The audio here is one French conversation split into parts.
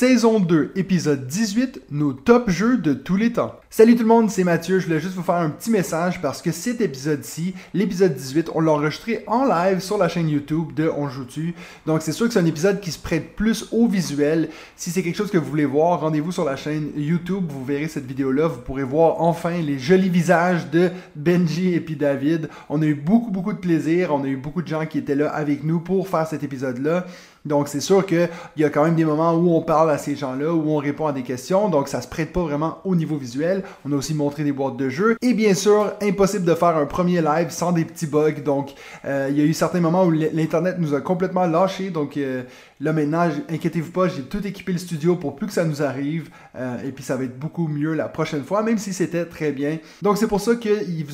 Saison 2, épisode 18, nos top jeux de tous les temps. Salut tout le monde, c'est Mathieu, je voulais juste vous faire un petit message parce que cet épisode-ci, l'épisode 18, on l'a enregistré en live sur la chaîne YouTube de On Joue-Tu. Donc c'est sûr que c'est un épisode qui se prête plus au visuel. Si c'est quelque chose que vous voulez voir, rendez-vous sur la chaîne YouTube, vous verrez cette vidéo-là, vous pourrez voir enfin les jolis visages de Benji et puis David. On a eu beaucoup beaucoup de plaisir, on a eu beaucoup de gens qui étaient là avec nous pour faire cet épisode-là. Donc c'est sûr qu'il y a quand même des moments où on parle à ces gens-là, où on répond à des questions, donc ça se prête pas vraiment au niveau visuel. On a aussi montré des boîtes de jeux. Et bien sûr, impossible de faire un premier live sans des petits bugs. Donc euh, il y a eu certains moments où l'Internet nous a complètement lâchés. Donc euh, là maintenant, inquiétez-vous pas, j'ai tout équipé le studio pour plus que ça nous arrive. Euh, et puis ça va être beaucoup mieux la prochaine fois, même si c'était très bien. Donc c'est pour ça que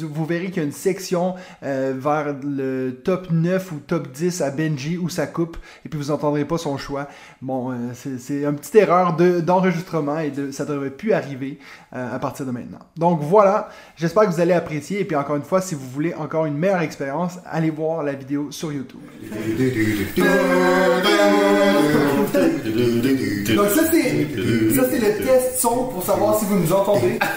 vous, verrez qu'il y a une section vers le top 9 ou top 10 à Benji où ça coupe. Et puis vous entendrez pas son choix. Bon, euh, c'est une petite erreur de- d'enregistrement et de, ça devrait plus arriver euh, à partir de maintenant. Donc voilà, j'espère que vous allez apprécier. Et puis encore une fois, si vous voulez encore une meilleure expérience, allez voir la vidéo sur YouTube. Donc ça c'est le test son pour savoir si vous nous entendez.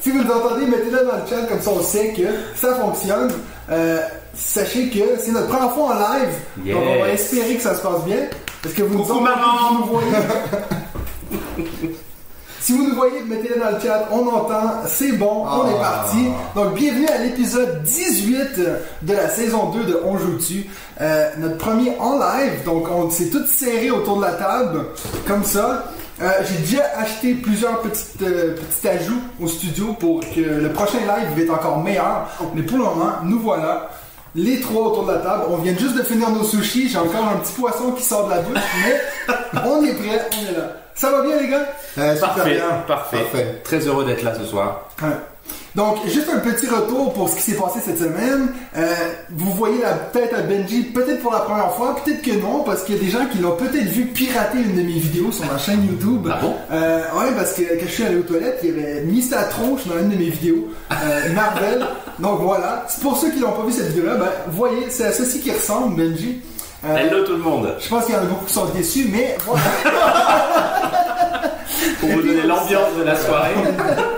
Si vous nous entendez, mettez-le dans le chat comme ça on sait que ça fonctionne. Euh, sachez que c'est notre première fois en live, donc on va espérer que ça se passe bien. Parce que vous nous Coucou, maman. vous voyez. Si vous nous voyez, mettez-le dans le chat, on entend, c'est bon, on est parti. Donc bienvenue à l'épisode 18 de la saison 2 de On joue dessus. Euh, notre premier en live, donc on s'est tous serrés autour de la table, comme ça. Euh, J'ai déjà acheté plusieurs petites, euh, petits ajouts au studio pour que le prochain live va être encore meilleur. Mais pour le moment, nous voilà. Les trois autour de la table, on vient juste de finir nos sushis, j'ai encore un petit poisson qui sort de la bouche, mais on est prêt, on est là. Ça va bien les gars? Euh, super Parfait, bien. parfait. Parfait. Très heureux d'être là ce soir. Ouais. Donc, juste un petit retour pour ce qui s'est passé cette semaine. Euh, vous voyez la tête à Benji peut-être pour la première fois, peut-être que non, parce qu'il y a des gens qui l'ont peut-être vu pirater une de mes vidéos sur ma chaîne YouTube. Ah bon? Euh, ouais, parce que quand je suis allé aux toilettes, il avait mis sa tronche dans une de mes vidéos, euh, Marvel. Donc voilà. C'est pour ceux qui n'ont pas vu cette vidéo-là, ben, voyez, c'est à ceci qui ressemble, Benji. Euh, Hello tout le monde. je pense qu'il y en a beaucoup qui sont déçus, mais voilà. Pour vous donner l'ambiance de la soirée.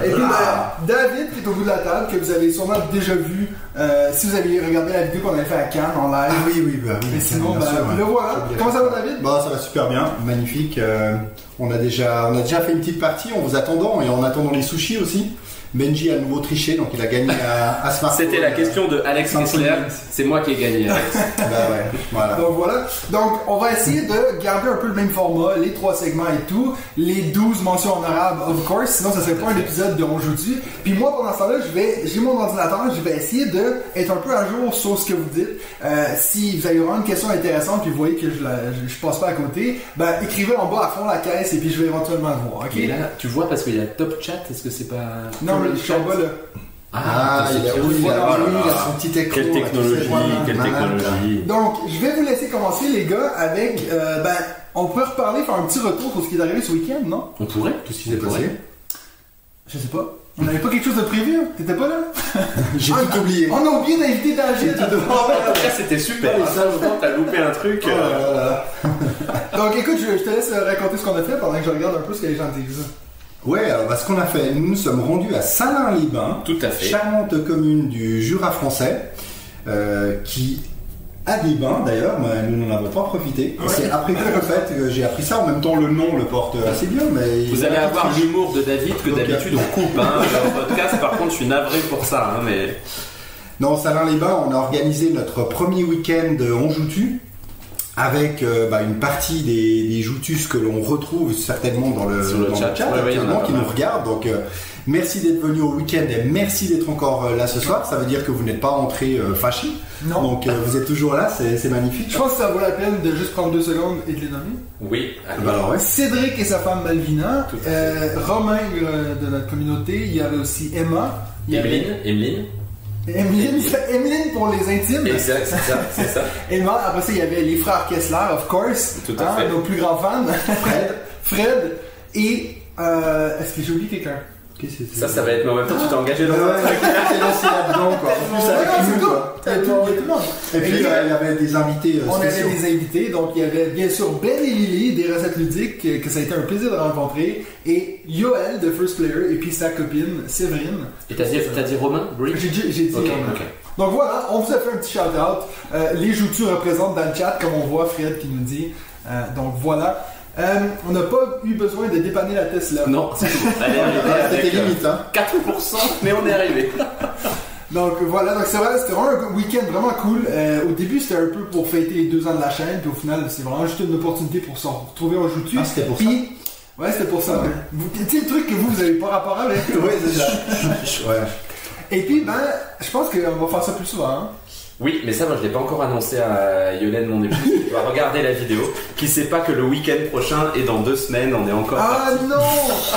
Et puis, ben, David, qui est au bout de la table, que vous avez sûrement déjà vu, euh, si vous avez regardé la vidéo qu'on avait fait à Cannes en live. Ah oui, oui, bah oui. Et sinon, sûr, ouais. le voilà. Comment ça va, David? Bah, ça va super bien, magnifique. Euh, on, a déjà, on a déjà fait une petite partie en vous attendant et en attendant les sushis aussi. Benji a à nouveau triché, donc il a gagné à, à smartphone. C'était la question de Alex Kessler. C'est moi qui ai gagné. Alex. Bah ouais, voilà. Donc voilà. Donc on va essayer de garder un peu le même format, les trois segments et tout, les 12 mentions honorables, of course, sinon ça serait pas un épisode de On joue dessus. Puis moi pendant ce temps-là, je vais, j'ai mon ordinateur, je vais essayer de être un peu à jour sur ce que vous dites. Euh, si vous avez vraiment une question intéressante puis vous voyez que je, la, je, je passe pas à côté, ben écrivez en bas à fond la caisse et puis je vais éventuellement le voir, ok? Et là, tu vois parce qu'il y a top chat. Est-ce que c'est pas non, mais le je suis en bas là. Ah, c'est il a, oui, il a, Oh là oui, il a là. son petit écran. Quelle technologie, voilà, quelle malade. technologie. Donc, je vais vous laisser commencer, les gars, avec. euh, ben, on pourrait reparler, faire un petit retour sur ce qui est arrivé ce week-end, non? On pourrait Tout ce qui s'est passé. Je sais pas. On n'avait pas quelque chose de prévu hein? T'étais pas là? J'ai Ah, tout oublié. On a oublié d'inviter David. C'était super. Ouais, Ça, autant t'as loupé un truc. Oh euh, là là là. Donc, écoute, je, je te laisse raconter ce qu'on a fait pendant que je regarde un peu ce que les gens disent. Ouais, alors bah, ce qu'on a fait, nous nous sommes rendus à Salins-les-Bains, Tout à fait. charmante commune du Jura français, euh, qui a des bains d'ailleurs, mais nous n'en avons pas profité. C'est après coup en fait que j'ai appris ça. En même temps, le nom le porte assez bien, mais Vous allez avoir l'humour de David que d'habitude on coupe. Hein, le podcast, par contre, je suis navré pour ça. Hein, mais Non, Salins-les-Bains, on a organisé notre premier week-end de On joue tu avec euh, bah, une partie des, des Joutus que l'on retrouve certainement dans le, Sur le dans chat. Ouais, ouais, pas qui nous regardent. Donc, euh, merci d'être venu au week-end et merci d'être encore euh, là ce soir. Ça veut dire que vous n'êtes pas entré euh, fâché. Non. Donc, euh, vous êtes toujours là, c'est magnifique. Je pense que ça vaut la peine de juste prendre deux secondes et de les nommer. Oui. Bah, alors, ouais. Cédric et sa femme Malvina, euh, Romain euh, de notre communauté, il y avait aussi Emma, Emeline, Emeline. Emeline, Emeline pour les intimes, Exact, c'est ça, c'est ça. Emma, après ça il y avait les frères Kessler, of course, Tout à hein, fait. nos plus grands fans, Fred, Fred, et euh, est-ce que j'ai oublié quelqu'un? Ça, ça va être. Mais en même temps, tu t'es engagé Ouais, dans un ouais, truc. t'es lancé là-dedans, quoi. En plus, avec nous, quoi. Il y a tout- il y a tout le monde. Et puis, euh, il y avait des invités euh, On avait des invités, donc il y avait bien sûr Ben et Lily des recettes ludiques, que, que ça a été un plaisir de rencontrer, et Yoel de First Player, et puis sa copine Séverine. Et t'as dit, t'as dit Romain J'ai dit, Romain. Donc voilà, on vous a fait un petit shout-out. Euh, les joutus représentent dans le chat, comme on voit Fred qui nous dit. Euh, donc voilà. Euh, on n'a pas eu besoin de dépanner la Tesla. Non, c'est tout. Ah, C'était euh, limite, hein. 4%, mais on est arrivé. Donc voilà, donc c'est vrai, c'était vraiment un week-end vraiment cool. Euh, au début, c'était un peu pour fêter les deux ans de la chaîne, puis au final, c'est vraiment juste une opportunité pour se retrouver en joutu. Ah, c'était pour ça. Puis, ouais, c'était pour ça. ouais. Vous- Tu sais, le truc que vous, vous avez pas rapport avec. Ouais, c'est ça. Ouais. Et puis, ben, je pense qu'on va faire ça plus souvent. Hein. Oui, mais ça, moi, je l'ai pas encore annoncé à Yolène, mon épouse, qui doit regarder la vidéo, qui sait pas que le week-end prochain et dans deux semaines, on est encore Ah parti. non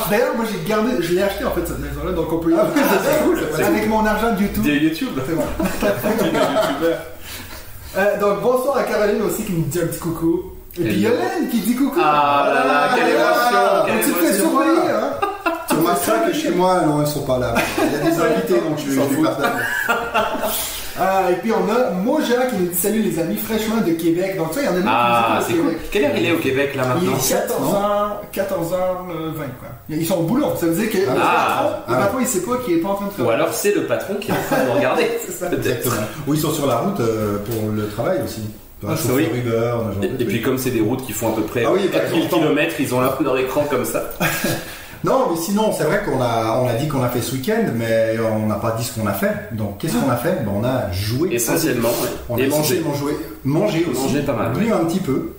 D'ailleurs, moi j'ai gardé, je l'ai acheté en fait cette maison-là, donc on peut y Ah c'est cool. Avec mon argent de YouTube. De YouTube. C'est bon. Euh, donc bonsoir à Caroline aussi qui nous dit un petit coucou. Et puis. Yolène qui dit coucou. Ah là là, quelle émotion, quelle Donc tu te fais émotion. surveiller, hein Tu que chez moi, non, ils sont pas là. Il y a des invités, donc je, fout. pardonne. Ah, et puis on a Moja qui nous dit salut les amis fraîchement de Québec. Donc ça, il y en a même Ah, qui c'est nous cool. disent au Québec. Quelle heure il est au Québec, là, Il maintenant est 14h, 14h20 quoi. Ils sont au boulot, ça veut dire que Ah, le patron, ah, le patron, il sait pas qu'il est pas en train de Ou travailler. alors c'est le patron qui est en train de regarder. C'est ça. Peut-être. Exactement. Oui, ils sont sur la route euh, pour le travail aussi. Ah, oui. Uber, Et, puis comme c'est des routes qui font à peu près Ah oui, bah, 4000 j'entends. km, ils ont leur, leur écran comme ça. Non, mais sinon, c'est vrai qu'on a, on a dit qu'on a fait ce week-end, mais on n'a pas dit ce qu'on a fait. Donc, qu'est-ce qu'on a fait? Ben, On a joué. Essentiellement. ouais. On a Et manger. essentiellement joué. Manger aussi. Manger pas mal, Bu oui. un petit peu.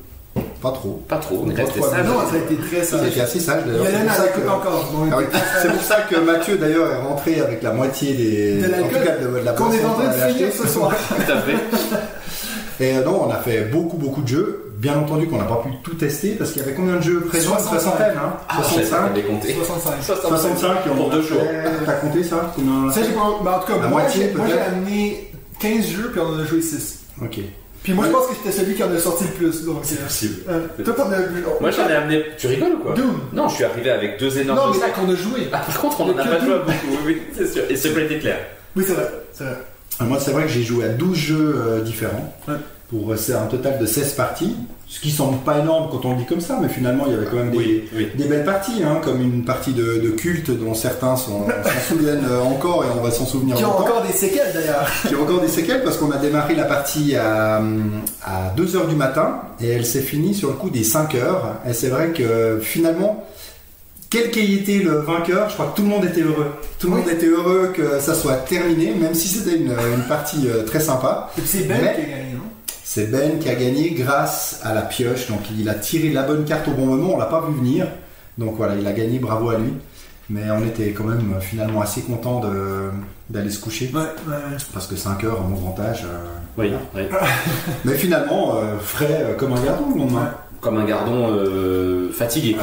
Pas trop. Pas trop, on est Pas resté sage. Non, ça a été très sage. C'était assez sage d'ailleurs. C'est Yolène, pour ça elle écoute que- encore. donc Ah oui, C'est pour ça que Mathieu d'ailleurs est rentré avec la moitié des. De l'alcool en tout cas, de, de la qu'on est en train de qu'on avait finir ce soir. Tout à fait. Et euh, non, on a fait beaucoup beaucoup de jeux. Bien entendu qu'on n'a pas pu tout tester parce qu'il y avait combien de jeux présents? Une 65. soixantaine, hein Ah, je sais pas, 65. on avait compté. 65. 65 et on Pour deux jours. T'as compté ça? Combien on en a Ça, j'ai pas- mais en tout cas, La moi, moitié, j'ai, moi, j'ai peut-être? amené 15 jeux, puis on en a joué 6. Ok. Puis moi, je pense que j'étais celui qui en a sorti le plus. Donc, C'est euh, possible. euh, toi, t'en as vu. Moi j'en ai amené. Tu rigoles ou quoi? Doom. Non, je suis arrivé avec deux énormes Non, mais là qu'on a joué. Ah, par contre, on en a pas Doom. joué beaucoup, oui, oui, c'est sûr. Et Secret Éclair. Oui, c'est vrai. C'est vrai. Euh, Moi, c'est vrai que j'ai joué à 12 jeux euh, différents. Ouais. Pour euh, c'est un total de 16 parties. Ce qui semble pas énorme quand on le dit comme ça, mais finalement, il y avait quand même des, Oui, oui. des belles parties, hein, comme une partie de, de culte dont certains s'en souviennent euh, encore et on va s'en souvenir Qui ont encore des séquelles d'ailleurs. Qui ont encore des séquelles parce qu'on a démarré la partie à, à 2h du matin et elle s'est finie sur le coup des 5 heures. Et c'est vrai que finalement, quel qu'ait été le vainqueur, je crois que tout le monde était heureux. Tout le Oui. monde était heureux que ça soit terminé, même si c'était une, une partie euh, très sympa. C'est Ben Mais- qui a gagné, non? C'est Ben qui a gagné grâce à la pioche. Donc il a tiré la bonne carte au bon moment, on l'a pas vu venir. Donc voilà, il a gagné, bravo à lui. Mais on était quand même euh, finalement assez content d'aller se coucher. Ouais, ouais. Parce que 5 heures à mon grand âge. euh, Oui, oui. Mais finalement, euh, frais comme un gardon le lendemain. Comme un gardon euh, fatigué.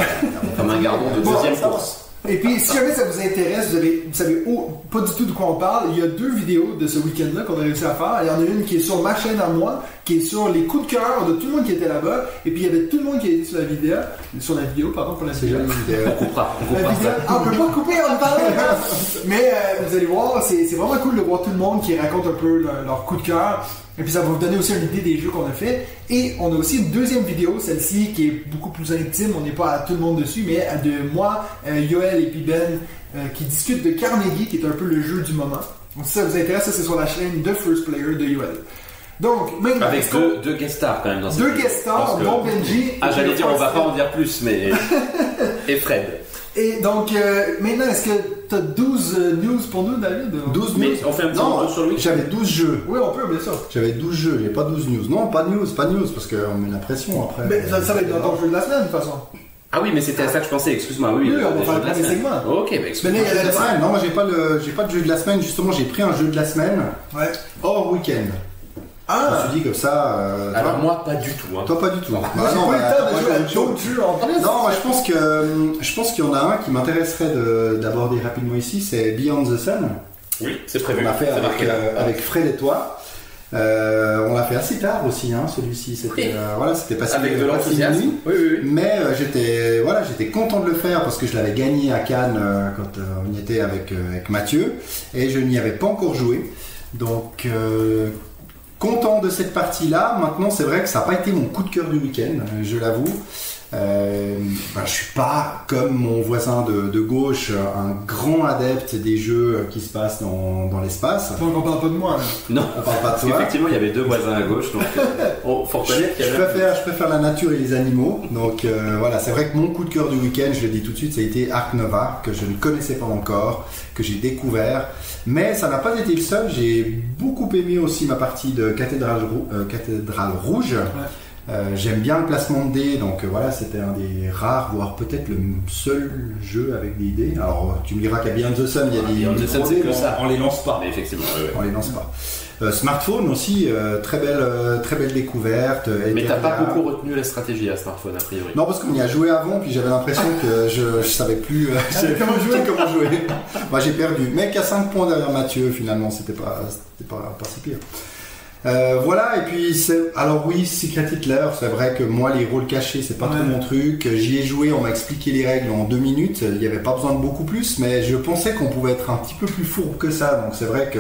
Comme un gardon de deuxième course. Et puis, si jamais ça vous intéresse, vous, avez, vous savez oh, pas du tout de quoi on parle, il y a deux vidéos de ce week-end-là qu'on a réussi à faire. Il y en a une qui est sur ma chaîne à moi, qui est sur les coups de cœur de tout le monde qui était là-bas. Et puis, il y avait tout le monde qui été sur la vidéo, sur la vidéo, pardon, pour la vidéo. On coupera, on coupera vidéo-. Ah, on peut pas couper, on parle. Mais euh, vous allez voir, c'est c'est vraiment cool de voir tout le monde qui raconte un peu leur, leur coup de cœur. Et puis ça va vous donner aussi une idée des jeux qu'on a fait. Et on a aussi une deuxième vidéo, celle-ci qui est beaucoup plus intime. On n'est pas à tout le monde dessus, mais à de moi, euh, Yoel et puis Ben euh, qui discutent de Carnegie, qui est un peu le jeu du moment. Donc si ça vous intéresse, ça c'est sur la chaîne de First Player de Yoel. Donc maintenant, Avec deux, deux guest stars quand même dans cette deux vidéo. guest stars, que- mon Benji. Ah, j'allais dire, on va pas en dire plus, mais. Et Fred. Et donc, euh, maintenant, est-ce que tu as 12 euh, news pour nous, David 12 Mais news? on fait un petit Non, sur le week-end. j'avais 12 jeux. Oui, on peut, bien sûr. J'avais 12 jeux, j'ai pas 12 news. Non, pas de news, pas de news, parce qu'on met la pression après. Mais ça, ça va être dans ton jeu de la semaine, de toute façon. Ah oui, mais c'était à ça que je pensais, excuse-moi. Oui, Oui, le- on va faire le premier segment. Ok, bah excuse-moi. Mais la semaine. Non, moi j'ai pas, le, j'ai pas de jeu de la semaine, justement, j'ai pris un jeu de la semaine Ouais. hors week-end. Je me Ah suis dit comme ça. euh, Alors toi, moi, pas du tout. Hein. toi, pas du tout. Moi, Bah j'ai non, bah, en. Non, moi je pense que hum, je pense qu'il y en a un qui m'intéresserait de- d'aborder rapidement ici, c'est Beyond the Sun. Oui, c'est prévu. On l'a fait avec, euh, avec Fred et toi. Euh, on l'a fait assez tard aussi, hein, celui-ci. C'était Oui. euh, voilà, c'était passé Avec de l'enthousiasme. minuit. Oui, oui, oui. Mais euh, j'étais voilà, j'étais content de le faire parce que je l'avais gagné à Cannes euh, quand euh, on y était avec, euh, avec Mathieu et je n'y avais pas encore joué. Donc euh, content de cette partie-là. Maintenant, c'est vrai que ça n'a pas été mon coup de cœur du week-end, je l'avoue. Euh, ben, je suis pas comme mon voisin de, de gauche, un grand adepte des jeux qui se passent dans, dans l'espace. Donc, on parle pas de moi. là. Non, On parle pas de parce toi. qu'effectivement, il y avait deux voisins à gauche, donc oh, faut Je, reconnaître qu'il y je avait. préfère, je préfère la nature et les animaux. Donc euh, voilà, c'est vrai que mon coup de cœur du week-end, je le dis tout de suite, ça a été Ark Nova, que je ne connaissais pas encore, que j'ai découvert. Mais ça n'a pas été le seul. J'ai beaucoup aimé aussi ma partie de Cathédrale, Rou- euh, Cathédrale Rouge. Euh, J'aime bien le placement de dés, donc euh, voilà, c'était un des rares, voire peut-être le seul jeu avec des dés. Alors tu me diras qu'à Beyond the Sun, il y a Ah, des Beyond the Sun, c'est que ça. on les lance pas. Mais effectivement. On les lance pas. Euh, smartphone aussi, euh, très belle, euh, très belle découverte. Mais t'as pas beaucoup retenu la stratégie à smartphone, a priori. Non, parce qu'on y a joué avant, puis j'avais l'impression que je, je savais plus, euh, je savais comment jouer. comment jouer. Moi, j'ai perdu. Mec à 5 points derrière Mathieu, finalement, c'était pas, c'était pas, pas si pire. Euh, voilà, et puis c'est. Alors oui, Secret Hitler, c'est vrai que moi les rôles cachés, c'est pas trop Ouais. mon truc. J'y ai joué, on m'a expliqué les règles en deux minutes. Il n'y avait pas besoin de beaucoup plus, mais je pensais qu'on pouvait être un petit peu plus fourbe que ça. Donc c'est vrai que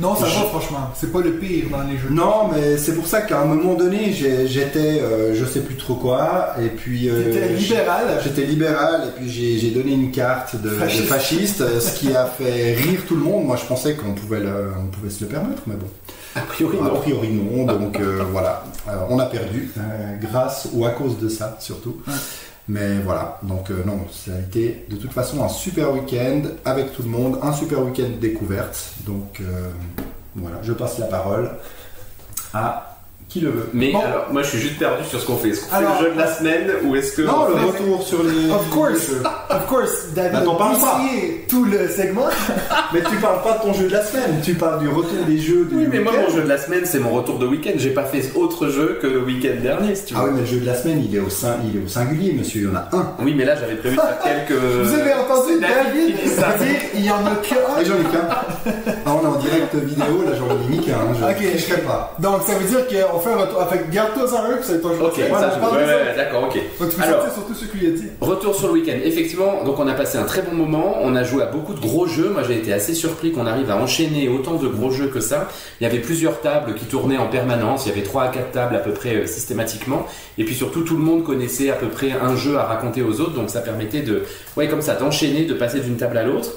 Non, ça Je- va, franchement. C'est pas le pire dans les jeux. non, mais c'est pour ça qu'à un moment donné, j'étais, euh, je sais plus trop quoi, et puis euh, libéral. J'étais libéral et puis j'ai donné une carte de de Fasciste. euh, ce qui a fait rire tout le monde. Moi, je pensais qu'on pouvait, le- on pouvait se le permettre, mais bon. A priori, A non. priori, non. Donc euh, voilà, Euh, on a perdu euh, grâce ou à cause de ça surtout. Mais voilà, donc euh, non, ça a été de toute façon un super week-end avec tout le monde, un super week-end découverte. Donc euh, voilà, je passe la parole à qui le veut. Mais Bon. alors, moi je suis juste perdu sur ce qu'on fait. Est-ce qu'on fait le jeu de la semaine ou est-ce que. Non, on le fait- retour sur les. Of course, of course, David Bah, parles pas. tout le segment. Mais tu parles pas de ton jeu de la semaine, tu parles du retour des jeux du Oui, mais moi week-end. mon jeu de la semaine c'est mon retour de week-end. J'ai pas fait autre jeu que le week-end dernier si tu veux. Ah oui, mais le jeu de la semaine, il est au, sein, il est au singulier, monsieur. Il y en a un. Oui, mais là j'avais prévu de faire quelques. Vous avez entendu David dire il y en a que Ah, j'en ai qu'un. Ah, on est en direct vidéo, là, j'en ai mis qu'un. hein, Je Ok. ne tricherai pas. Donc ça veut dire qu'on fait un retour. Fait garde-toi en un, puis ça. Ok, ça, ouais, ça. d'accord, ok. Donc tu Alors, sortir sur tout ce qu'il a dit. Retour sur le week-end. Effectivement, donc on a passé un très bon moment. On a joué à beaucoup de gros jeux. Moi, j'ai été assez surpris qu'on arrive à enchaîner autant de gros jeux que ça. Il y avait plusieurs tables qui tournaient en permanence. Il y avait trois à quatre tables à peu près euh, systématiquement. Et puis surtout, tout le monde connaissait à peu près un jeu à raconter aux autres. Donc ça permettait de, ouais, comme ça, d'enchaîner, de passer d'une table à l'autre.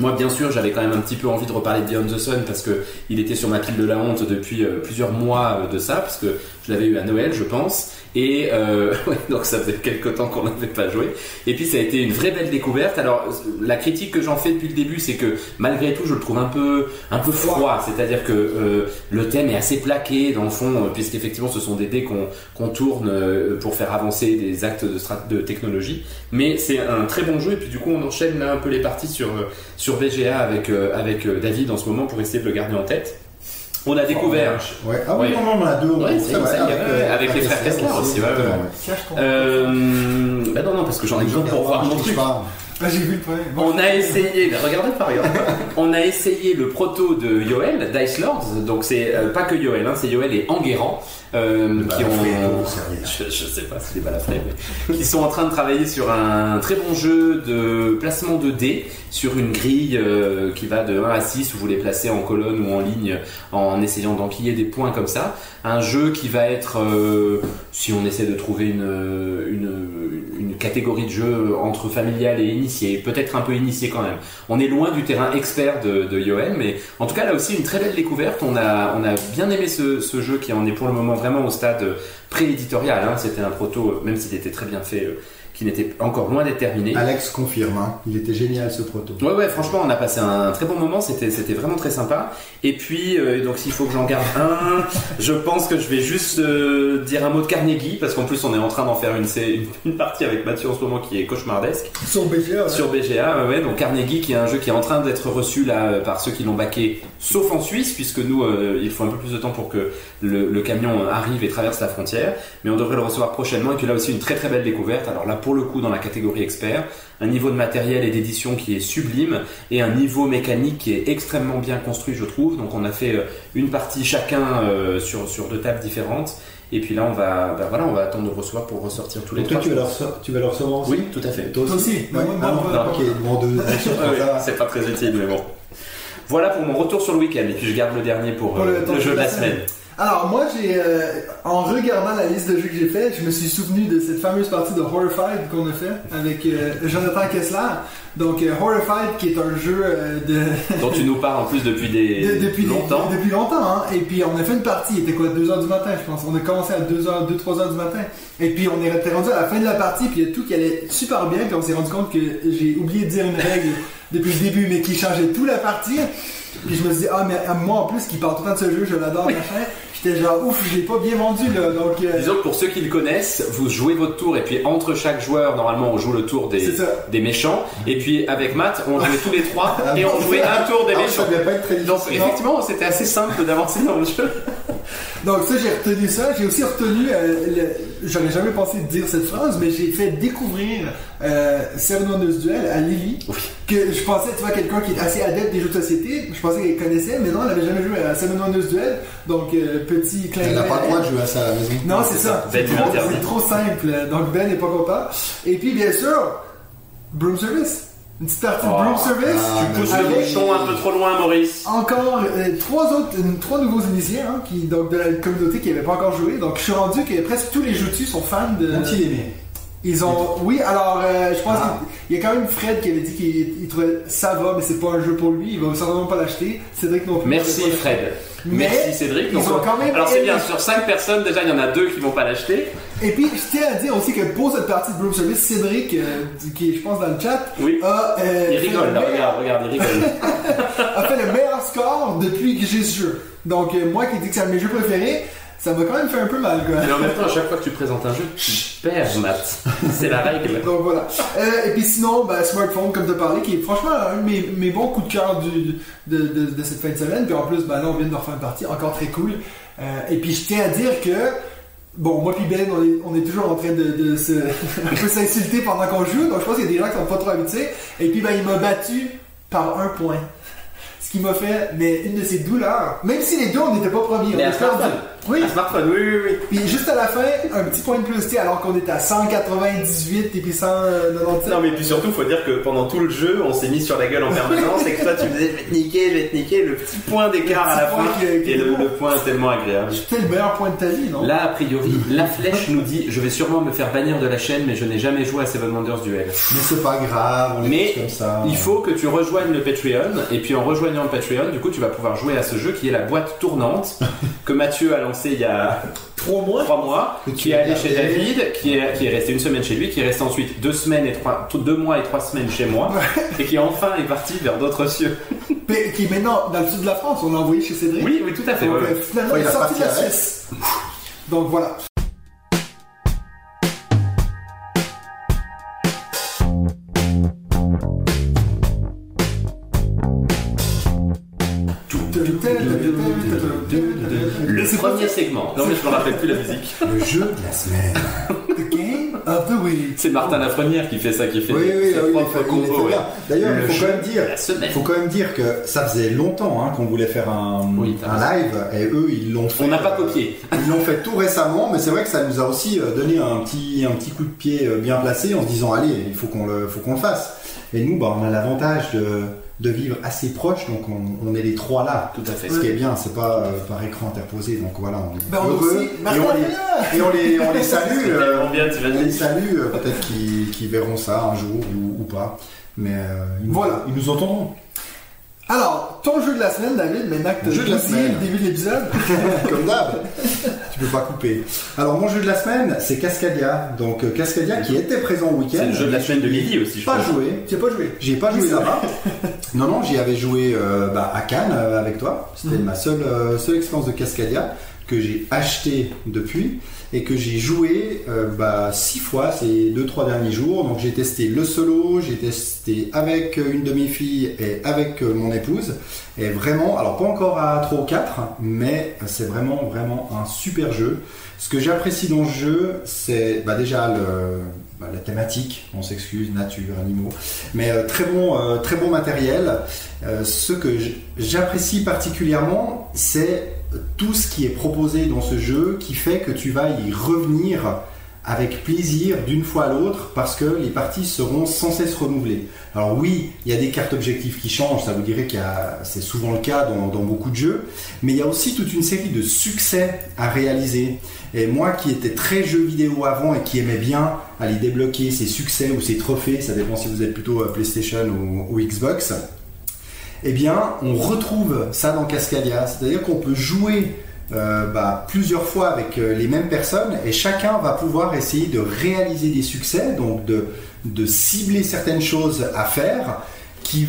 Moi, bien sûr, j'avais quand même un petit peu envie de reparler de Beyond the Sun parce que il était sur ma pile de la honte depuis euh, plusieurs mois euh, de ça, parce que je l'avais eu à Noël, je pense. Et euh, ouais, donc ça faisait quelques temps qu'on n'avait pas joué. Et puis ça a été une vraie belle découverte. Alors la critique que j'en fais depuis le début, c'est que malgré tout, je le trouve un peu un peu froid. C'est-à-dire que euh, le thème est assez plaqué dans le fond, euh, puisqu'effectivement ce sont des dés qu'on tourne euh, pour faire avancer des actes de, technologie. Mais c'est un très bon jeu. Et puis du coup, on enchaîne là un peu les parties sur euh, sur VGA avec euh, avec David en ce moment pour essayer de le garder en tête. On a découvert. Ouais. Ah oui, Ouais. non, non, on en a deux. en Ouais, vrai, euh, avec les frères Kessler aussi. Euh, bah non non parce que j'en ai besoin pour voir mon truc. pas. Ah, j'ai vu le point. Bon. On a essayé, mais regardez pas, regardez pas. On a essayé le proto de Yoel, Dice Lords, donc c'est euh, pas que Yoel, hein, c'est Yoel et Enguerrand, euh, qui ont, je, je sais pas si c'est balafré, mais qui sont en train de travailler sur un très bon jeu de placement de dés sur une grille euh, qui va de 1 à 6 où vous les placez en colonne ou en ligne en essayant d'enquiller des points comme ça. Un jeu qui va être, euh, si on essaie de trouver une, une, une catégorie de jeu entre familial et initié, peut-être un peu initié quand même. On est loin du terrain expert de, de mais en tout cas là aussi une très belle découverte. On a, on a bien aimé ce, ce jeu qui en est pour le moment vraiment au stade pré-éditorial. hein. C'était un proto, même s'il était très bien fait, euh, qui n'était encore loin d'être terminé. Alex confirme, hein. il était génial ce proto. Ouais, ouais, franchement, on a passé un très bon moment, c'était, c'était vraiment très sympa. Et puis, euh, donc s'il faut que j'en garde un, je pense que je vais juste euh, dire un mot de Carnegie, parce qu'en plus, on est en train d'en faire une, une, partie avec Mathieu en ce moment qui est cauchemardesque. Sur BGA, ouais. Sur BGA, ouais, ouais, donc Carnegie qui est un jeu qui est en train d'être reçu là euh, par ceux qui l'ont baqué, sauf en Suisse, puisque nous, euh, il faut un peu plus de temps pour que le, le camion arrive et traverse la frontière, mais on devrait le recevoir prochainement, et puis là aussi une très très belle découverte, alors là pour le coup dans la catégorie expert, un niveau de matériel et d'édition qui est sublime, et un niveau mécanique qui est extrêmement bien construit je trouve, donc on a fait euh, une partie chacun euh, sur, sur deux tables différentes, et puis là on va, bah, voilà, on va attendre de le recevoir pour ressortir tous les Donc toi, trois. tu vas, le rece- tu vas le recevoir aussi Oui, tout à fait. Toi Toi aussi Ouais. Ah non, non, moi, ok, bon, deux, deux sur oui, trois, ça. c'est pas très utile, mais bon. Voilà pour mon retour sur le week-end, et puis je garde le dernier pour, Pour euh, le- le, jeu de la semaine. Alors moi j'ai euh, en regardant la liste de jeux que j'ai fait, je me suis souvenu de cette fameuse partie de Horrified qu'on a fait avec euh, Jonathan Kessler. Donc euh, Horrified qui est un jeu euh, de, dont tu nous parles en plus depuis des de- depuis longtemps. depuis longtemps hein. et puis on a fait une partie, il était quoi 2h du matin je pense. On a commencé à 2h 2 3h du matin et puis on est rendu à la fin de la partie puis il y a tout qui allait super bien puis on s'est rendu compte que j'ai oublié de dire une règle depuis le début mais qui changeait tout la partie. Puis je me suis dit, ah, mais moi en plus qui parle tout le temps de ce jeu, je l'adore, machin. J'étais genre, ouf, je l'ai pas bien vendu là. Donc, euh, Disons que pour ceux qui le connaissent, vous jouez votre tour et puis entre chaque joueur, normalement, on joue le tour des, méchants. Et puis avec Matt, on jouait tous les trois Ah et on jouait un tour des Ah, méchants. ça devait pas être très Donc difficile. effectivement, c'était assez simple d'avancer dans le jeu. Donc ça, j'ai retenu ça. J'ai aussi retenu, euh, le- j'aurais jamais pensé dire cette phrase, mais j'ai fait découvrir euh, Seven Wonders Duel à Lily. Oui. Que je pensais, tu vois, quelqu'un qui est assez adepte des jeux de société, je pensais qu'elle connaissait, mais non, elle avait jamais joué à Seven Wonders Duel. Donc, euh, petit clin Elle n'a d'œil pas le droit de jouer à ça à la maison. Non, c'est ça. Ben C'est trop, trop simple. Donc Ben n'est pas content. Et puis bien sûr, Broom Service. Une petite partie de Oh, Broom Service. ah, Tu pousses le bouchon un peu trop loin, Maurice. Encore euh, trois autres, euh, trois nouveaux initiés hein, qui donc de la communauté qui n'avaient pas encore joué. Donc je suis rendu que presque tous les jeux dessus sont fans de. Ont-ils aimé Ils ont, oui. Alors euh, je pense Ah. qu'il y a quand même Fred qui avait dit qu'il il trouvait ça va, mais c'est pas un jeu pour lui. Il va certainement pas l'acheter. Cédric non plus. Merci. Fred. Mais Merci Cédric. ils ont quand même Alors c'est bien, sur 5 personnes, déjà il y en a deux qui vont pas l'acheter. Et puis, je tiens à dire aussi que pour cette partie de Broom Service, Cédric, euh, qui est, je pense, dans le chat, Oui. a, euh, Il fait rigole le là, meilleur- regarde, regarde, il rigole. a fait le meilleur score depuis que j'ai ce jeu. Donc, euh, moi qui dis que c'est un de mes jeux préférés, ça m'a quand même fait un peu mal, quoi. Mais en même temps, à chaque fois que tu présentes un jeu, tu perds, Matt. C'est la règle. Donc voilà. Euh, et puis sinon, ben, Smartphone, comme tu as parlé, qui est franchement un de mes, mes bons coups de cœur du, de, de, de cette fin de semaine. Puis en plus, ben, là, on vient de refaire une partie, encore très cool. Euh, et puis je tiens à dire que, bon, moi puis Ben, on est, on est toujours en train de, de se, un peu s'insulter pendant qu'on joue. Donc je pense qu'il y a des gens qui sont pas trop habitués. Et puis, ben, il m'a battu par un point. Ce qui m'a fait, mais une de ces douleurs. Même si les deux, on n'était pas premiers. Mais on était perdu. Oui. Un smartphone, oui, oui, oui. Puis juste à la fin, un petit point de plus, tu alors qu'on était à 198 et puis 197. Non mais puis surtout faut dire que pendant tout le jeu on s'est mis sur la gueule en permanence et que toi tu me disais je vais te niquer, je vais te niquer, le petit point d'écart à la fin qui- qui et est le, le point tellement agréable. C'était le meilleur point de ta vie, non? Là a priori la flèche nous dit je vais sûrement me faire bannir de la chaîne mais je n'ai jamais joué à Seven Wonders Duel. Mais c'est pas grave, on est Mais tous comme ça. Il faut que tu rejoignes le Patreon et puis en rejoignant le Patreon du coup tu vas pouvoir jouer à ce jeu qui est la boîte tournante que Mathieu a lancé il y a Trois mois trois mois, Que qui est allé chez. David, qui est, qui est resté une semaine chez lui, qui est resté ensuite deux semaines et trois, deux mois et trois semaines chez moi, et qui enfin est parti vers d'autres cieux. Mais qui est maintenant dans le sud de la France, on l'a envoyé chez Cédric. Oui, oui, tout à fait. Donc, ouais, ouais. euh, finalement, Ouais, il est sorti de la. Suisse. Donc voilà. Premier segment. Non mais je me rappelle plus la musique. Le jeu de la semaine. The Game of the Week. C'est Martin Lafrenière qui fait ça, qui fait Oui, oui, ses oui, il propres fait- il combos, fait ouais. bien. D'ailleurs, Le il faut quand même dire, la faut quand même dire que ça faisait longtemps hein, qu'on voulait faire un, Oui, t'as un live et eux ils l'ont fait. On n'a pas euh, copié. Ils l'ont fait tout récemment, mais c'est vrai que ça nous a aussi euh, donné un petit, un petit coup de pied euh, bien placé en se disant allez, il faut qu'on le, faut qu'on le fasse. Et nous, bah, on a l'avantage de, de vivre assez proche, donc on, on est les trois là. Tout à fait. Ce qui est bien, c'est pas euh, par écran interposé, donc voilà, on est Ben, heureux aussi et, on les, et on les, on les salue. Euh, bien, on les salue, euh, peut-être qu'ils verront ça un jour ou, ou pas, mais euh, ils, nous- Voilà. ils nous entendront. Alors, ton jeu de la semaine, David, maintenant que tu Jeu de la as semaine. le début de l'épisode, Comme d'hab. Tu peux pas couper. Alors mon jeu de la semaine, c'est Cascadia. Donc euh, Cascadia qui était présent au week-end. C'est le jeu de la semaine de Lily aussi, je Pas crois. joué. Tu as pas joué J'y ai pas joué là-bas. Non, non, j'y avais joué euh, bah, à Cannes euh, avec toi. C'était Mhm. ma seule, euh, seule expérience de Cascadia que j'ai acheté depuis et que j'ai joué euh, bah, six fois ces deux trois derniers jours. Donc j'ai testé le solo, j'ai testé avec euh, une de mes filles et avec euh, mon épouse. Et vraiment, alors pas encore à 3 ou 4, mais c'est vraiment vraiment un super jeu. Ce que j'apprécie dans ce jeu, c'est bah, déjà bah, la thématique, on s'excuse, nature, animaux, mais euh, très bon, très bon matériel. Ce que j'apprécie particulièrement, c'est tout ce qui est proposé dans ce jeu qui fait que tu vas y revenir avec plaisir d'une fois à l'autre parce que les parties seront sans cesse renouvelées. Alors oui, il y a des cartes objectifs qui changent, ça vous dirait que c'est souvent le cas dans, beaucoup de jeux, mais il y a aussi toute une série de succès à réaliser. Et moi qui étais très jeu vidéo avant et qui aimais bien aller débloquer ses succès ou ses trophées, ça dépend si vous êtes plutôt euh, PlayStation ou Xbox, eh bien on retrouve ça dans Cascadia. C'est-à-dire qu'on peut jouer euh, bah, plusieurs fois avec euh, les mêmes personnes et chacun va pouvoir essayer de réaliser des succès, donc de, cibler certaines choses à faire qui,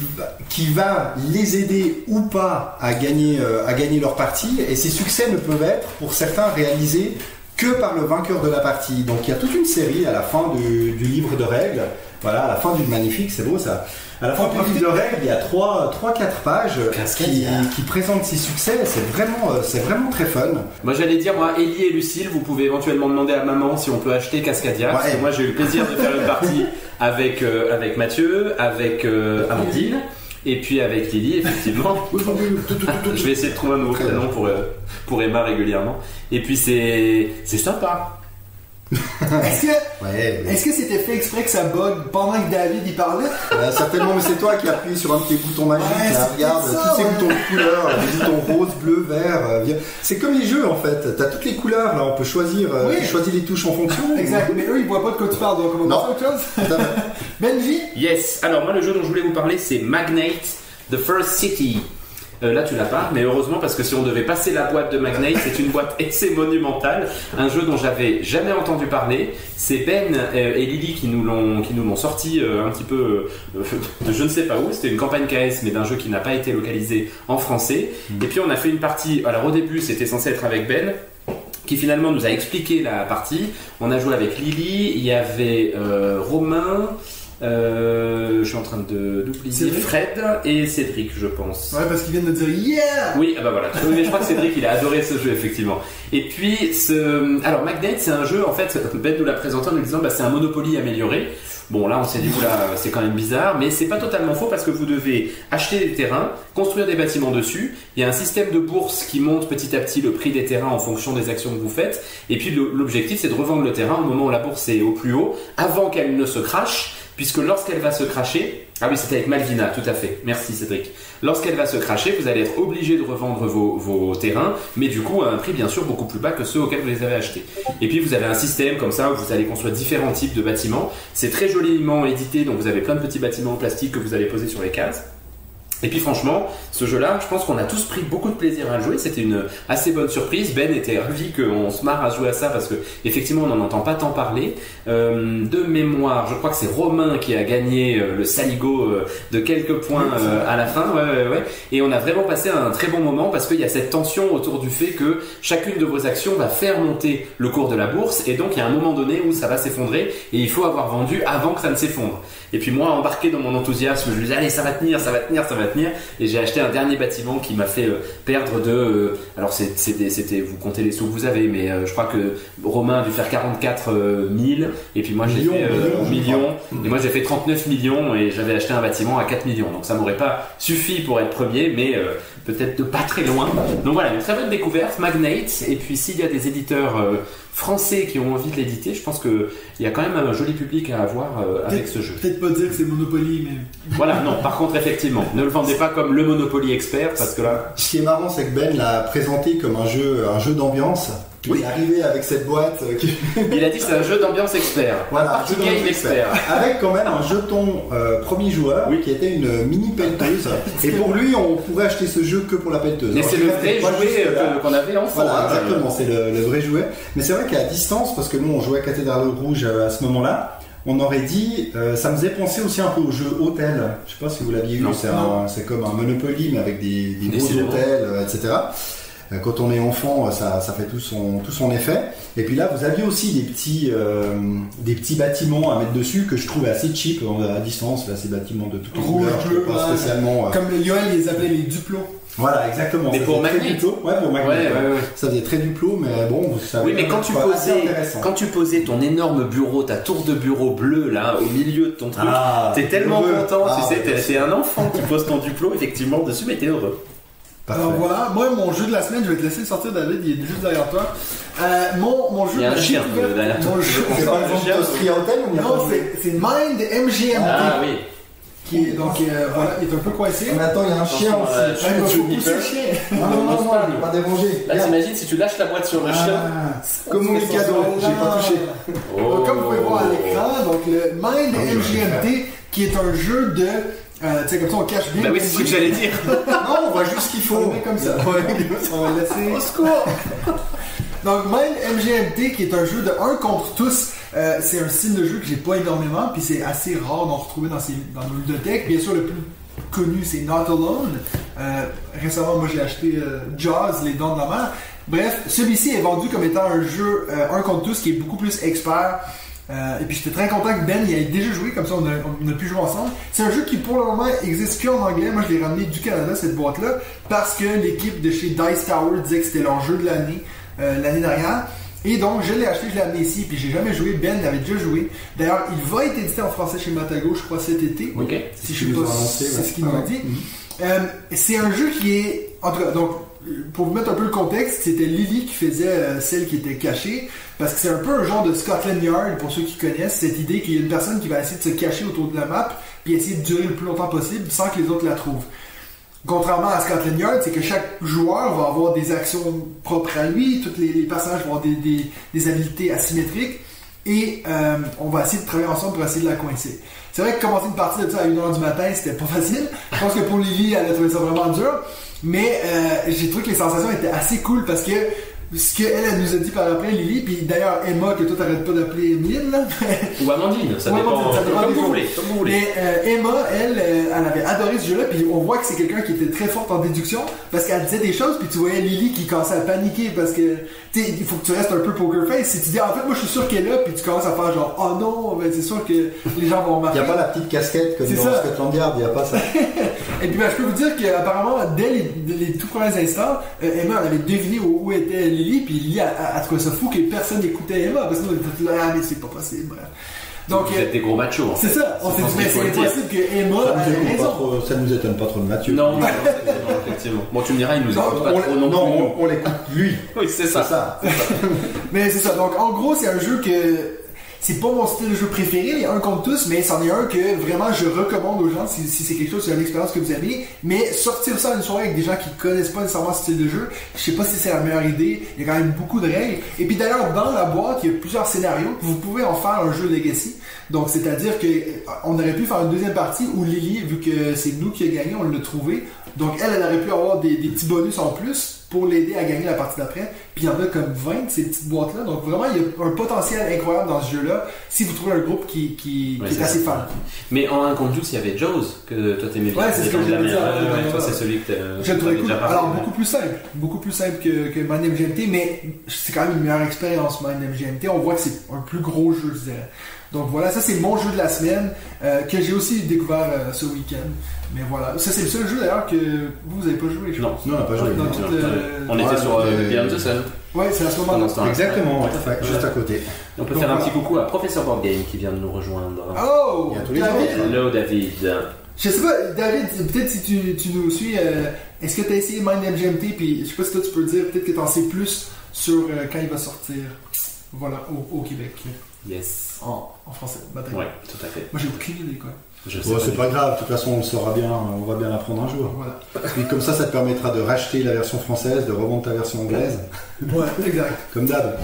qui va les aider ou pas à gagner, euh, à gagner leur partie. Et ces succès ne peuvent être pour certains réalisés que par le vainqueur de la partie. Donc il y a toute une série à la fin du, du livre de règles. Voilà, à la fin du magnifique, c'est beau ça. À la fin livre de règles, il y a 3-4 pages qui, présentent ces succès. C'est vraiment, euh, c'est vraiment très fun. Moi j'allais dire, moi, Ellie et Lucille, vous pouvez éventuellement demander à maman si on peut acheter Cascadia. Parce que moi j'ai eu le plaisir de faire une partie avec, euh, avec Mathieu, avec euh, Amandine, et puis avec Lily, effectivement. Je vais essayer de trouver un nouveau prénom pour, euh, pour Emma régulièrement. Et puis c'est c'est sympa. Est-ce que Ouais, mais- est-ce que c'était fait exprès que ça bug pendant que David y parlait? Euh, certainement, mais c'est toi qui appuies sur un de tes boutons magiques. Ouais, là, c'est regarde, ça, tous ces boutons de couleurs, les boutons rose, bleu, vert. euh, c'est comme les jeux en fait. T'as toutes les couleurs. Là, on peut choisir. euh, Oui. tu choisis les touches en fonction. Exact, mais eux ils voient pas de quoi tu parles donc on va autre chose. Benji? Yes, alors moi le jeu dont je voulais vous parler c'est Magnate The First City. Euh, là tu l'as pas, mais heureusement parce que si on devait passer la boîte de Magnate, c'est une boîte assez monumentale, un jeu dont j'avais jamais entendu parler. C'est Ben euh, et Lily qui nous l'ont qui nous l'ont sorti euh, un petit peu de je ne sais pas où. C'était une campagne KS, mais d'un jeu qui n'a pas été localisé en français. Et puis on a fait une partie. Alors au début c'était censé être avec Ben qui finalement nous a expliqué la partie. On a joué avec Lily, il y avait euh, Romain, euh, je suis en train de d'oublier Fred et Cédric, je pense. Ouais, parce qu'ils viennent de dire yeah Oui, ah bah voilà. Oui, mais je crois que Cédric, il a adoré ce jeu, effectivement. Et puis, ce... alors Magnate, c'est un jeu, en fait, Ben nous l'a présenté en nous disant, bah, c'est un Monopoly amélioré. Bon, là, on s'est dit, oula, c'est quand même bizarre, mais c'est pas totalement faux parce que vous devez acheter des terrains, construire des bâtiments dessus. Il y a un système de bourse qui monte petit à petit le prix des terrains en fonction des actions que vous faites. Et puis, l'objectif, c'est de revendre le terrain au moment où la bourse est au plus haut, avant qu'elle ne se crache, puisque lorsqu'elle va se cracher, ah oui, c'était avec Malvina, tout à fait. Merci Cédric. Lorsqu'elle va se cracher, vous allez être obligé de revendre vos, terrains, mais du coup à un prix bien sûr beaucoup plus bas que ceux auxquels vous les avez achetés. Et puis vous avez un système comme ça où vous allez construire différents types de bâtiments. C'est très joliment édité, donc vous avez plein de petits bâtiments en plastique que vous allez poser sur les cases. Et puis franchement, ce jeu-là, je pense qu'on a tous pris beaucoup de plaisir à le jouer. C'était une assez bonne surprise. Ben était ravi qu'on se marre à jouer à ça parce que effectivement, on n'en entend pas tant parler. Euh, de mémoire, je crois que c'est Romain qui a gagné euh, le Saligo euh, de quelques points à la fin. Ouais, ouais, ouais. Et on a vraiment passé un très bon moment parce qu'il y a cette tension autour du fait que chacune de vos actions va faire monter le cours de la bourse et donc il y a un moment donné où ça va s'effondrer et il faut avoir vendu avant que ça ne s'effondre. Et puis moi, embarqué dans mon enthousiasme, je me disais allez, ça va tenir, ça va tenir, ça va tenir. Et j'ai acheté un dernier bâtiment qui m'a fait euh, perdre de. euh, alors c'est- c'était, vous comptez les sous que vous avez, mais euh, je crois que Romain a dû faire 44 000 et puis moi j'ai fait euh, millions. Et moi j'ai fait 39 millions et j'avais acheté un bâtiment à 4 millions. Donc ça m'aurait pas suffi pour être premier, mais euh, peut-être de pas très loin. Donc voilà, une très bonne découverte, Magnate. Et puis s'il y a des éditeurs euh, français qui ont envie de l'éditer, je pense qu'il y a quand même un joli public à avoir euh, avec ce jeu. Peut-être pas dire que c'est Monopoly, mais. Voilà, non, par contre, effectivement, ne le vendez pas comme le Monopoly expert parce que là. Ce qui est marrant, c'est que Ben l'a présenté comme un jeu, un jeu d'ambiance. Il est arrivé avec cette boîte euh, qui... Il a dit c'est un jeu d'ambiance expert. Voilà, jeu rôle expert. Avec quand même un jeton euh, premier joueur Oui. qui était une mini pelleteuse. Et pour lui, on pourrait acheter ce jeu que pour la pelleteuse. Mais c'est le vrai jouet qu'on avait enfant. Voilà, exactement, c'est le, le vrai jouet. Mais c'est vrai qu'à distance, parce que nous on jouait à Cathédrale Rouge euh, à ce moment-là, on aurait dit, euh, ça me faisait penser aussi un peu au jeu hôtel. Je sais pas si vous l'aviez Non. c'est comme un Monopoly mais avec des, des gros hôtels, etc. Euh, Quand on est enfant, ça, ça fait tout son, tout son effet. Et puis là, vous aviez aussi des petits, euh, des petits bâtiments à mettre dessus que je trouvais assez cheap euh, à distance. Là, ces bâtiments de toutes Rouge, couleurs, bleu, trouve pas ouais. spécialement. euh, Comme Yoel les appelait les duplos. Voilà, exactement. Mais Ça pour Magnet. Duplo. Ouais, pour Magnet. ouais, ouais. Ça faisait très duplo, mais bon, ça Oui, mais quand tu, posais, intéressant. quand tu posais ton énorme bureau, ta tour de bureau bleue là, au milieu de ton truc, Ah, t'es tellement heureux. content, Ah, tu sais, t'es un enfant qui pose ton duplo effectivement dessus, mais t'es heureux. Parfait. Alors voilà, moi mon jeu de la semaine, je vais te laisser le sortir David, il est juste derrière toi. Euh, mon, mon jeu Il y a de un chien, derrière toi. mon jeu- C'est pas le d'Austria Hotel ou Non, de- c'est c'est Mind MGMT. Ah oui. Qui est, donc euh, voilà, il est un peu coincé. Mais attends, il y a un chien euh, aussi. Pousser le chien. Non, non, non, non, il n'est pas dérangé. Là, t'imagines si tu lâches la boîte sur le chien. Ah, Communicado, j'ai pas touché. Oh. Donc, comme vous pouvez voir à l'écran, donc le Mind Ah MGMT, qui est un jeu de. Euh, tu sais, comme ça on cache bien. Bah oui, c'est ce que j'allais dire. Non, on voit juste ce qu'il On faut. le met comme ça. Ouais. On va laisser. Au secours! Donc, Mind MGMT, qui est un jeu de 1 contre tous, euh, c'est un style de jeu que j'ai pas énormément, puis c'est assez rare d'en retrouver dans, ces, dans nos ludothèques. Bien sûr, le plus connu, c'est Not Alone. Euh, récemment, moi, j'ai acheté euh, Jaws, Les Dents de la Mer. Bref, celui-ci est vendu comme étant un jeu euh, 1 contre tous qui est beaucoup plus expert. Euh, et puis j'étais très content que Ben y ait déjà joué, comme ça on a, on a pu jouer ensemble. C'est un jeu qui pour le moment existe qu'en anglais. Moi je l'ai ramené du Canada cette boîte-là parce que l'équipe de chez Dice Tower disait que c'était leur jeu de l'année euh, l'année dernière. Et donc je l'ai acheté, je l'ai amené ici, puis j'ai jamais joué. Ben l'avait déjà joué. D'ailleurs, il va être édité en français chez Matago, je crois cet été. Ok. Si je sais pas, c'est ce qu'ils nous Ah dit. Euh, c'est un jeu qui est. En tout cas, donc, pour vous mettre un peu le contexte, c'était Lily qui faisait euh, celle qui était cachée. Parce que c'est un peu un genre de Scotland Yard, pour ceux qui connaissent, cette idée qu'il y a une personne qui va essayer de se cacher autour de la map, puis essayer de durer le plus longtemps possible sans que les autres la trouvent. Contrairement à Scotland Yard, c'est que chaque joueur va avoir des actions propres à lui, tous les, les personnages vont avoir des, des, des habiletés asymétriques, et euh, on va essayer de travailler ensemble pour essayer de la coincer. C'est vrai que commencer une partie de ça à 1h du matin, c'était pas facile. Je pense que pour Lily, elle a trouvé ça vraiment dur. Mais euh, j'ai trouvé que les sensations étaient assez cool parce que ce qu'elle elle nous a dit par après, Lily, puis d'ailleurs Emma, que toi t'arrêtes pas d'appeler Emeline, là. Ou Amandine, ça Ouais, dépend. Ça dépend Comme vous voulez, comme vous voulez. Mais euh, Emma, elle, euh, elle avait adoré ce jeu-là, puis on voit que c'est quelqu'un qui était très forte en déduction, parce qu'elle disait des choses, puis tu voyais Lily qui commençait à paniquer, parce que, tu sais, il faut que tu restes un peu poker face. Si tu dis, en fait, moi je suis sûr qu'elle est là, puis tu commences à faire genre, oh non, ben c'est sûr que les gens vont Il remarquer. n'y a pas la petite casquette comme C'est dans. Scotland Yard, il n'y a pas ça. Et puis ben, je peux vous dire qu'apparemment, dès les, dès les tout premiers instants, euh, Emma elle avait deviné où, où était Lily, puis Lily a, a, a trouvé ça fou que personne n'écoutait Emma, parce que nous on était là, ah mais c'est pas possible, bref. Donc, vous euh, êtes des gros machos. en c'est ça, on s'est dit, mais c'est impossible que Emma Ça ait nous, étonne pas raison. trop, ça nous étonne pas trop de Mathieu. Non, non, non, effectivement. Bon, tu me diras, il nous écoute pas on, trop non, non, plus. on, on l'écoute lui. Oui, c'est C'est ça. ça. Mais c'est ça. Donc, en gros, c'est un jeu que c'est pas mon style de jeu préféré, il y a un contre tous, mais c'en est un que vraiment je recommande aux gens si, c'est quelque chose, c'est une expérience que vous aimez. Mais sortir ça une soirée avec des gens qui connaissent pas nécessairement ce style de jeu, je sais pas si c'est la meilleure idée. Il y a quand même beaucoup de règles. Et puis d'ailleurs, dans la boîte, il y a plusieurs scénarios. Vous pouvez en faire un jeu Legacy. Donc, c'est-à-dire que euh, on aurait pu faire une deuxième partie où Lily, vu que c'est nous qui a gagné, on l'a trouvé. Donc, elle, elle aurait pu avoir des, des petits bonus en plus pour l'aider à gagner la partie d'après. Puis il y en a comme 20 de ces petites boîtes-là. Donc, vraiment, il y a un potentiel incroyable dans ce jeu-là si vous trouvez un groupe qui, qui, Ouais, qui est, assez fan. Mais en un contre il y avait Jaws, que toi t'aimais bien. Ouais, c'est ce que de la dire, ouais. c'est celui que Je t'avais cool. déjà parlé. Alors, beaucoup plus simple. Beaucoup plus simple que, que MGMT, mais c'est quand même une meilleure expérience, Mind MGMT. On voit que c'est un plus gros jeu, je dirais. Donc voilà, ça c'est mon jeu de la semaine euh, que j'ai aussi découvert euh, ce week-end. Mais voilà, ça c'est le seul jeu d'ailleurs que vous, vous avez pas joué, je Non. pense. Non, on n'a pas joué. Dans Non, le- On Ouais, était sur euh, Beyond the Sun. Ouais, c'est à ce moment-là. Exactement, ouais, Ouais. juste à côté. On peut Donc, faire un voilà. petit coucou à Professeur Board Game qui vient de nous rejoindre. Oh! Il y a tous les David! autres. Hello David. Je sais pas, David, peut-être si tu, tu nous suis, euh, est-ce que tu as essayé Mind MGMT, puis je sais pas si toi tu peux dire, peut-être que tu en sais plus sur euh, quand il va sortir, voilà, au, au Québec, Yes. en, en français. Bataille. Ouais, tout à fait. Moi j'ai aucune idée quoi. Je sais Bon, pas c'est pas grave, de toute façon on le saura bien, on va bien l'apprendre un jour. Voilà. Puis comme ça, ça te permettra de racheter la version française, de revendre ta version anglaise, Ouais, exact. comme d'hab.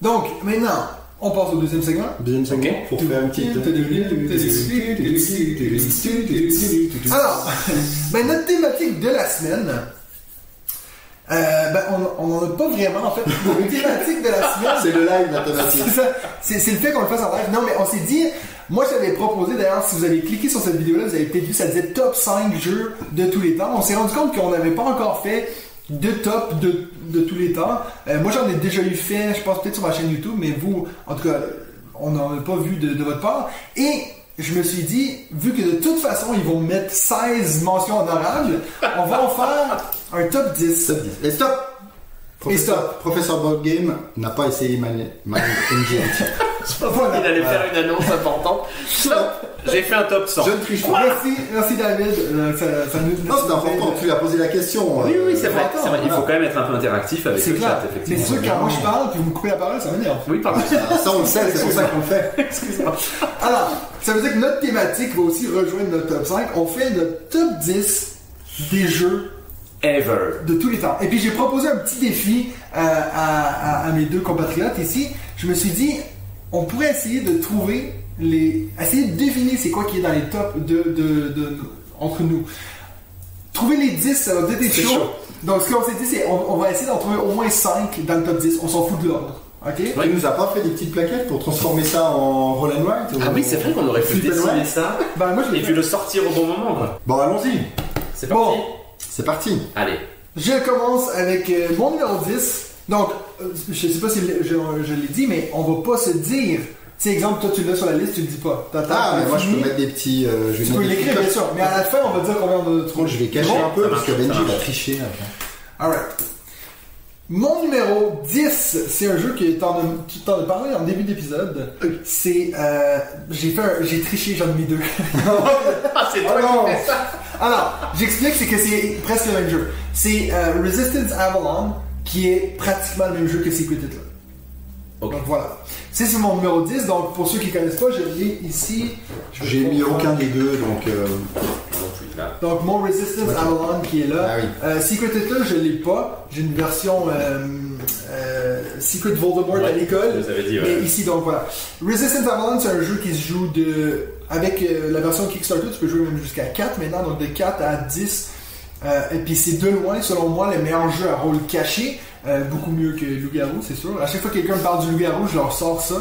Donc, maintenant, on passe au deuxième segment. Deuxième segment, pour faire une petite. Alors, ben, notre thématique de la semaine, euh, ben, on n'en a pas vraiment, en fait. Une thématique de la semaine, C'est le live, la thématique. c'est ça. C'est c'est le fait qu'on le fasse en live. Non, mais on s'est dit, moi j'avais proposé d'ailleurs, si vous avez cliqué sur cette vidéo-là, vous avez peut-être vu, ça disait top 5 jeux de tous les temps. On s'est rendu compte qu'on n'avait pas encore fait de top de, de tous les temps. Euh, moi j'en ai déjà eu fait, je pense peut-être sur ma chaîne YouTube, mais vous, en tout cas, on n'en a pas vu de, de votre part. Et je me suis dit, vu que de toute façon ils vont mettre 16 mentions honorables, on va en faire un top 10. Stop 10. Et stop Professeur, Professeur Boardgame n'a pas essayé Mind Engine. Voilà. Il allait faire une annonce importante. Stop J'ai fait un top 100. Je ne triche pas. Merci, merci David. Euh, ça, ça nous, Non, c'est important, tu lui as posé la question. Oui, oui, c'est euh, vrai. Il faut quand même être un peu interactif avec le clair. chat, Mais effectivement. sûr que quand moi je parle puis vous me coupez la parole, ça m'énerve. Oui, pardon. Ça, on le sait, c'est pour ça qu'on le fait. Excuse-moi. Alors, ça veut dire que notre thématique va aussi rejoindre notre top 5. On fait notre top 10 des jeux Ever. de tous les temps. Et puis j'ai proposé un petit défi euh, à, à- à mes deux compatriotes ici. Je me suis dit, on pourrait essayer de trouver les. essayer de deviner c'est quoi qui est dans les tops de, de, de- entre nous. Trouver les 10, ça va peut-être être C'est chaud. chaud. Donc ce qu'on s'est dit, c'est on, on va essayer d'en trouver au moins 5 dans le top 10. On s'en fout de l'ordre. Ok? Il nous a pas fait des petites plaquettes pour transformer ça en roll and write Ah ou- oui, c'est vrai qu'on aurait pu dessiner ça Ben moi je et l'ai puis le sortir au bon moment, quoi. Bon, allons-y. C'est Bon. C'est parti. Allez. Je commence avec euh, mon numéro 10. Donc, euh, je sais pas si je, je- je l'ai dit, mais on va pas se dire. C'est exemple, toi tu l'as sur la liste, tu le dis pas. T'attends, Ah, mais moi je peux mettre des petits. euh, je Tu peux l'écrire, bien sûr. Mais à la fin, on va dire combien on a Bon, trouvé. je vais cacher Bon, un peu parce que Benji va tricher. Alright. Mon numéro 10, c'est un jeu que tu t'en as parlé en début d'épisode. C'est. Euh, j'ai fait un- J'ai triché, j'en ai mis deux. Ah, c'est toi qui fais Alors, j'explique, c'est que c'est presque le même jeu. C'est euh, Resistance Avalon, qui est pratiquement le même jeu que Secret Hitler. Donc voilà. C'est sur mon numéro 10, donc pour ceux qui connaissent pas, je l'ai ici. J'ai mis aucun des deux donc. euh. Donc mon Resistance. Avalon qui est là. Ah oui. Euh, Secret Hitler, je l'ai pas. J'ai une version euh, Secret Voldemort à l'école. Mais ici, donc voilà. Resistance Avalon, c'est un jeu qui se joue de. Avec la version Kickstarter, tu peux jouer même jusqu'à 4 maintenant, donc de 4 à 10. Euh, et puis c'est de loin, selon moi, le meilleur jeu à rôle caché. Euh, beaucoup mieux que Loup-Garou, c'est sûr. À chaque fois que quelqu'un me parle du Loup-Garou, je leur sors ça.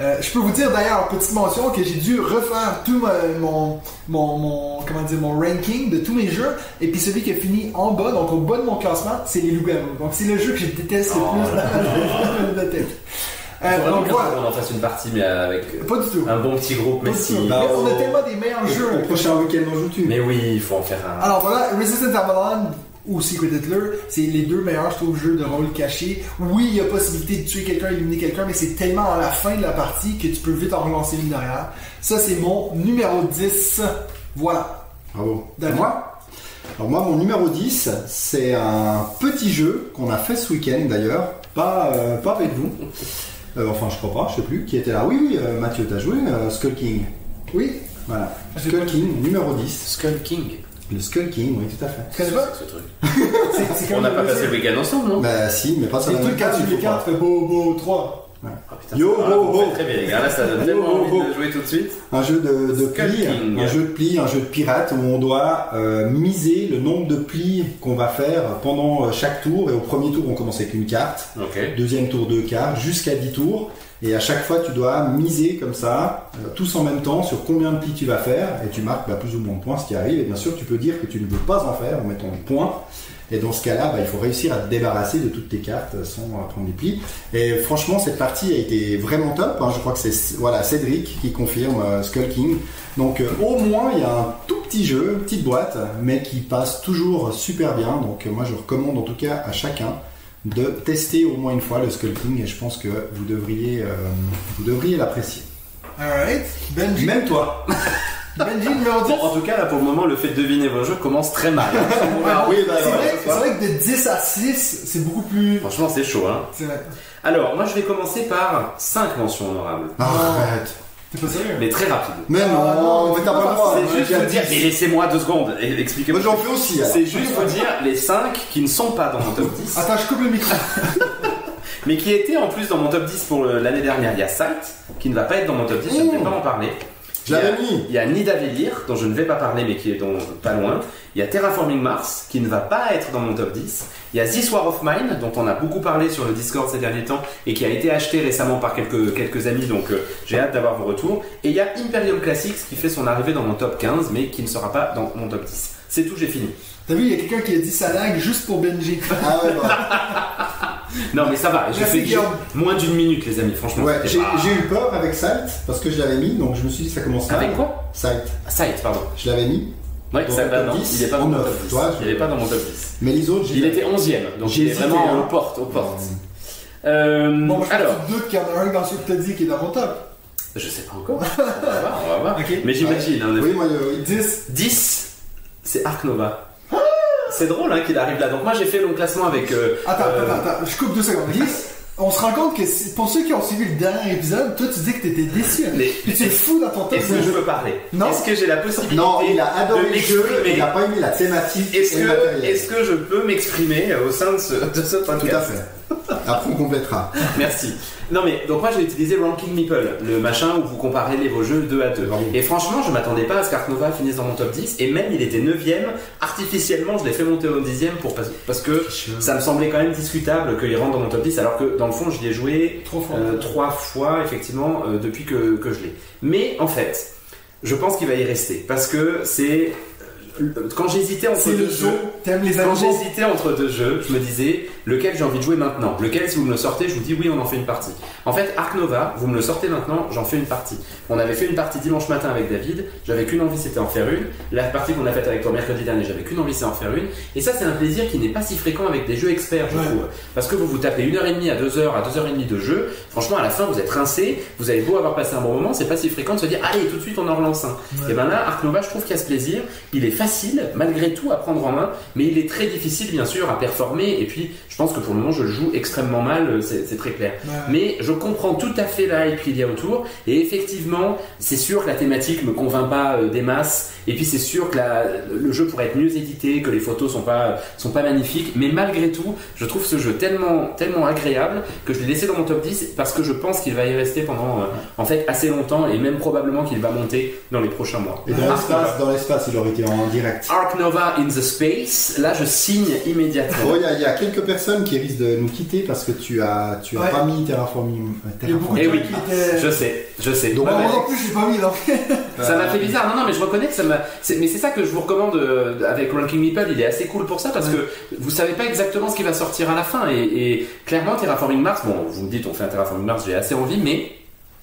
Euh, je peux vous dire d'ailleurs, petite mention, que j'ai dû refaire tout ma- mon, mon, mon, comment dire, mon ranking de tous mes jeux. Et puis celui qui a fini en bas, donc au bas de mon classement, c'est les Loups-Garous. Donc c'est le jeu que je déteste le Oh plus dans ma tête. Euh, Faudrait donc voilà. qu'on en fasse une partie, mais avec euh, Pas du tout. un bon petit groupe, mais Pas si. Bah, Mais on a tellement des meilleurs jeux. Au prochain week-end, on joue tu Mais oui, il faut en faire un. Alors voilà, Resistance Avalon ou Secret Hitler, c'est les deux meilleurs, je trouve, jeux de rôle caché. Oui, il y a possibilité de tuer quelqu'un, éliminer quelqu'un, mais c'est tellement à la fin de la partie que tu peux vite en relancer une derrière. Ça, c'est mon numéro 10. Voilà. Bravo. D'accord. Moi? Alors moi, mon numéro 10, c'est un petit jeu qu'on a fait ce week-end d'ailleurs, pas, euh, pas avec vous. Euh, enfin, je crois pas, je sais plus, qui était là. Oui, oui, euh, Mathieu, t'as joué euh, Skull King. Oui, Voilà. J'ai Skull King, numéro 10. Skull King. Le Skull King, oui, tout à fait. connais pas? Ce truc. C'est- c'est On n'a pas passé le week-end ensemble, non Bah si, mais pas sur C'est la le même truc quand table, tu il les faut pas. cartes, tu fais beau, beau, 3. Ah, putain, Yo, c'est ho. fait très bien, les gars. Là, ça donne tellement envie de jouer tout de suite. Un jeu de, plis, King. un jeu de plis, un jeu de pirate où on doit euh, miser le nombre de plis qu'on va faire pendant euh, chaque tour. Et au premier tour, on commence avec une carte. Ok. Deuxième tour, deux cartes, jusqu'à 10 tours. Et à chaque fois, tu dois miser comme ça, euh, tous en même temps, sur combien de plis tu vas faire. Et tu marques bah, plus ou moins de points, ce qui arrive. Et bien sûr, tu peux dire que tu ne veux pas en faire en mettant le point. Et dans ce cas-là, bah, il faut réussir à te débarrasser de toutes tes cartes sans euh, prendre des plis. Et franchement, cette partie a été vraiment top. hein. Je crois que c'est Cédric qui confirme euh, Skull King. Donc au moins, il y a un tout petit jeu, petite boîte, mais qui passe toujours super bien. Donc moi, je recommande en tout cas à chacun de tester au moins une fois le Skull King et je pense que vous devriez, euh, vous devriez l'apprécier. Alright. Benji. Même toi. Benji numéro 10. Bon, en tout cas, là, pour le moment, le fait de deviner vos jeux commence très mal. oui, bah, c'est vrai, vrai que de 10 à 6, c'est beaucoup plus. Franchement, c'est chaud, hein. C'est vrai. Alors, moi, je vais commencer par 5 mentions honorables. Arrête. T'es pas sérieux Mais très rapide. Mais non, non, mais t'as pas le c'est droit. C'est moi, juste vous dire, mais laissez-moi deux secondes et expliquez-moi. Moi j'en fais aussi. C'est juste vous dire les 5 qui ne sont pas dans mon top 10, Attends, je coupe le micro. mais qui étaient en plus dans mon top 10 pour l'année dernière. Il y a Sight, qui ne va pas être dans mon top 10, je ne vais pas en parler. Je l'avais Il y a- mis. Il y a Nidavellir, dont je ne vais pas parler, mais qui est donc pas loin. Il y a Terraforming Mars, qui ne va pas être dans mon top 10. Il y a This War of Mine, dont on a beaucoup parlé sur le Discord ces derniers temps, et qui a été acheté récemment par quelques, quelques amis, donc euh, j'ai hâte d'avoir vos retours. Et il y a Imperium Classics, qui fait son arrivée dans mon top 15, mais qui ne sera pas dans mon top 10. C'est tout, j'ai fini. T'as vu, il y a quelqu'un qui a dit ça lag juste pour Benji. Ah ouais, bah. Non, mais ça va, j'ai Merci, Guillaume. moins d'une minute, les amis, franchement. Ouais, j'ai pas- j'ai eu peur avec Sight parce que je l'avais mis, donc je me suis dit ça commence mal. Avec quoi? Sight, Sight, pardon. je l'avais mis. Ouais, Dans ça top non, 10, il n'est pas dans mon top 10. toi, il je- n'est pas dans mon top 10. Mais les autres, j'ai Il était 11ème, donc J'ai il est hésité, vraiment hein. aux portes, aux portes. Euh, Bon, je alors, qu'il y en a un dans ce que t'as dit qui est dans mon top. je sais pas encore. On va voir, on va voir. Ok. Mais j'imagine. hein, Oui, moi, euh, oui. 10. 10, c'est Ark Nova. C'est drôle hein, qu'il arrive là. Donc moi j'ai fait le classement avec. euh, Attends, euh, attends, attends, je coupe deux secondes. 10. On se rend compte que pour ceux qui ont suivi le dernier épisode, toi tu dis que t'étais déçu. hein. Les- Et tu es fou dans ton. Est-ce que je peux parler Non. Est-ce que j'ai la possibilité Non, il a adoré de le jeu, m'exprimer il n'a pas aimé la thématique que, est-ce que je peux m'exprimer au sein de ce, de ce podcast Tout à fait. Après, on complétera. Merci. Non mais donc moi j'ai utilisé Ranking Meeple, le machin où vous comparez les vos jeux 2 à 2. Bravo. Et franchement je m'attendais pas à ce qu'Ark Nova finisse dans mon top 10 et même il était 9ème. Artificiellement je l'ai fait monter au 10ème pour, parce, que ça me semblait quand même discutable qu'il rentre dans mon top 10 alors que dans le fond je l'ai joué Trop fort. euh, trois fois effectivement euh, depuis que, que je l'ai. Mais en fait je pense qu'il va y rester parce que c'est... euh, Quand j'hésitais entre deux jeux, quand j'hésitais entre deux jeux, je me disais lequel j'ai envie de jouer maintenant. Lequel, si vous me le sortez, je vous dis oui, on en fait une partie. En fait, Ark Nova, vous me le sortez maintenant, j'en fais une partie. On avait fait une partie dimanche matin avec David, j'avais qu'une envie, c'était en faire une. La partie qu'on a faite avec toi mercredi dernier, j'avais qu'une envie, c'est en faire une. Et ça, c'est un plaisir qui n'est pas si fréquent avec des jeux experts, je Ouais. trouve. Parce que vous vous tapez une heure et demie à deux heures, à deux heures et demie de jeu. Franchement, à la fin, vous êtes rincé, vous avez beau avoir passé un bon moment, c'est pas si fréquent de se dire allez, tout de suite, on en relance un. Ouais. Et ben là, Ark Nova, je trouve qu'il y a ce plaisir. Il est facile, malgré tout, à prendre en main, mais il est très difficile, bien sûr, à performer. Et puis, je pense que pour le moment, je le joue extrêmement mal, euh, c'est très clair. Ouais. Mais je comprends tout à fait la hype qu'il y a autour. Et effectivement, c'est sûr que la thématique me convainc pas euh, des masses. Et puis, c'est sûr que la- le jeu pourrait être mieux édité, que les photos sont pas, sont pas magnifiques. Mais malgré tout, je trouve ce jeu tellement, tellement agréable que je l'ai laissé dans mon top 10 parce que je pense qu'il va y rester pendant, euh, en fait, assez longtemps et même probablement qu'il va monter dans les prochains mois. Et dans l'espace, dans l'espace, il aurait été en direct. Ark Nova in the Space, là je signe immédiatement. Oh, y, il y a quelques personnes qui risquent de nous quitter parce que tu as, tu as Ouais. pas mis Terraforming. beaucoup de Eh oui. Je sais, je sais. Donc, Bah, Ouais, moi non plus, j'ai pas mis donc. Ça m'a fait bizarre. Non, non, mais je reconnais que ça m'a. Mais c'est ça que je vous recommande euh, avec Ranking Meeple. Il est assez cool pour ça parce Ouais. que vous savez pas exactement ce qui va sortir à la fin. Et, et clairement, Terraforming Mars, bon, vous me dites, on fait un Terraforming Mars, j'ai assez envie, mais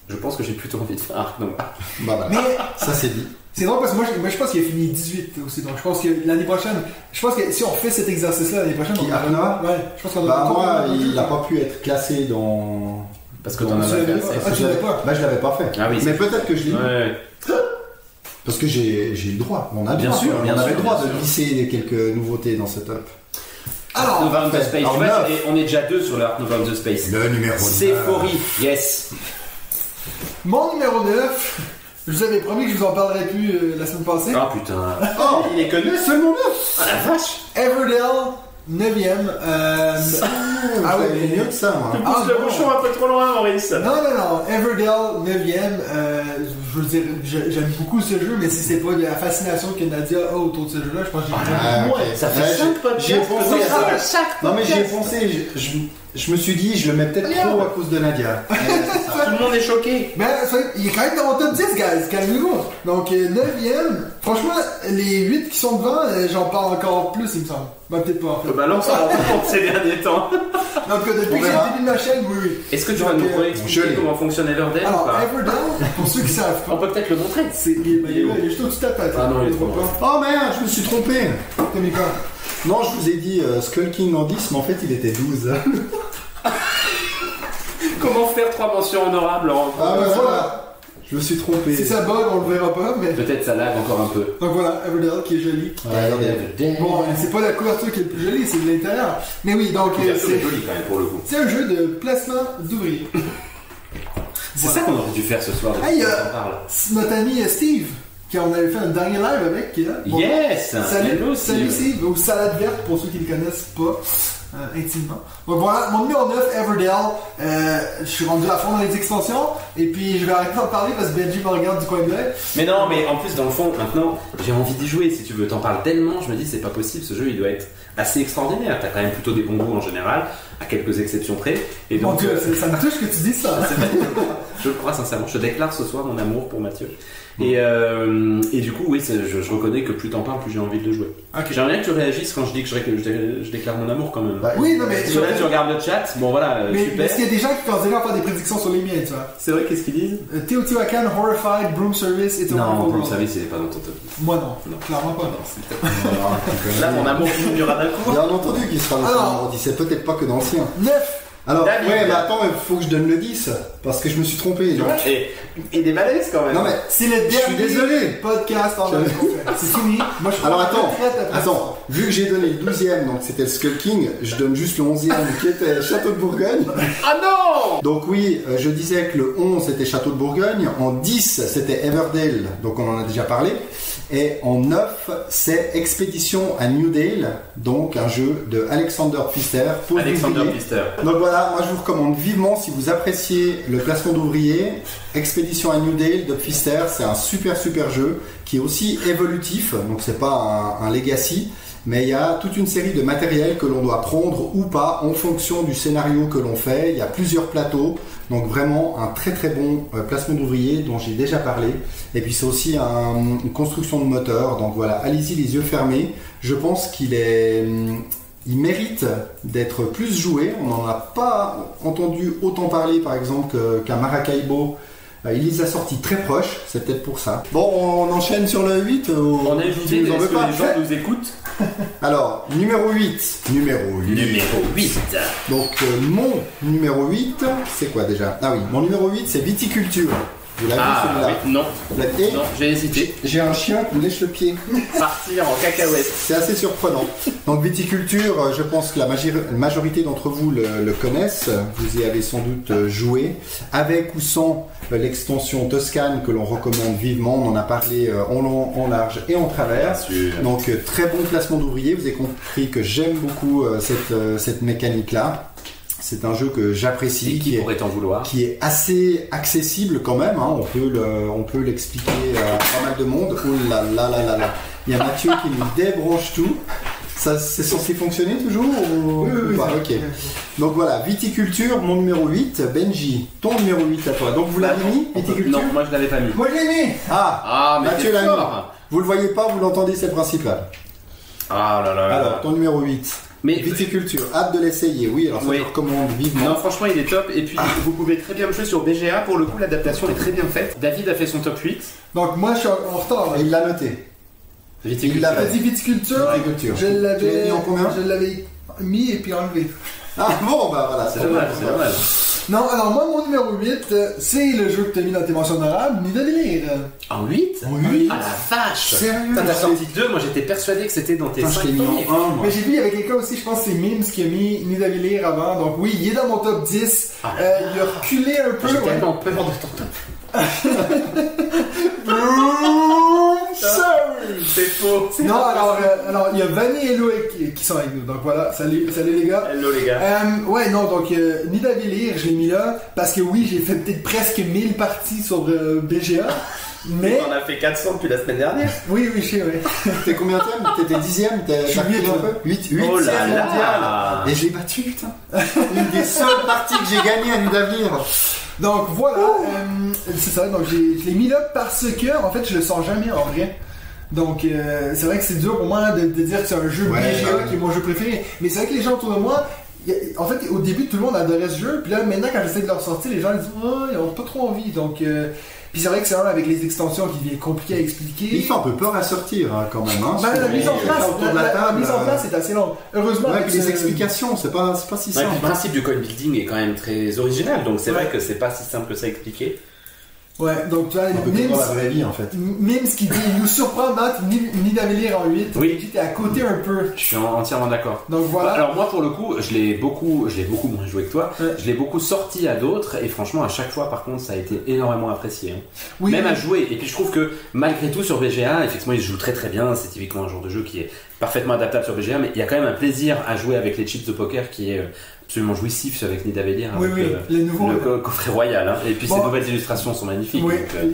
je pense que j'ai plutôt envie de faire Ark Nova. Bah, voilà. Mais Ça, c'est dit. C'est drôle parce que moi, je, moi, je pense qu'il a fini 18 aussi. Donc je pense que l'année prochaine, je pense que si on fait cet exercice-là l'année prochaine, Qui, on Ark Nova Ouais, je pense qu'on Bah, moi, il n'a pas pu être classé dans. Parce que dans t'en as fait. Ah, tu je l'avais- l'avais pas. Bah, je l'avais pas fait. Ah oui, Mais peut-être que je l'ai mis. Ouais. Parce que j'ai le droit. On a Bien droit. sûr, on bien avait sûr, le droit de glisser quelques nouveautés dans ce top. Alors, Nova in the fait, Space. alors vois, on est déjà deux sur le Nova in the Space. Le numéro Sephorie, yes. mon numéro 9, je vous avais promis que je vous en parlerais plus euh, la semaine passée. Oh putain. Oh Il est connu. Seulement 9 Ah la vache. Everdale, 9ème. Euh... Ah ouais, ouais, mais- mieux que ça, moi. Tu Ah, pousses le bon. bouchon un peu trop loin, Maurice. Non, non, non, Everdale, 9ème, euh, je veux dire, je- j'aime beaucoup ce jeu, mais si c'est pas de la fascination que Nadia a autour de ce jeu-là, je pense que j'ai Ah, ok. Ça fait Ouais, 5 j'ai- podcasts. J'y ai pensé ça. Non, mais j'y ai podcast. pensé. Je, je- me suis dit, je le mets peut-être trop à cause de Nadia. Tout le monde est choqué. Ben, c'est- il est quand même dans mon top 10, guys, calmez-vous. Donc, 9ème, franchement, les 8 qui sont devant, euh, j'en parle encore plus, il me semble. Ben, peut-être pas, en fait. Bah là, on s'en rend compte ces derniers temps. Cas, depuis que j'ai début de ma chaîne, oui, oui. Est-ce que tu vas nous Donc, euh, l'ai. comment fonctionne Everdale Alors, pas Everdale, pour ceux qui savent On peut peut-être le montrer. c'est, il, est- juste au-dessus de ta tête. Ah non, il est trop pas. Oh merde, je me suis trompé. T'as mis quoi? Non, je vous ai dit euh, Skull King en 10, mais en fait, il était 12. Comment faire trois mentions honorables en... Ah, Ben, ouais, voilà. Je me suis trompé. Si ça bug, on le verra pas, mais. Peut-être ça lag encore un peu. Donc voilà, Everdell qui est joli. Ouais, regardez. Bon, c'est pas la couverture qui est le plus jolie, c'est de l'intérieur. Mais oui, donc euh, C'est c'est joli quand même pour le coup. c'est un jeu de placement d'ouvriers. C'est ça qu'on aurait dû faire ce soir. depuis Hey, qu'on euh, en parle. Notre ami euh, Steve, qui on avait fait un dernier live avec, qui est là. Bon, Yes Salut, salut Steve. Ou Salade Verte pour ceux qui ne le connaissent pas euh, intimement. Donc voilà, mon numéro 9, Everdell. Euh, je suis rendu à fond dans les extensions, et puis je vais arrêter d'en parler parce que Benji me regarde du coin de l'œil. Mais non, mais en plus, dans le fond, maintenant, j'ai envie d'y jouer. Si tu veux, t'en parles tellement, je me dis, c'est pas possible. Ce jeu, il doit être assez extraordinaire. T'as quand même plutôt des bons goûts en général, à quelques exceptions près. Et Mon donc, dieu, euh, ça me touche que tu dises ça. je le crois sincèrement. Je déclare ce soir mon amour pour Mathieu. Et, euh, et du coup, oui, je, je reconnais que plus t'en parles, plus j'ai envie de le jouer. Ok. J'aimerais bien que tu réagisses quand je dis que je, je- je déclare mon amour quand même. Bah, Oui, non, mais. Parce que là, tu regardes le chat, bon voilà, euh, Mais, super. est-ce qu'il y a des gens qui commencent déjà à faire des prédictions sur les miens, tu vois? C'est vrai, qu'est-ce qu'ils disent? Euh, Teotihuacan, Horrified, Broom Service et Non, World. vous savez, c'est pas dans ton top. Moi non, Non. clairement pas. Là, mon amour diminuera d'un coup. Bien entendu qu'il sera dans numéro 10, c'est peut-être pas que dans le sien. 9 Alors, David. ouais, mais attends, il faut que je donne le 10, parce que je me suis trompé. donc. Et, et des malaises quand même. Non mais, C'est le Je suis dernier désolé. podcast en. C'est fini. Moi, je alors attends, attends, vu que j'ai donné le 12ème, donc c'était le Skull King, je donne juste le 11ème qui était Château de Bourgogne. Ah non Donc oui, euh, je disais que le 11 c'était Château de Bourgogne, en 10 c'était Everdale, donc on en a déjà parlé, et en 9 c'est Expédition à New Dale, donc un jeu de Alexander Pfister. pour Alexander. Pfister. Donc voilà, moi je vous recommande vivement si vous appréciez le placement d'ouvriers, Expédition à New Dale de Pfister, c'est un super super jeu qui est aussi évolutif, donc c'est pas un, un legacy, mais il y a toute une série de matériel que l'on doit prendre ou pas en fonction du scénario que l'on fait. Il y a plusieurs plateaux, donc vraiment un très très bon euh, placement d'ouvriers dont j'ai déjà parlé. Et puis c'est aussi un- une construction de moteur, donc voilà, allez-y les yeux fermés. Je pense qu'il est hum, il mérite d'être plus joué. On n'en a pas entendu autant parler, par exemple, qu'un Maracaibo. Euh, Il les a sortis très proches, c'est peut-être pour ça. Bon, on enchaîne sur le 8 ou On a tu ajouté, nous est-ce que pas les gens nous écoutent Alors, numéro 8. Numéro 8. Numéro 8. Donc, euh, mon numéro 8, c'est quoi déjà? Ah oui, mon numéro 8, c'est viticulture. Vous l'avez Ah celui-là oui, non, Vous l'avez- Et non, j'ai hésité. j'ai un chien qui me lèche le pied. Partir en cacahuète. C'est assez surprenant. Donc viticulture, euh, je pense que la major- majorité d'entre vous le, le connaissent. Vous y avez sans doute euh, joué. Avec ou sans euh, l'extension Toscane que l'on recommande vivement. On en a parlé en long, en large et en travers. Donc très bon placement d'ouvriers. Vous avez compris que j'aime beaucoup cette, cette mécanique-là. C'est un jeu que j'apprécie. Qui pourrait t'en vouloir qui est assez accessible quand même. hein. On peut le- on peut l'expliquer à pas mal de monde. Oh là là là là là. Il y a Mathieu qui nous débranche tout. Ça, c'est censé fonctionner toujours ou... Oui, oui, oui. ou pas Ok. Donc voilà, viticulture, mon numéro 8. Benji, ton numéro 8 à toi. Donc vous l'avez mis, viticulture Non, moi je l'avais pas mis. Moi, je l'ai mis Ah, Ah, mais Mathieu l'a mis. Vous le voyez pas, vous l'entendez, c'est le principal. Ah là là. Alors, ton numéro 8. Mais Viticulture, hâte de l'essayer. Oui, alors ça Oui. je recommande vivement. Non, franchement, il est top. Et puis, Ah. vous pouvez très bien le jouer sur BGA. Pour le coup, l'adaptation est très bien faite. David a fait son top 8. Donc, moi, je suis en retard. Il l'a noté. Viticulture. Il l'a dit viticulture Viticulture. Je l'avais mis en combien Je l'avais mis et puis enlevé. Ah bon, bah voilà, C'est dommage, c'est dommage. Non, alors moi, mon numéro 8, euh, c'est le jeu que tu as mis dans tes mentions honorables, Nid de délire. En 8 En Ah la vache Sérieux? Putain, T'as sorti 2, moi j'étais persuadé que c'était dans tes Putain, je 5 l'ai mis en 1, moi. Mais j'ai vu, il y avait quelqu'un aussi, je pense que c'est Mims qui a mis Nid de délire avant. Donc oui, il est dans mon top 10. Ah. Euh, il a reculé un peu. J'ai ouais. tellement peur de ton top. C'est faux. Non, alors, euh, alors il y a Vanny et Loïc qui, qui sont avec nous. Donc voilà, salut, salut les gars. Hello les gars. Euh, ouais, non, donc euh, Nida je l'ai mis là parce que oui, j'ai fait peut-être presque 1000 parties sur euh, BGA. Mais On a fait 400 depuis la semaine dernière. oui, oui, je sais, ouais. T'es combien thème T'étais dixième T'as huit, un peu? 8 8 Oh là là. Et j'ai battu, putain Une des seules parties que j'ai gagnées à Ludavir Donc voilà, euh, c'est ça. Donc je l'ai mis là parce que en fait, je le sens jamais en vrai. Donc euh, c'est vrai que c'est dur pour moi de, de dire que c'est un jeu Ouais, BGA ouais. qui est mon jeu préféré. Mais c'est vrai que les gens autour de moi, en fait, au début, tout le monde adorait ce jeu. Puis là, maintenant, quand j'essaie de le ressortir, les gens ils disent oh, ils ont pas trop envie. Donc euh, puis c'est vrai que c'est un avec les extensions qui devient compliqué à expliquer. Il fait un peu peur à sortir hein, quand même. Hein, Ben, la mise en place, la, de la, la- la table. mise en place est assez longue. Heureusement, Ouais, avec les explications, c'est pas, c'est pas si simple. le principe du coin building est quand même très original, donc c'est Ouais. vrai que c'est pas si simple que ça à expliquer. Ouais, donc tu vois, dans la vraie vie en fait. Mims qui dit, il nous surprend, Matt, ni, ni Davillier en 8. Oui. J'étais à côté un peu. Je suis en- entièrement d'accord. Donc voilà. Alors moi pour le coup, je l'ai beaucoup, je l'ai beaucoup moins joué que toi. Ouais. Je l'ai beaucoup sorti à d'autres et franchement à chaque fois par contre ça a été énormément apprécié. hein. oui, Même oui. à jouer. Et puis je trouve que malgré tout sur BGA, effectivement il se joue très très bien. C'est typiquement un genre de jeu qui est parfaitement adaptable sur BGA, mais il y a quand même un plaisir à jouer avec les chips de poker qui est euh, absolument jouissif avec Nidavellir. Oui, avec, oui, euh, les nouveaux. le co- coffret royal. hein. Et puis Bon. ces nouvelles illustrations sont magnifiques. Oui, euh,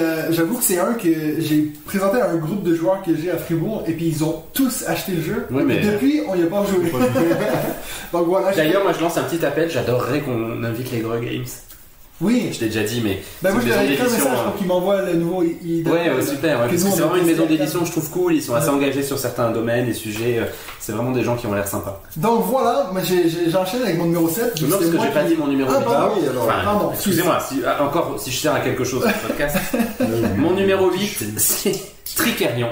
euh, j'avoue que c'est un que j'ai présenté à un groupe de joueurs que j'ai à Fribourg et puis ils ont tous acheté le jeu. Oui, mais- Et depuis, on y a pas joué. Voilà. D'ailleurs, moi je lance un petit appel, j'adorerais qu'on invite les Greux Games. Oui. Je l'ai déjà dit, mais. Ben moi je leur ai maison écrit un d'édition, message pour qu'ils m'envoient le nouveau. Ouais, ouais, super, ouais, parce que c'est vraiment une maison d'édition, je trouve cool, ils sont assez engagés sur certains domaines et sujets, euh, c'est vraiment des gens qui ont l'air sympas. Donc voilà, j'enchaîne avec mon numéro 7. Non, parce que j'ai pas dit mon numéro Ah, 8. pardon. Ah oui, alors. Pardon, excusez-moi, ah, encore si je sers à quelque chose dans ce podcast. mon numéro 8, c'est Tricerion.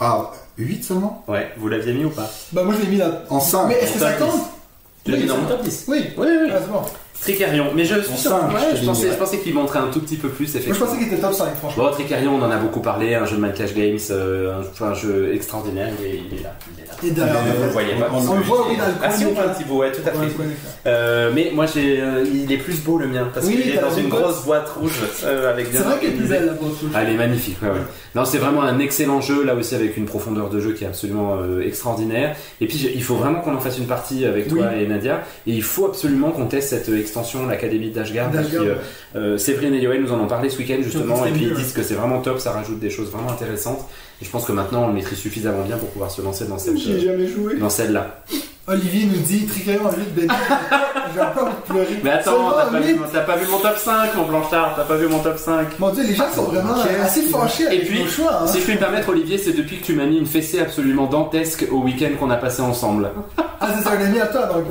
Ah, 8 seulement? Ouais, vous l'aviez mis ou pas? Bah moi je l'ai mis là. En 5. Mais est-ce que ça compte? Tu l'as mis dans mon top 10 Oui. Oui, oui. Ah, c'est bon. Tricerion, mais je suis sûr, cinq, ouais, je pensais, ouais. je pensais qu'il montrait un tout petit peu plus, Moi je effectivement. pensais qu'il était top 5, franchement. Bon, Tricerion, on en a beaucoup parlé, un jeu de Mind Clash Games, euh, un, un jeu extraordinaire, il est, il est là. Il est là. Et Mais, Vous le voyez pas. on- on le voit, oui, Ah si, on voit un petit bout, ouais, tout à fait. Euh, mais moi, j'ai, euh, il est plus beau le mien, parce Oui, qu'il est dans une grosse boîte rouge euh, avec C'est vrai qu'elle est plus belle la boîte rouge. Ah, elle est magnifique, ouais, ouais. Non, c'est vraiment un excellent jeu, là aussi avec une profondeur de jeu qui est absolument euh, extraordinaire. Et puis, il faut vraiment qu'on en fasse une partie avec toi et Nadia. Et il faut absolument qu'on teste cette euh, extension, l'Académie d'Ashgard. ouais. euh, Séverine et Yoann nous en ont parlé ce week-end justement, et puis ils disent que c'est vraiment top, ça rajoute des choses vraiment intéressantes. Et je pense que maintenant on le maîtrise suffisamment bien pour pouvoir se lancer dans cette, J'ai jamais joué. dans celle-là. Olivier nous dit Tricarion en 8, ben j'ai encore envie de pleurer. Mais attends, t'as pas, vu, mon- t'as pas vu mon top 5, mon Blanchard, t'as pas vu mon top 5. Mon dieu, les gens sont vraiment Ok. assez fâchés avec Et puis, nos choix. Hein. Si je puis me permettre, Olivier, c'est depuis que tu m'as mis une fessée absolument dantesque au week-end qu'on a passé ensemble. Ah, c'est un ami à toi donc.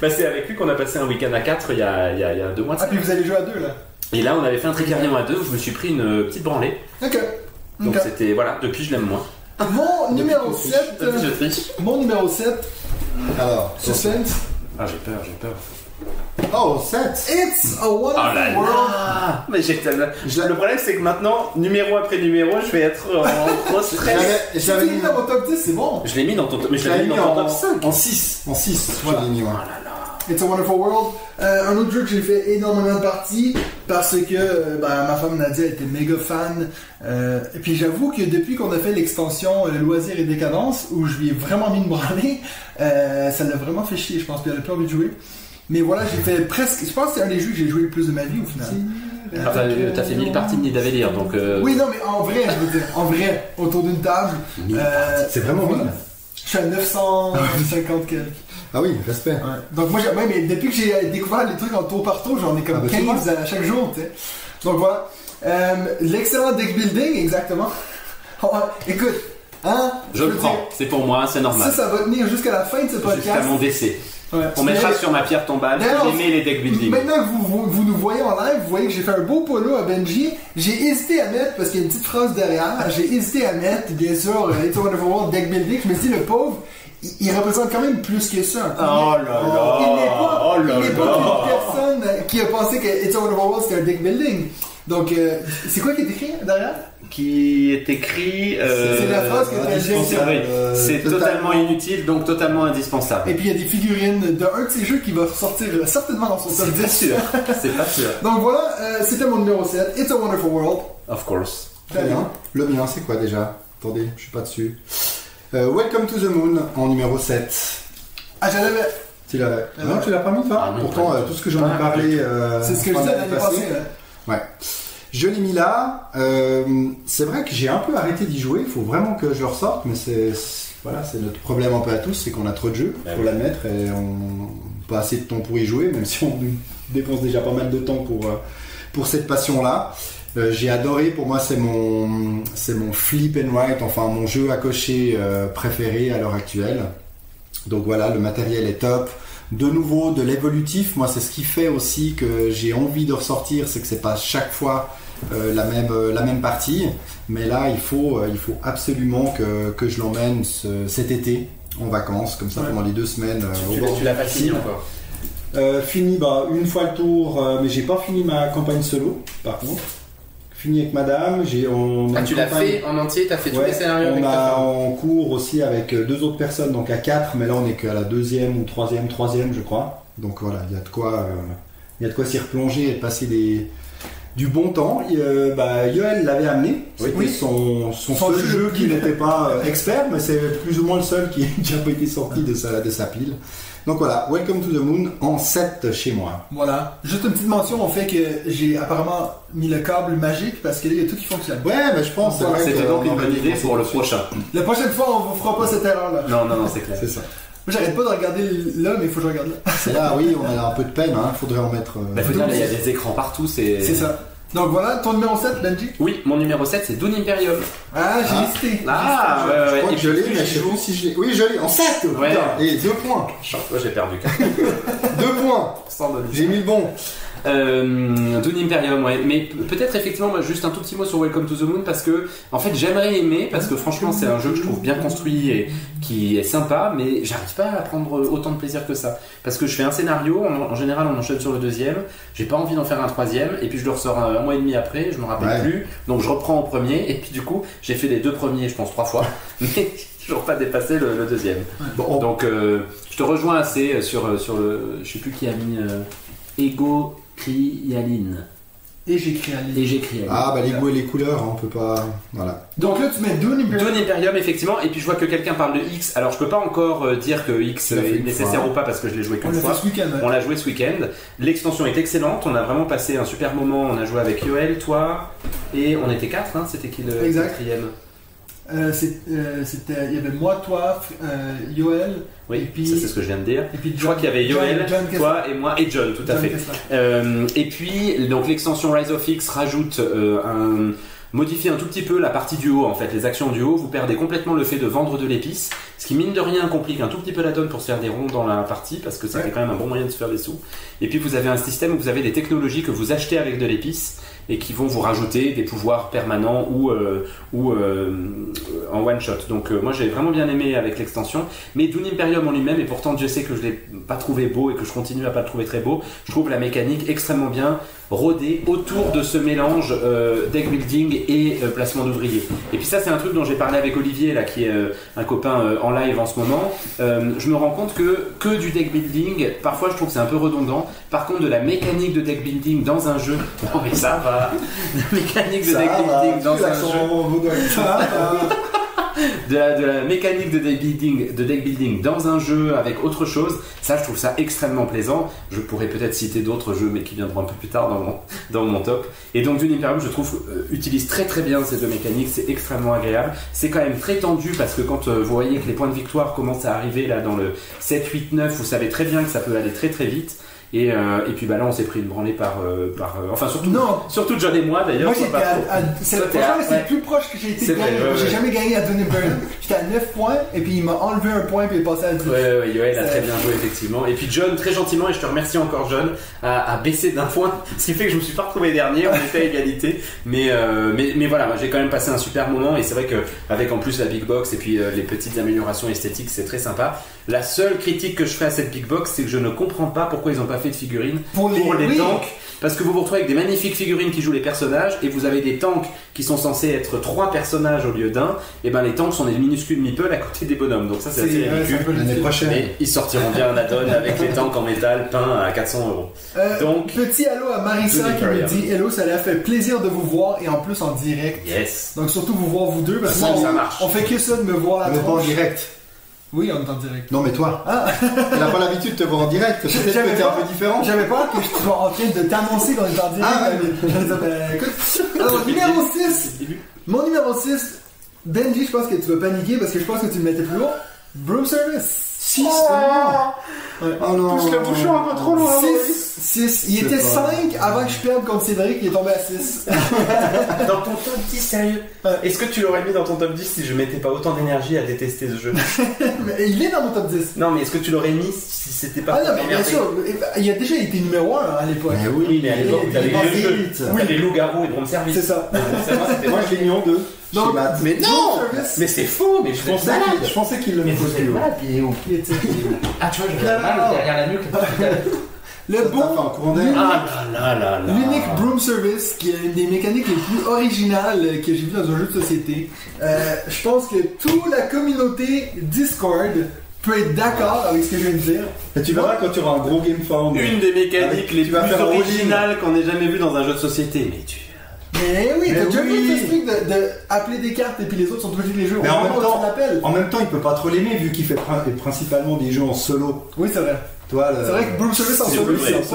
Bah, c'est avec lui qu'on a passé un week-end à 4 il y a, il y a- il y a deux mois. de Ah, puis vous allez jouer à deux là. Et là, on avait fait un tricarion à deux où je me suis pris une euh, petite branlée. Ok. Donc c'était, voilà, depuis je l'aime moins. Mon numéro 7. Depuis je triche. Mon numéro 7, Alors, Suspense. Ah, j'ai peur, j'ai peur. Oh, 7 It's a Oh Wonderful là World. là Mais j'ai tellement- Je l'ai- Le problème, c'est que maintenant, numéro après numéro, je vais être en gros stress. J'avais- mis dans mon top 10, c'est bon. Je l'ai mis dans ton top, mais je l'avais l'avais mis mis dans ton en, top 5. en 6. En 6, Voilà. je l'ai mis, ouais. Oh là là. It's a Wonderful World. Euh, un autre jeu que j'ai fait énormément de parties parce que euh, ben, ma femme Nadia était méga fan. Euh, et puis j'avoue que depuis qu'on a fait l'extension euh, Loisirs et Décadence, où je lui ai vraiment mis une branlée, euh, ça l'a vraiment fait chier, je pense, puis elle a plus envie de jouer. Mais voilà, j'ai fait presque. Je pense que c'est un des jeux que j'ai joué le plus de ma vie au final. Ah, t'as, t'as fait 1000 parties de Nidavellir, donc. euh, Oui, non, mais en vrai, je veux dire, en vrai, autour d'une table. euh, C'est vraiment bien. Je suis à 950 quelques. Ah oui, respect. Ouais. Donc moi, j'ai- ouais, mais depuis que j'ai découvert les trucs en tour par tour, j'en ai comme Ah, bah, tu 15 à chaque jour, tu sais. Donc voilà. Euh, L'excellent deck building, exactement. Oh, écoute, hein, Je le prends, c'est pour moi, c'est normal. Ça, ça va tenir jusqu'à la fin de ce Jusqu'à podcast. mon décès. Ouais. On mettra sur ma pierre tombale, j'aimais les deck building. Maintenant que vous, vous, vous nous voyez en live, vous voyez que j'ai fait un beau polo à Benji. J'ai hésité à mettre, parce qu'il y a une petite phrase derrière, j'ai hésité à mettre, bien sûr, euh, It's a Wonderful World deck building. Je me suis dit, le pauvre, il, il représente quand même plus que ça. Oh là là, Il n'est pas, oh là il n'est pas là. une personne euh, qui a pensé que It's a Wonderful World c'était un deck building. Donc, euh, c'est quoi qui est écrit derrière? Qui est écrit. euh, C'est la phrase que tu as dit. indispensable. Oui, Euh, C'est totalement inutile, donc totalement indispensable. Et puis il y a des figurines de un de ces jeux qui va sortir euh, certainement dans son top C'est pas 10. sûr, c'est pas sûr. Donc voilà, euh, c'était mon numéro 7, It's a Wonderful World. Of course. Très bien. Le mien, c'est quoi déjà? Attendez, je suis pas dessus. Euh, Welcome to the Moon en numéro 7. Ah, j'en avais. Tu l'avais Ah Non, tu l'as pas mis, toi? Ah Pourtant, euh, tout ce que j'en ai Pas parlé. euh, C'est ce que je disais année l'année passée. Ouais. Je l'ai mis là. Euh, c'est vrai que j'ai un peu arrêté d'y jouer. Il faut vraiment que je le ressorte, mais c'est voilà, c'est notre problème un peu à tous, c'est qu'on a trop de jeux, Bah faut oui. l'admettre, et on pas assez de temps pour y jouer, même si on dépense déjà pas mal de temps pour euh, pour cette passion-là. Euh, j'ai adoré. Pour moi, c'est mon c'est mon flip and write, enfin mon jeu à cocher euh, préféré à l'heure actuelle. Donc voilà, le matériel est top. De nouveau, de l'évolutif, moi c'est ce qui fait aussi que j'ai envie de ressortir, c'est que c'est pas chaque fois euh, la, même, euh, la même partie. Mais là, il faut, euh, il faut absolument que, que je l'emmène ce- cet été en vacances, comme ça Ouais. pendant les deux semaines Tu, tu l'as pas fini encore. Fini bah, une fois le tour, mais j'ai pas fini ma campagne solo, par contre. Fini avec madame, j'ai on a Ah, tu l'as fait en entier, t'as fait tous les scénarios on a en cours aussi avec euh, deux autres personnes, donc à quatre, mais là on est qu'à la deuxième ou troisième, troisième je crois. Donc voilà, il y a de quoi, euh, y a de quoi s'y replonger et de passer des, du bon temps. Et, euh, bah, Yoel l'avait amené, c'était Oui. son, son Son seul jeu. jeu qui n'était pas expert, mais c'est plus ou moins le seul qui qui n'a pas été sorti de sa, de sa pile. Donc voilà, Welcome to the Moon en 7 chez moi. Voilà. Juste une petite mention au fait que j'ai apparemment mis le câble magique parce que là, il y a tout qui fonctionne. Ouais, mais je pense c'est vrai C'était que donc on une bonne idée pour le prochain. La prochaine fois, on vous fera pas cette erreur-là. Non, non, non, c'est clair. C'est ça. Moi, j'arrête pas de regarder là, mais il faut que je regarde là. C'est là, oui, on a un peu de peine, hein. faudrait en mettre. euh, Bah, faut dire, là, il y a des écrans partout, c'est. C'est ça. Donc voilà, ton numéro 7, Benji. Oui, mon numéro 7, c'est Dune Imperium. Ah, j'ai Ah. hésité. Ah, ouais, Je ouais, crois que je l'ai, mais je sais plus si je l'ai. Oui, je l'ai en 7 Ouais. putain. Et 2 points. Moi, j'ai perdu. 2 points. J'ai mis le bon. Euh, Dune Imperium, ouais. Mais pe- peut-être effectivement, moi, juste un tout petit mot sur Welcome to the Moon parce que, en fait, j'aimerais aimer parce que franchement, c'est un jeu que je trouve bien construit et qui est sympa, mais j'arrive pas à prendre autant de plaisir que ça. Parce que je fais un scénario, en, en général, on enchaîne sur le deuxième, j'ai pas envie d'en faire un troisième, et puis je le ressors un, un mois et demi après, je me rappelle Ouais. plus, donc je reprends au premier, et puis du coup, j'ai fait les deux premiers, je pense, trois fois, mais j'ai toujours pas dépassé le, le deuxième. Bon, Donc, euh, je te rejoins assez sur, sur le. Je sais plus qui a mis. Euh, Ego Krialine. Et j'écris. Et Krialine. Ah, bah les goûts et les couleurs, hein, on peut pas. Voilà. Donc là, tu mets Dune Imperium. Dune Imperium, effectivement, et puis je vois que quelqu'un parle de X. Alors, je peux pas encore euh, dire que X est une nécessaire fois. ou pas parce que je l'ai joué On qu'une l'a fois. fait ce week-end. ouais. On l'a joué ce week-end. L'extension est excellente. On a vraiment passé un super moment. On a joué avec Yoel, toi, et on était quatre. Hein, C'était qui le Exact. quatrième? Euh, euh, C'était, il y avait moi, toi, euh, Yoel, Oui, Et puis- ça c'est ce que je viens de dire. et puis Je crois qu'il y avait Yoel, John toi et moi et John, tout à fait. Euh, et puis, donc l'extension Rise of X rajoute euh, un modifie un tout petit peu la partie du haut en fait, les actions du haut, vous perdez complètement le fait de vendre de l'épice, ce qui mine de rien complique un tout petit peu la donne pour se faire des ronds dans la partie parce que c'était Ouais. quand même un bon moyen de se faire des sous. Et puis vous avez un système où vous avez des technologies que vous achetez avec de l'épice et qui vont vous rajouter des pouvoirs permanents ou, euh, ou euh, en one shot. Donc euh, moi j'ai vraiment bien aimé avec l'extension, mais Dune Imperium en lui-même et pourtant Dieu sait que je l'ai pas trouvé beau et que je continue à pas le trouver très beau. Je trouve la mécanique extrêmement bien rodée autour de ce mélange deck building et placement d'ouvriers. Et puis ça c'est un truc dont j'ai parlé avec Olivier là qui est un copain en live en ce moment. Je me rends compte que que du deck building, parfois je trouve que c'est un peu redondant. Par contre de la mécanique de deck building dans un jeu, non mais ça va. La mécanique de Ça deck va, building dans un jeu la, de la mécanique de deck, building, de deck building dans un jeu avec autre chose, ça je trouve ça extrêmement plaisant. Je pourrais peut-être citer d'autres jeux mais qui viendront un peu plus tard dans mon, dans mon top. Et donc Dune Imperium je trouve euh, utilise très très bien ces deux mécaniques, c'est extrêmement agréable. C'est quand même très tendu parce que quand euh, vous voyez que les points de victoire commencent à arriver là dans le 7, 8, 9, vous savez très bien que ça peut aller très très vite. Et, euh, et puis bah là on s'est pris une branlée par... euh, par euh, enfin surtout, Non. surtout John et moi d'ailleurs. Moi j'étais à, à- c'est le ouais. plus proche que j'ai été J'ai ouais. jamais gagné à Donny Burn. J'étais à 9 points et puis il m'a enlevé un point puis il est passé à 10. Ouais, ouais, Yoel a très bien joué, effectivement. Et puis John, très gentiment, et je te remercie encore, John, a, a baissé d'un point, ce qui fait que je me suis pas retrouvé dernier, on était à égalité. Mais, mais, mais voilà, j'ai quand même passé un super moment, et c'est vrai que avec en plus la big box et puis les petites améliorations esthétiques, c'est très sympa. La seule critique que je fais à cette big box, c'est que je ne comprends pas pourquoi ils n'ont pas fait de figurines Pour les, pour les oui. tanks. Parce que vous vous retrouvez avec des magnifiques figurines qui jouent les personnages et vous avez des tanks qui sont censés être trois personnages au lieu d'un. Et ben les tanks sont des minuscules meeples à côté des bonhommes. Donc ça c'est assez ridicule. L'année prochaine. Mais ils sortiront bien un add-on avec les tanks en métal peints à 400 euros. Euh, Donc, petit allô à Marissa qui me dit Hello, ça lui a fait plaisir de vous voir et en plus en direct. Yes. Donc surtout vous voir vous deux parce que Ça, moi, ça on- marche. on fait que ça de me voir On la en direct. Oui, on est en direct. Non, mais toi. Ah. Elle n'a pas l'habitude de te voir en direct. Peut-être que J'avais t'es un pas- peu différent. J'avais peur que je sois en train de t'annoncer qu'on est en direct. Ah, ouais. Je disais, ben, écoute. Alors, numéro 6. Mon numéro 6. Benji, je pense que tu vas paniquer parce que je pense que tu le mettais plus haut. Broom Service. 6 Oh non. Pousse le bouchon un peu trop loin. 6. 6. Il était pas- 5 avant que je perde contre Cédric. Il est tombé à 6. Dans ton top 10, sérieux Est-ce que tu l'aurais mis dans ton top 10 si je mettais pas autant d'énergie à détester ce jeu? Mais il est dans mon top 10. Non, mais est-ce que tu l'aurais mis si c'était pas Ah non, mais bien sûr. Il a déjà été numéro 1 à l'époque. Oui, Oui, mais à l'époque, Il- t'avais les deux jeux. vite. T'avais loup-garou et Drum Service. C'est ça. Moi, je l'ai mis en 2. Donc, Chez Matt. Mais non. Mais c'est faux, mais je pensais qu'il- je pensais qu'il le Mais mettait vous êtes plus haut. malade, il est où Il était- Ah, tu vois, je mal derrière la nuque. Le bon, d'air. Ah là là là là. l'unique broom service qui est une des mécaniques les plus originales que j'ai vu dans un jeu de société. Euh, je pense que toute la communauté Discord peut être d'accord avec ce que je viens de dire. Et tu verras quand tu auras un gros game found. Une des mécaniques Avec- les plus originales qu'on ait jamais vues dans un jeu de société. Mais tu. Mais oui, t'as déjà vu ce truc de, de appeler des cartes et puis les autres sont obligés de les jouer. Mais en même temps-. En même temps, il peut pas trop l'aimer vu qu'il fait prin- principalement des jeux en solo. Oui, c'est vrai. Toi, le- C'est vrai que broom service en solo,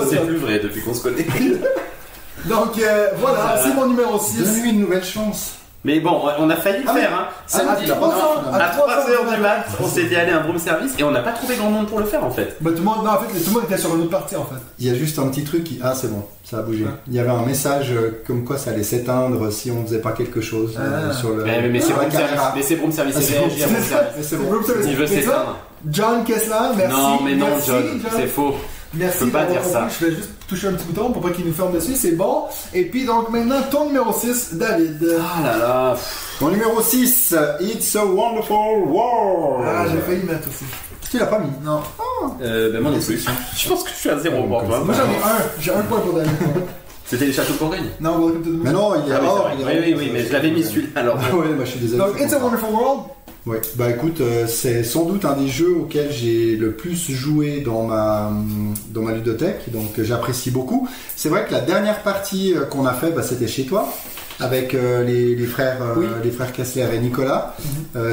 c'est plus vrai depuis qu'on se connaît. Donc euh, voilà, c'est mon numéro 6. Donne-lui une nouvelle chance. Mais bon, on a failli le Ah, faire. Hein. Samedi, à trois ans, à à trois 3 ans, heures du mat, on s'est dit aller à un broom service et on n'a pas trouvé grand monde pour le faire en fait. Bah, tout le monde, non, en fait, tout le monde était sur une autre partie en fait. Il y a juste un petit truc qui. Ah, c'est bon, ça a bougé. Ouais. Il y avait un message euh, comme quoi ça allait s'éteindre si on faisait pas quelque chose euh, Ah. sur le. Mais, mais c'est broom service. Mais c'est broom service. Ah. Il veut s'éteindre. John Kessler, merci. Non, mais non, merci, John, c'est faux. Merci peux pas dire ça. Je vais juste toucher un petit bouton pour pas qu'il nous ferme dessus, c'est bon. Et puis donc maintenant, ton numéro 6, David. Ah là là. Mon numéro 6, It's a Wonderful World. Ah, j'ai failli mettre aussi. Tu l'as pas mis? Non. Euh, ben moi non plus. Je pense que je suis à zéro pour toi. Moi j'en ai un, j'ai un point pour David. C'était les châteaux de Bourgogne. non, welcome to the Mais moon. non, il est Ah est oui, oui, oui, mais je l'avais mis celui-là alors. Ah ouais, bah, je suis désolé. Donc, It's a Wonderful World. Ouais, bah écoute, euh, c'est sans doute un des jeux auxquels j'ai le plus joué dans ma, dans ma ludothèque, donc j'apprécie beaucoup. C'est vrai que la dernière partie euh, qu'on a fait, bah, c'était chez toi, avec euh, les, les frères, Oui. les frères Kessler et Nicolas.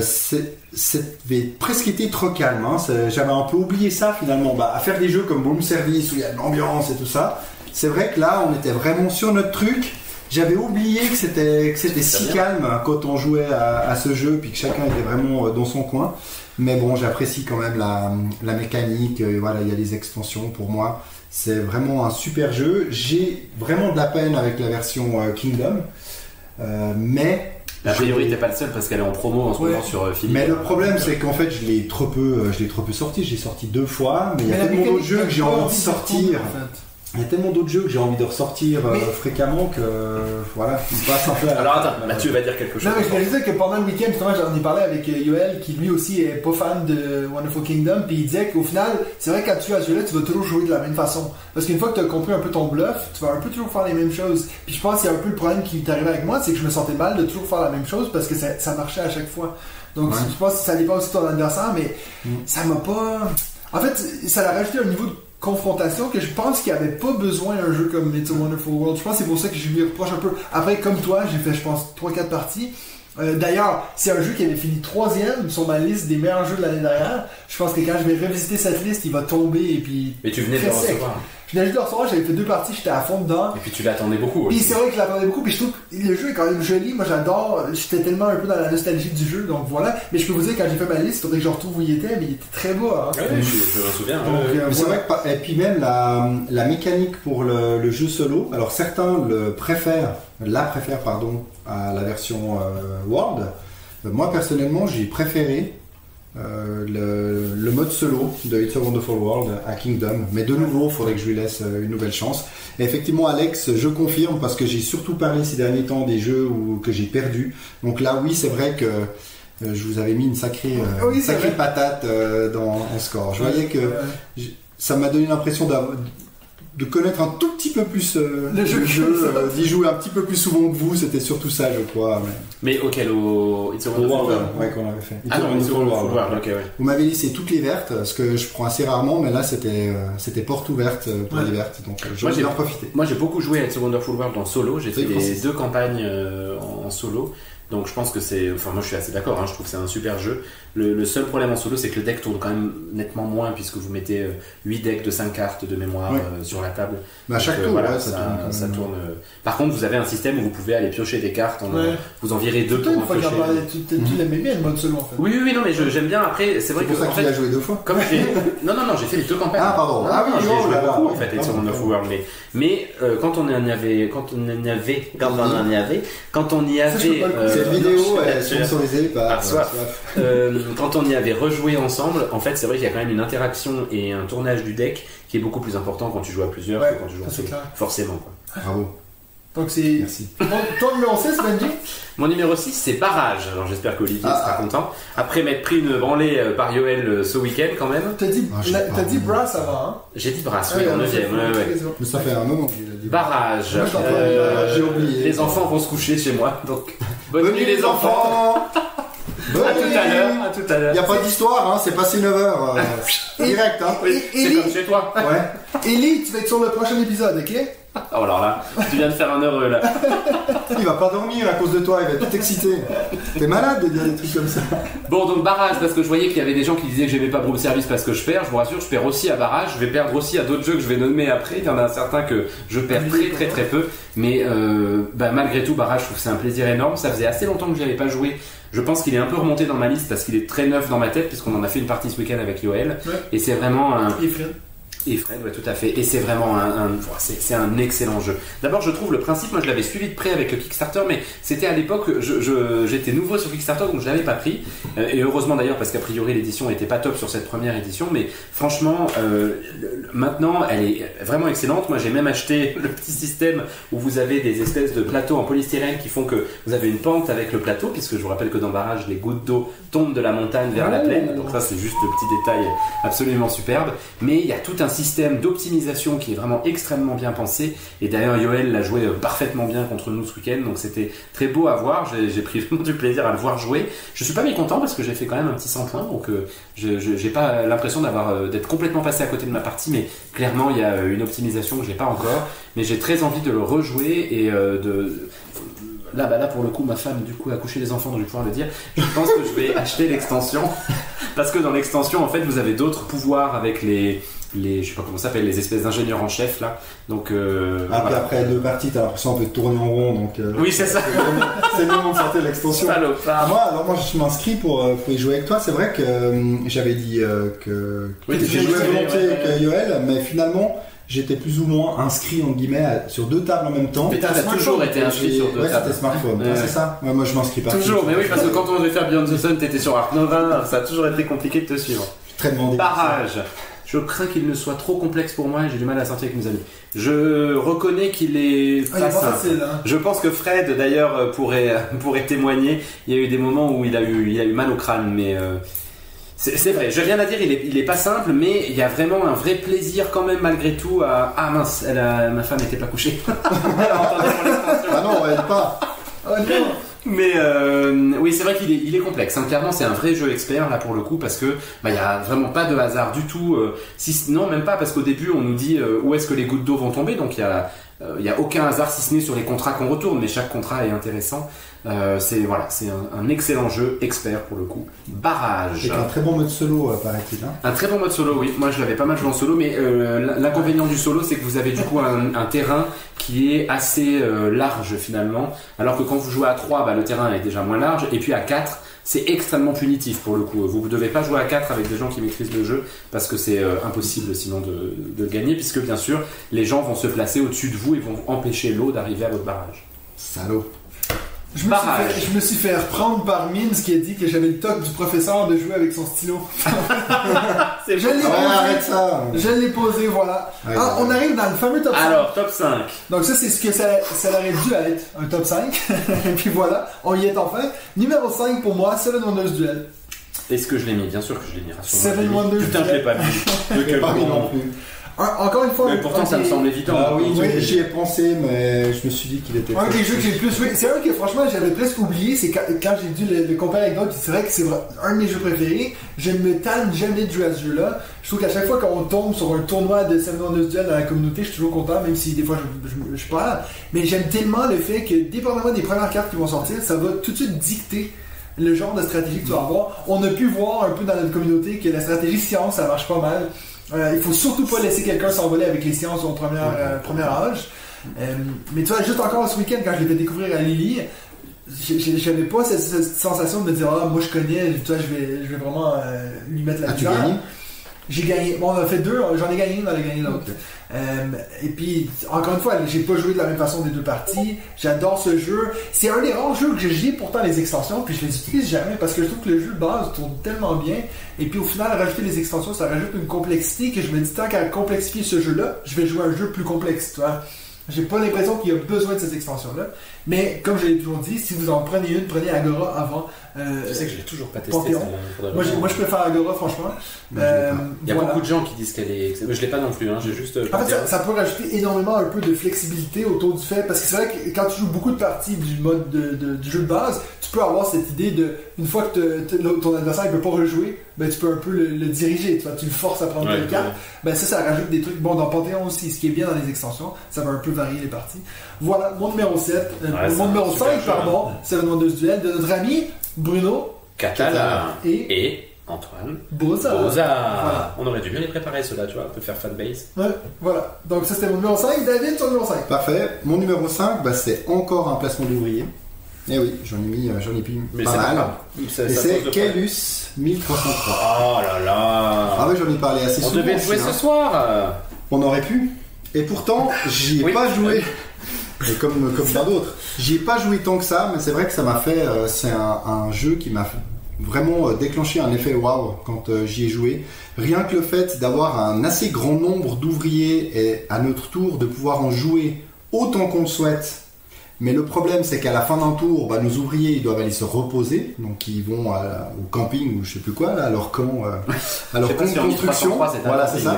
C'est- C'était presque été trop calme, hein. J'avais un peu oublié ça finalement. Bah, à faire des jeux comme Boom Service où il y a de l'ambiance et tout ça, c'est vrai que là on était vraiment sur notre truc. J'avais oublié que c'était que c'était C'est si bien. calme quand on jouait à, à ce jeu, puis que chacun était vraiment euh, dans son coin. Mais bon, j'apprécie quand même la, la mécanique. euh, voilà, il y a les extensions pour moi. C'est vraiment un super jeu. J'ai vraiment de la peine avec la version euh, Kingdom, Euh, mais A priori, t'es pas le seul parce qu'elle est en promo en ce Ouais. moment sur Philippe. mais le problème, c'est qu'en fait, je l'ai trop peu, je l'ai trop peu sorti. J'ai sorti deux fois, mais il y a la tellement d'autres jeux que j'ai envie de sortir. prendre, en fait. Il y a tellement d'autres jeux que j'ai envie de ressortir euh, Mais- fréquemment que euh, voilà, il passe un peu. à la Alors attends. Mathieu va dire quelque chose. Non, mais je réalisais que pendant le week-end, justement, j'en ai parlé avec euh, Yoel, qui lui aussi est pas fan de Wonderful Kingdom, puis il disait qu'au final, c'est vrai que quand tu joues à ce jeu-là, tu vas toujours jouer de la même façon. Parce qu'une fois que tu as compris un peu ton bluff, tu vas un peu toujours faire les mêmes choses. Puis je pense qu'il y a un peu le problème qui t'est arrivé avec moi, c'est que je me sentais mal de toujours faire la même chose parce que ça, ça marchait à chaque fois. Donc Ouais. je pense que ça dépend aussi de ton adversaire, mais Mm. ça m'a pas. En fait, ça l'a rajouté un niveau de confrontation que je pense qu'il n'y avait pas besoin un jeu comme It's a Wonderful World. Je pense que c'est pour ça que je lui reproche un peu. Après, comme toi, j'ai fait, je pense, 3-4 parties. Euh, D'ailleurs, c'est un jeu qui avait fini troisième sur ma liste des meilleurs jeux de l'année dernière. Je pense que quand je vais revisiter cette liste, il va tomber et puis. Mais tu venais de le recevoir. Juste de le recevoir, j'avais fait deux parties, j'étais à fond dedans. Et puis tu l'attendais beaucoup Puis c'est vrai que je l'attendais beaucoup, puis je trouve que le jeu est quand même joli. Moi j'adore, j'étais tellement un peu dans la nostalgie du jeu, donc voilà. Mais je peux vous dire, quand j'ai fait ma liste, il faudrait que je retrouve où il était, mais il était très beau. Hein. Ouais, je, je me souviens. Donc, ouais. euh, Mais c'est voilà. vrai que, et puis même la, la mécanique pour le, le jeu solo, alors certains le préfèrent, la préfèrent pardon, à la version euh, World. Euh, Moi personnellement, j'ai préféré le, le mode solo de It's a Wonderful World à Kingdom. Mais de nouveau, il faudrait que je lui laisse euh, une nouvelle chance. Et effectivement, Alex, je confirme parce que j'ai surtout parlé ces derniers temps des jeux où, que j'ai perdu. Donc là, oui, c'est vrai que euh, je vous avais mis une sacrée, euh, Oui, sacrée patate euh, dans en score. Je voyais que Euh, ça m'a donné l'impression d'avoir- de connaître un tout petit peu plus euh, Le jeu. euh, d'y jouer un petit peu plus souvent que vous. C'était surtout ça, je crois. mais- Mais auquel au It's a World, World. ouais, qu'on avait fait. Ah non, It's a World. World. Ok, ouais. Vous m'avez c'est toutes les vertes, ce que je prends assez rarement, mais là c'était euh, c'était porte ouverte euh, pour Ouais. les vertes, donc euh, j'ai- ai en profité. Moi j'ai beaucoup joué à It's a Wonderful World en solo, j'ai fait les deux campagnes euh, en, en solo, donc je pense que c'est, enfin moi je suis assez d'accord, hein, je trouve que c'est un super jeu. Le, le seul problème en solo c'est que le deck tourne quand même nettement moins puisque vous mettez 8 decks de 5 cartes de mémoire Ouais. euh, sur la table. Mais à Donc, chaque euh, tour, voilà, ouais, ça, ça, tourne. ça euh. Par contre vous avez un système où vous pouvez aller piocher des cartes, en- Ouais. vous en virez deux pour en piocher. tu, tu, tu l'aimais bien le mode solo en fait. Oui oui oui non mais j'aime bien après, c'est vrai C'est que pour ça qu'il a joué deux fois. Comme. Non, non, non, j'ai fait les deux campagnes. Ah, pardon. Ah oui, j'ai oh joué beaucoup en fait, It's a Pardon, Wonderful pardon. World. Mais, euh, quand on en avait, quand on en avait, quand on en avait, quand on y avait, euh, Cette vidéo je- sponsorisée par Ah, quand on y avait rejoué ensemble, en fait, c'est vrai qu'il y a quand même une interaction et un tournage du deck qui est beaucoup plus important quand tu joues à plusieurs Ouais, que quand tu joues en ça, clair. Forcément. Quoi. Bravo. Donc c'est. Merci. Ton, numéro 6, Benji Mon numéro 6, c'est Barrage. Alors j'espère qu'Olivier Ah. sera content. Après m'être pris une branlée euh, par Yoel euh, ce week-end quand même. T'as dit, Ah, Brass avant, hein J'ai dit Brasse, oui, Ouais, en ouais, 9ème. Ouais, ouais. c'est bon. Mais ça fait un moment qu'il a dit. Barrage. Moi, Euh, j'ai oublié. Les enfants vont se coucher chez moi, donc bonne, nuit les enfants. Bonne À tout à l'heure. À tout à l'heure. Il n'y a pas d'histoire, hein, c'est passé 9h. direct, hein. Oui, c'est comme chez toi. Ouais. Ellie, tu vas être sur le prochain épisode, ok? Oh alors là, tu viens de faire un heureux là. Il va pas dormir à cause de toi, il va tout exciter. T'es malade de dire des trucs comme ça. Bon donc barrage parce que je voyais qu'il y avait des gens qui disaient que j'aimais pas Broom Service parce que je perds. Je vous rassure, je perds aussi à barrage. Je vais perdre aussi à d'autres jeux que je vais nommer après. Il y en a certains que je perds très très très peu. Mais euh, bah, malgré tout, barrage, je trouve que c'est un plaisir énorme. Ça faisait assez longtemps que j'y avais pas joué. Je pense qu'il est un peu remonté dans ma liste parce qu'il est très neuf dans ma tête puisqu'on en a fait une partie ce week-end avec Yoel. Ouais. Et c'est vraiment un. Et Fred, ouais, tout à fait. Et c'est vraiment un, c'est, un excellent jeu. D'abord, je trouve le principe, moi je l'avais suivi de près avec le Kickstarter, mais c'était à l'époque, je, j'étais nouveau sur Kickstarter, donc je l'avais pas pris. Euh, et heureusement d'ailleurs, parce qu'a priori l'édition était pas top sur cette première édition, mais franchement, euh, maintenant, elle est vraiment excellente. Moi, j'ai même acheté le petit système où vous avez des espèces de plateaux en polystyrène qui font que vous avez une pente avec le plateau, puisque je vous rappelle que dans Barrage, les gouttes d'eau tombent de la montagne vers la plaine. Donc ça, c'est juste le petit détail absolument superbe. Mais il y a tout un système d'optimisation qui est vraiment extrêmement bien pensé. Et d'ailleurs, Yoel l'a joué euh, parfaitement bien contre nous ce week-end. Donc c'était très beau à voir. J'ai pris vraiment du plaisir à le voir jouer. Je suis pas mécontent parce que j'ai fait quand même un petit 100 points. Donc euh, j'ai pas l'impression d'avoir euh, d'être complètement passé à côté de ma partie. Mais clairement, il y a une optimisation que j'ai pas encore. Mais j'ai très envie de le rejouer et de. Là, bah là, pour le coup, ma femme, du coup, a couché les enfants, donc je vais pouvoir le dire. Je pense que je vais acheter l'extension. Parce que dans l'extension, en fait, vous avez d'autres pouvoirs avec les, les, je sais pas comment ça s'appelle, les espèces d'ingénieurs en chef, là. Donc, euh, Ah, voilà. après deux parties, t'as l'impression un peu de tourner en rond, donc euh, Oui, c'est ça. c'est le moment- de sortir l'extension. Ah, moi, alors moi, je m'inscris pour, euh, pour y jouer avec toi. C'est vrai que euh, j'avais dit euh, que Oui, que j'ai joué avec Yoel, mais finalement, j'étais plus ou moins inscrit en guillemets à- sur deux tables en même temps. Mais t'as toujours été inscrit sur deux ouais, tables. c'était smartphone. Ouais, Ouais, ouais. c'est ça. Ouais, moi, je m'inscris pas. Toujours, mais oui, parce que quand on devait faire Beyond the Sun, t'étais sur Arc Nova, ça a toujours été compliqué de te suivre. Je suis très demandé. Barrage. Je crains qu'il ne soit trop complexe pour moi et j'ai du mal à sortir avec mes amis. Je reconnais qu'il est Ah, pas simple. facile, hein. Je pense que Fred, d'ailleurs, euh, pourrait, pourrait témoigner. Il y a eu des moments où il a eu, il a eu mal au crâne, mais euh, c'est vrai. Je rien à dire, il est, il est pas simple, mais il y a vraiment un vrai plaisir quand même malgré tout à. Ah mince, elle a- ma femme n'était pas couchée. elle a entendu mon extension. Ah non, elle pas. Oh non Mais euh, oui, c'est vrai qu'il est, complexe. hein. Clairement, c'est un vrai jeu expert là pour le coup parce que bah, il y a vraiment pas de hasard du tout. euh, si, non, même pas parce qu'au début on nous dit euh, où est-ce que les gouttes d'eau vont tomber. Donc il y a il y a aucun hasard si ce n'est sur les contrats qu'on retourne, mais chaque contrat est intéressant. Euh, c'est voilà, c'est un, un excellent jeu expert pour le coup. Barrage. Avec un très bon mode solo, euh, paraît-il. hein. Un très bon mode solo, oui. Moi, je l'avais pas mal joué en solo, mais euh, l'inconvénient du solo, c'est que vous avez du coup un, un terrain qui est assez large finalement, alors que quand vous jouez à 3, bah, le terrain est déjà moins large, et puis à 4, c'est extrêmement punitif pour le coup. Vous ne devez pas jouer à 4 avec des gens qui maîtrisent le jeu, parce que c'est euh, impossible sinon de, de gagner, puisque bien sûr, les gens vont se placer au-dessus de vous et vont empêcher l'eau d'arriver à votre barrage. Salaud. Je me, suis fait, je me suis fait reprendre par Mims qui a dit que j'avais le toc du professeur de jouer avec son stylo. C'est Je l'ai posé. arrête ça. Je l'ai posé, voilà. Ouais, Ah, ouais. on arrive dans le fameux top 5. Alors, top 5. Donc ça, c'est ce que ça, ça aurait dû être, un top 5. Et puis voilà, on y est enfin. Numéro 5 pour moi, Seven Wonders Duel. Est-ce que je l'ai mis? Bien sûr que je l'ai mis. Seven. Wonders Putain, je l'ai pas mis. De quel pas mis moment. non plus. Un- encore une fois, Mais pourtant, ça me des- semble évident. Ah oui, Oui. j'y ai pensé, mais je me suis dit qu'il était. Un des jeux que j'ai le plus joué, c'est un que franchement j'avais presque oublié, c'est quand, quand j'ai dû le, le comparer avec d'autres, c'est vrai que c'est un de mes jeux préférés. Je ne me tanne jamais de jouer à ce jeu-là. Je trouve qu'à chaque fois qu'on tombe sur un tournoi de Seven Wonders Duel dans la communauté, je suis toujours content, même si des fois je, je, je parle. Mais j'aime tellement le fait que, dépendamment des premières cartes qui vont sortir, ça va tout de suite dicter le genre de stratégie que tu vas avoir. On a pu voir un peu dans notre communauté que la stratégie science, ça marche pas mal. Euh, il faut surtout pas laisser quelqu'un s'envoler avec les sciences au premier, euh, premier âge. Euh, mais tu vois, juste encore ce week-end, quand je l'ai fait découvrir à Lily, j'avais pas cette, cette sensation de me dire, ah, moi je connais, tu vois, je vais, je vais vraiment lui mettre la gagné J'ai gagné. Bon, on a fait deux, j'en ai gagné une, on a gagné l'autre. Euh, et puis, encore une fois, j'ai pas joué de la même façon des deux parties. J'adore ce jeu. C'est un des rares jeux que j'ai pourtant les extensions, puis je les utilise jamais parce que je trouve que le jeu de base tourne tellement bien. Et puis au final, rajouter les extensions, ça rajoute une complexité que je me dis tant qu'à complexifier ce jeu-là, je vais jouer un jeu plus complexe, tu vois. J'ai pas l'impression qu'il y a besoin de cette extension-là. Mais comme je l'ai toujours dit, si vous en prenez une, prenez Agora avant. euh, Je sais que je l'ai toujours pas testé. Moi, moi, je préfère Agora, franchement. Moi, Euh. Il y a voilà. beaucoup de gens qui disent qu'elle est. Je l'ai pas non plus, hein, j'ai juste. En fait, ça, ça peut rajouter énormément un peu de flexibilité autour du fait, parce que c'est vrai que quand tu joues beaucoup de parties du mode de, de- du jeu de base, tu peux avoir cette idée de, une fois que te- te- ton adversaire ne peut pas rejouer, ben, tu peux un peu le, le diriger, tu, vois, tu le forces à prendre Ouais, telle carte. ouais. Ben, ça, ça rajoute des trucs. Bon, dans Panthéon aussi, ce qui est bien dans les extensions, ça va un peu varier les parties. Voilà, mon numéro 7, euh, Mon numéro super 5, jeu, pardon, c'est le Wonders Duel de notre ami Bruno Catala et et Antoine. Boza. Voilà. On aurait dû mieux les préparer, ceux-là, tu vois, on peut faire fanbase. Ouais, voilà. Donc, ça, c'était mon numéro 5. David, ton numéro 5. Parfait. Mon numéro 5, bah, c'est encore un placement d'ouvrier. Eh oui, j'en ai mis, euh, j'en ai Mais pas c'est mal. pas- Et c'est. Kaelus 1303. Oh là là. Ah ouais, j'en ai parlé assez On souvent. devait le aussi, jouer hein. ce soir. On aurait pu. Et pourtant, j'y ai Oui. pas joué. Et comme, comme d'autres. J'y ai pas joué tant que ça, mais c'est vrai que ça m'a fait. euh, c'est un, un jeu qui m'a vraiment euh, déclenché un effet waouh quand euh, j'y ai joué. Rien que le fait d'avoir un assez grand nombre d'ouvriers et à notre tour de pouvoir en jouer autant qu'on le souhaite. Mais le problème, c'est qu'à la fin d'un tour, bah, nos ouvriers ils doivent aller se reposer, donc ils vont à- au camping ou je sais plus quoi, là, à leur camp, euh, à leur camp de construction. 1303, c'est un Voilà, c'est ça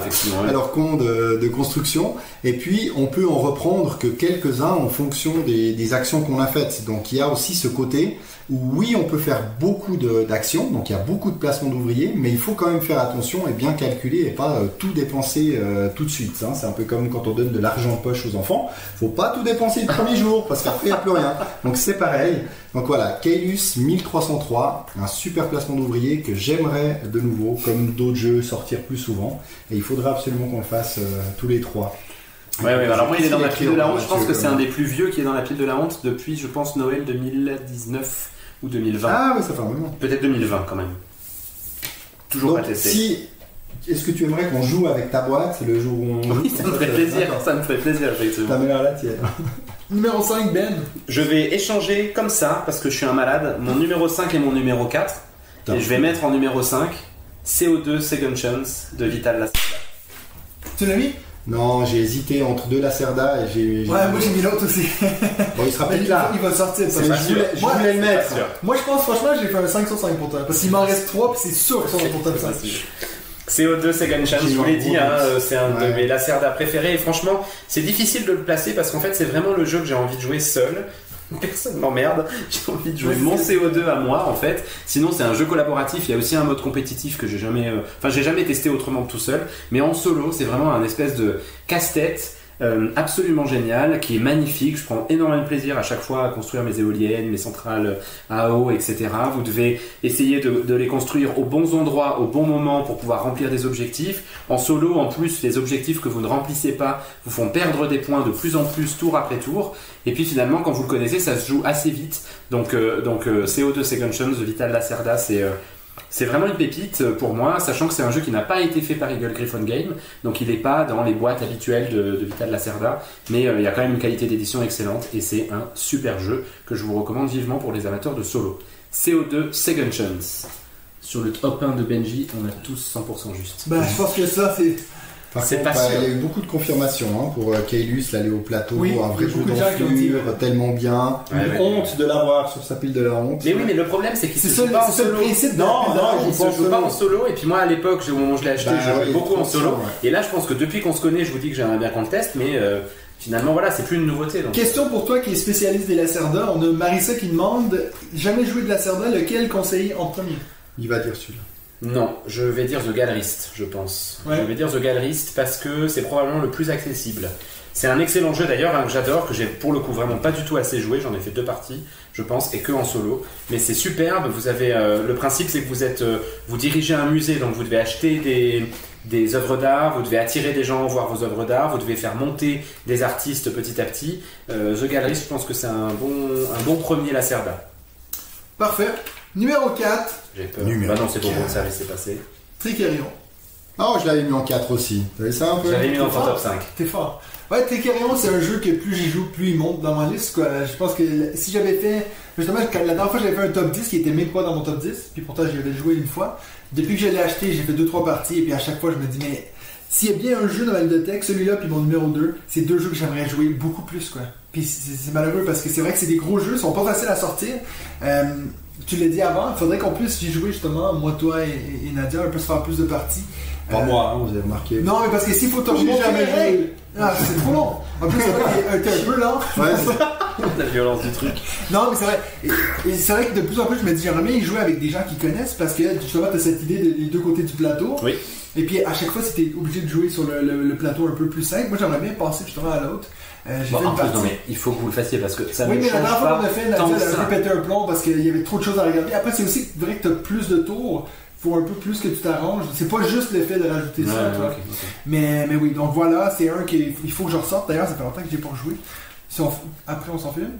à leur compte de, de construction. Et puis, on peut en reprendre que quelques-uns en fonction des, des actions qu'on a faites. Donc, il y a aussi ce côté oui, on peut faire beaucoup d'actions. Donc, il y a beaucoup de placements d'ouvriers, mais il faut quand même faire attention et bien calculer et pas euh, tout dépenser euh, tout de suite. hein. C'est un peu comme quand on donne de l'argent en poche aux enfants. faut pas tout dépenser le premier jour parce qu'après, il n'y a plus rien. Donc, c'est pareil. Donc, voilà, Kaelus 1303, un super placement d'ouvriers que j'aimerais de nouveau, comme d'autres jeux, sortir plus souvent. Et il faudra absolument qu'on le fasse euh, tous les trois. Ouais, ouais, alors moi il est dans la pile de la honte. Je pense que c'est un des plus vieux qui est dans la pile de la honte depuis, je pense, Noël 2019 ou 2020. Ah oui, ça fait un moment. Peut-être 2020 quand même. Toujours Donc, pas testé. si. Est-ce que tu aimerais qu'on joue avec ta boîte le jour où on. Oui, ça me ferait plaisir. Ça me ferait plaisir, effectivement. T'amèneras la tienne. Numéro 5, Ben. Je vais échanger comme ça parce que je suis un malade. Mon numéro 5 et mon numéro 4. Top. Et je vais mettre en numéro 5 CO2 Second Chance de Vital Lacerda. Tu l'as mis? Non, j'ai hésité entre deux Lacerda et j'ai. Ouais, moi j'ai mis l'autre aussi. Bon, il sera peut-être il, là. il va sortir. Ça. je voulais, je voulais le mettre. Moi je pense franchement j'ai fait un 5 sur 5 pour toi. Parce qu'il m'en reste 3 puis c'est sûr qu'ils sont pour top 5. CO2 Second Chance, je vous l'ai dit, hein, euh, c'est un de mes Lacerda préférés. Et franchement, c'est difficile de le placer parce qu'en fait, c'est vraiment le jeu que j'ai envie de jouer seul. Personne m'emmerde. J'ai envie de jouer mon c'est- CO2 à moi, en fait. Sinon, c'est un jeu collaboratif. Il y a aussi un mode compétitif que j'ai jamais, euh, enfin, j'ai jamais testé autrement que tout seul. Mais en solo, c'est vraiment un espèce de casse-tête. Euh, absolument génial, qui est magnifique. Je prends énormément de plaisir à chaque fois à construire mes éoliennes, mes centrales à eau, etc. Vous devez essayer de, les construire aux bons endroits, au bon moment pour pouvoir remplir des objectifs. En solo, en plus, les objectifs que vous ne remplissez pas vous font perdre des points de plus en plus tour après tour. Et puis finalement, quand vous le connaissez, ça se joue assez vite. Donc, euh, donc euh, CO2 Second Chance Vital Lacerda, c'est c'est vraiment une pépite euh, pour moi, sachant que c'est un jeu qui n'a pas été fait par Eagle Griffon Game, donc il n'est pas dans les boîtes habituelles de, de Vital Lacerda, mais euh, il y a quand même une qualité d'édition excellente et c'est un super jeu que je vous recommande vivement pour les amateurs de solo. CO2 Second Chance. Sur le top 1 de Benji, on a tous 100% juste. Bah je pense que ça c'est. Par C'est contre, pas bah, sûr. il y a eu beaucoup de confirmations hein, pour euh, Kaelus, l'aller au plateau, Oui, un vrai dit, d'enflure, tellement bien. Ouais, Une ouais. honte de l'avoir sur sa pile de la honte. Mais oui, mais le problème c'est qu'il se ça, joue pas en solo. principe Non, la non. Il se joue pas en solo, et puis moi à l'époque, au moment où je l'ai acheté, Bah, je jouais beaucoup en solo. ouais. Et là, je pense que depuis qu'on se connaît, je vous dis que j'aimerais bien qu'on le teste, mais euh, finalement, voilà, c'est plus une nouveauté. Donc. Question pour toi qui est spécialiste des Lacerda. On a Marissa qui demande jamais joué de Lacerda, lequel conseiller en premier? Il va dire celui-là. Non, je vais dire The Gallerist, je pense. Ouais. Je vais dire The Gallerist parce que c'est probablement le plus accessible. C'est un excellent jeu d'ailleurs, hein, que j'adore, que j'ai pour le coup vraiment pas du tout assez joué. J'en ai fait deux parties, je pense, et que en solo. Mais c'est superbe. Vous avez euh, le principe, c'est que vous êtes, euh, vous dirigez un musée, donc vous devez acheter des des œuvres d'art, vous devez attirer des gens voir vos œuvres d'art, vous devez faire monter des artistes petit à petit. Euh, The Gallerist, je pense que c'est un bon un bon premier Lacerda. Parfait. Numéro 4, J'ai peur. Numéro bah non, c'est bon, quatre. ça laissé passer. Tricarion. Oh, je l'avais mis en 4 aussi. Vous savez ça un peu? J'avais mis Ah. top 5. T'es fort. Ouais, Tricarion, c'est un jeu que plus j'y joue, plus il monte dans ma liste. Quoi. Je pense que si j'avais fait. Justement, la dernière fois, j'avais fait un top 10 qui était même pas dans mon top 10, puis pourtant, j'y avais joué une fois. Depuis que je l'ai acheté, j'ai fait 2-3 parties, et puis à chaque fois, je me dis, mais s'il y a bien un jeu dans ma bibliothèque, celui-là puis mon numéro 2, c'est deux jeux que j'aimerais jouer beaucoup plus, quoi. Puis c'est c'est malheureux parce que c'est vrai que c'est des gros jeux, ils sont pas faciles à sortir. Euh, tu l'as dit avant, il faudrait qu'on puisse y jouer justement, moi, toi et, et Nadia, on peut se faire plus de parties. Pas Euh, moi, hein, vous avez remarqué. Non, mais parce que s'il faut te remonter jamais les joué. règles, ah, c'est trop long. En plus, c'est vrai qu'il est- t'es un peu lent. Ouais, La violence du truc. Non, mais c'est vrai. Et, et c'est vrai que de plus en plus, je me dis, j'aimerais bien y jouer avec des gens qui connaissent parce que justement, t'as cette idée des deux côtés du plateau. Oui. Et puis à chaque fois, c'était obligé de jouer sur le, le- le plateau un peu plus simple. Moi, j'aimerais bien passer justement à l'autre. Euh, Bon, fait en plus, non mais il faut que vous le fassiez parce que ça oui, ne mais la dernière fois pas qu'on a fait, elle a un peu pété un plomb parce qu'il y avait trop de choses à regarder. Après, c'est aussi vrai que t'as plus de tours. Faut un peu plus que tu t'arranges. C'est pas juste l'effet de rajouter Ouais, ça, tu ok. Mais, mais oui, donc voilà, c'est un qu'il faut que je ressorte. D'ailleurs, ça fait longtemps que j'ai pas joué. Si on, f- après, on s'en fait une.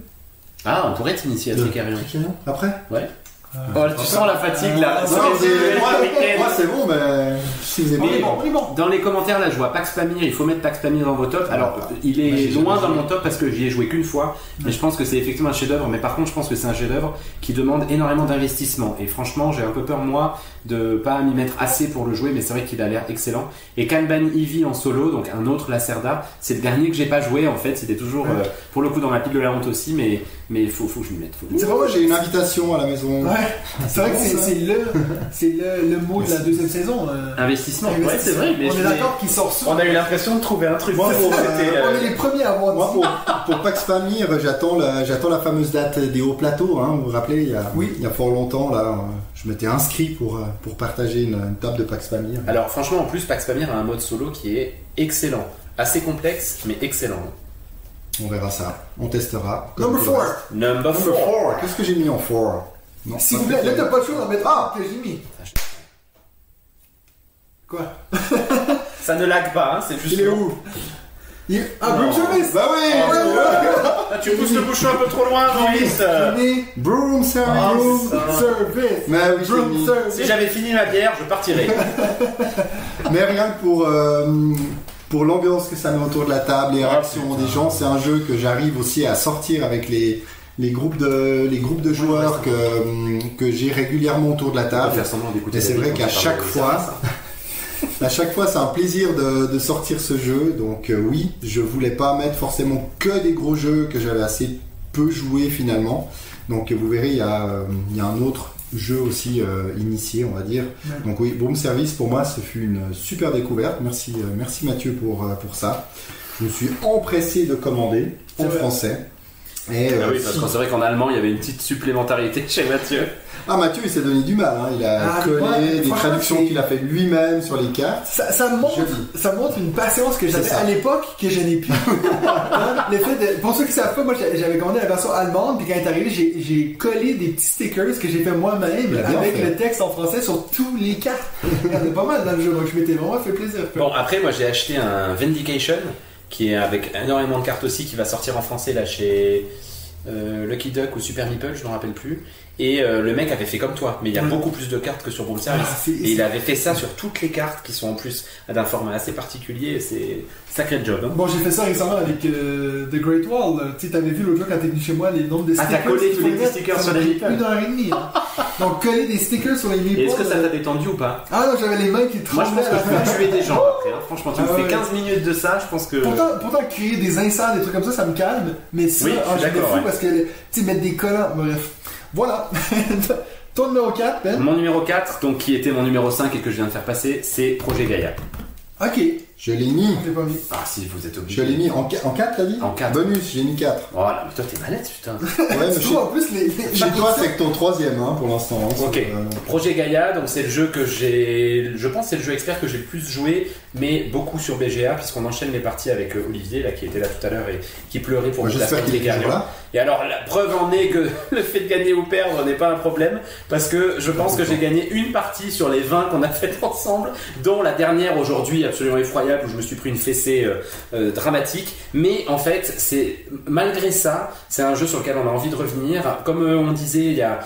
Ah, on pourrait t'initier à De- Tricarion. Après? Oh, tu sens la fatigue là. Euh, non, moi, c'est bon, mais si vous aimez. bon, on est bon. Dans les commentaires là, je vois Pax Pamir, il faut mettre Pax Pamir dans vos tops. Alors, Ah, il moi, est j'ai loin dans joué. mon top parce que j'y ai joué qu'une fois, mais je pense que c'est effectivement un chef-d'œuvre. Mais par contre, je pense que c'est un chef-d'œuvre qui demande énormément d'investissement. Et franchement, j'ai un peu peur moi de pas m'y mettre assez pour le jouer, mais c'est vrai qu'il a l'air excellent. Et Kanban Eevee en solo, donc un autre Lacerda, c'est le dernier que j'ai pas joué en fait. C'était toujours euh, pour le coup dans ma pile de la honte aussi, mais mais faut faut que je m'y mette. C'est Moi, j'ai une invitation à la maison. Ouais, c'est vrai que c'est le, c'est le, le mot de la deuxième saison. euh. Investissement. Ouais, c'est vrai. Mais on est d'accord qu'il sort. On a eu l'impression de trouver un truc. Moi, pour, c'était, On euh, est les premiers à avoir Moi, pour, pour Pax Pamir, j'attends la, j'attends la fameuse date des hauts plateaux. Hein, vous vous rappelez, il y, a, Oui. il y a fort longtemps, là, euh, je m'étais inscrit pour, euh, pour partager une, une table de Pax Pamir. Alors franchement, en plus, Pax Pamir a un mode solo qui est excellent. Assez complexe, mais excellent. On verra ça. On testera. Number tout le 4. reste. Number Number 4. 4. Qu'est-ce que j'ai mis en 4 Non, S'il vous plaît, là t'as pas le choix d'en mettre Ah. que j'ai mis. Quoi? Ça ne lag pas, hein, c'est juste. Il est où? Il- Ah, Non. Broom Service Bah oui Ouais, ouais, ouais. Ah, tu pousses le bouchon un peu trop loin, mis Broom Service Ah, Broom ça. Service. Mais oui, je l'ai Broom mis. Service. Si j'avais fini ma bière, je partirais. Mais rien que pour, euh, pour l'ambiance que ça met autour de la table, les Ah, réactions des gens, c'est un jeu que j'arrive aussi à sortir avec les, les, groupes, de, les groupes de joueurs que, que j'ai régulièrement autour de la table. Et c'est vrai qu'à chaque fois, ça. À chaque fois, c'est un plaisir de, de sortir ce jeu. Donc euh, oui, je voulais pas mettre forcément que des gros jeux que j'avais assez peu joué finalement. Donc vous verrez, il y a, euh, il y a un autre jeu aussi euh, initié, on va dire. Ouais. Donc oui, Boom Service pour moi, ce fut une super découverte. Merci, merci Mathieu pour, pour ça. Je me suis empressé de commander en vrai. français. Et, Ah euh, oui, parce que c'est vrai qu'en allemand, il y avait une petite supplémentarité chez Mathieu. Ah Mathieu, il s'est donné du mal. hein. Il a Ah, collé ouais, des traductions qu'il a fait lui-même sur les cartes. Ça, ça montre, ça montre une patience que j'avais à l'époque que je n'ai plus. Hein, le fait de- pour ceux qui savent pas, moi j'avais commandé la version allemande, puis quand elle est arrivée, j'ai- collé des petits stickers que j'ai fait moi-même avec fait. le texte en français sur tous les cartes. Il y en a pas mal dans le jeu, donc je m'étais vraiment fait plaisir. Bon, après, moi j'ai acheté un Vindication qui est avec énormément de cartes aussi qui va sortir en français là chez euh, Lucky Duck ou Super Meeple, je ne me rappelle plus. Et euh, le mec avait fait comme toi, mais il y a Ouais. beaucoup plus de cartes que sur Brawl Service. Ah, et il avait fait ça sur toutes les cartes qui sont en plus d'un format assez particulier. C'est sacré job. hein. Bon, j'ai fait ça récemment avec euh, The Great Wall. Tu sais, t'avais vu l'autre jour quand t'es venu chez moi les nombres de Ah, stickers. t'as collé tous les mettre. stickers sur les. Une heure et demie. hein. Donc, coller des stickers sur les meeples. Est-ce que ça euh, t'a détendu ou pas? Ah non, j'avais les mains qui Moi je tremblaient pense que tu fin. peux tuer des gens après. hein. Franchement, tu Ah me fais ouais. 15 minutes de ça, je pense que. Pourtant, pourtant, créer des inserts, des trucs comme ça, ça me calme. Mais ça, Oui, je suis ah, je d'accord, fou ouais. parce que, tu sais, mettre des collants, bref. Voilà. Ton numéro 4, Ben. Mon numéro 4, donc qui était mon numéro 5 et que je viens de faire passer, c'est Projet Gaïa. Ok. Je l'ai mis. Je l'ai pas mis. Ah si, vous êtes obligé. Je l'ai mis en, 4, t'as dit En quatre. Bonus, j'ai mis 4. Voilà, mais toi t'es malade, putain. Ouais, mais chez, en plus les. les- chez toi, c'est que ton troisième hein, pour l'instant. hein, Ok. euh, Projet Gaïa, donc c'est le jeu que j'ai, je pense que c'est le jeu expert que j'ai le plus joué, mais beaucoup sur BGA puisqu'on enchaîne les parties avec euh, Olivier là qui était là tout à l'heure et qui pleurait pour J'espère classement qu'il des gagnants. Et alors la preuve en est que le fait de gagner ou perdre n'est pas un problème parce que je pense que j'ai gagné une partie sur les 20 qu'on a faites ensemble, dont la dernière aujourd'hui absolument effroyable où je me suis pris une fessée euh, euh, dramatique. Mais en fait, c'est malgré ça, c'est un jeu sur lequel on a envie de revenir. Comme euh, on disait, il y a,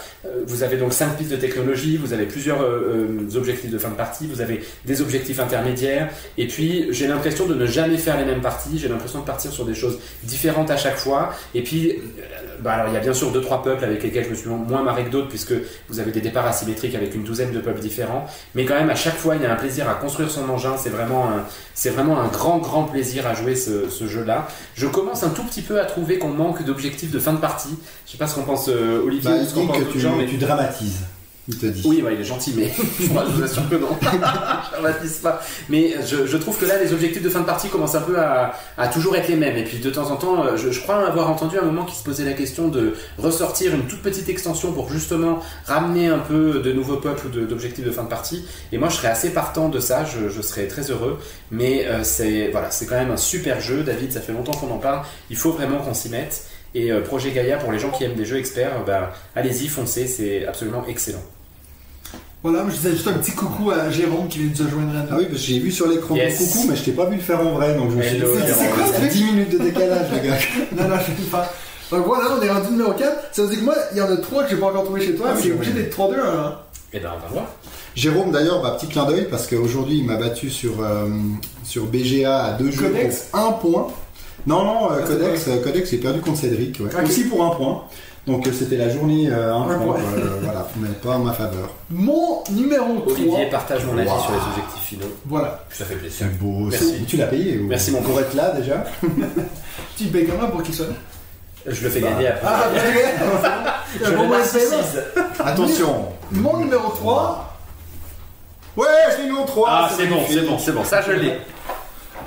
vous avez donc cinq pistes de technologie, vous avez plusieurs euh, euh, objectifs de fin de partie, vous avez des objectifs intermédiaires, et puis j'ai l'impression de ne jamais faire les mêmes parties. J'ai l'impression de partir sur des choses différentes à chaque fois. Et puis, euh, bah alors il y a bien sûr deux trois peuples avec lesquels je me suis moins marré que d'autres puisque vous avez des départs asymétriques avec une douzaine de peuples différents. Mais quand même, à chaque fois, il y a un plaisir à construire son engin. C'est vraiment un, C'est vraiment un grand, grand plaisir à jouer ce, ce jeu-là. Je commence un tout petit peu à trouver qu'on manque d'objectifs de fin de partie. Je sais pas ce qu'en pense euh, Olivier Bah, ou ce dit pense que d'autres tu, gens, mais- tu dramatises. Il dit. Oui, ouais, il est gentil, mais je vous assure que non. je dramatise pas. Mais je, je trouve que là, les objectifs de fin de partie commencent un peu à, toujours être les mêmes. Et puis de temps en temps, euh, je, crois avoir entendu un moment qui se posait la question de ressortir une toute petite extension pour justement ramener un peu de nouveaux peuples d'objectifs de fin de partie. Et moi, je serais assez partant de ça. Je, serais très heureux. Mais euh, c'est voilà, c'est quand même un super jeu, David. Ça fait longtemps qu'on en parle. Il faut vraiment qu'on s'y mette. Et euh, Projet Gaïa, pour les gens qui aiment des jeux experts, euh, bah, allez-y, foncez, c'est absolument excellent. Voilà, je disais juste un petit coucou à Jérôme qui vient de se joindre à nous. Ah oui, parce que j'ai vu sur l'écran Yes. coucou, mais je t'ai pas vu le faire en vrai, donc je me suis dit, c'est quoi ce truc 10 minutes de décalage, les gars? Non, non, je vais le faire. Donc voilà, on est rendu numéro 4. Ça veut dire que moi, il y en a 3 que j'ai pas encore trouvé chez toi. Ah c'est obligé d'être 3-2, hein. Et ben, on va voir. Jérôme, d'ailleurs, bah, petit clin d'œil, parce qu'aujourd'hui, il m'a battu sur, euh, sur BGA à deux jeux Codex pour un point. Non, non, euh, Ah, c'est Codex, euh, Codex, j'ai perdu contre Cédric, ouais. Ok. aussi pour un point. Donc euh, c'était la journée euh, un, Un point, point. euh, voilà, mais pas en ma faveur. Mon numéro 3. Olivier partage mon avis Wow. sur les objectifs finaux. Voilà. Ça fait plaisir. C'est beau. Merci. Tu l'as payé ou... Merci, mon Pour être là déjà. Tu payes comment pour qu'il soit là? Je le fais Bah. gagner après. Ah, je le ouais, c'est bon. narcissise. Attention. Mon numéro 3. Ouais, je l'ai mis en 3. Ah, c'est bon, c'est bon, c'est bon. Ça, je l'ai.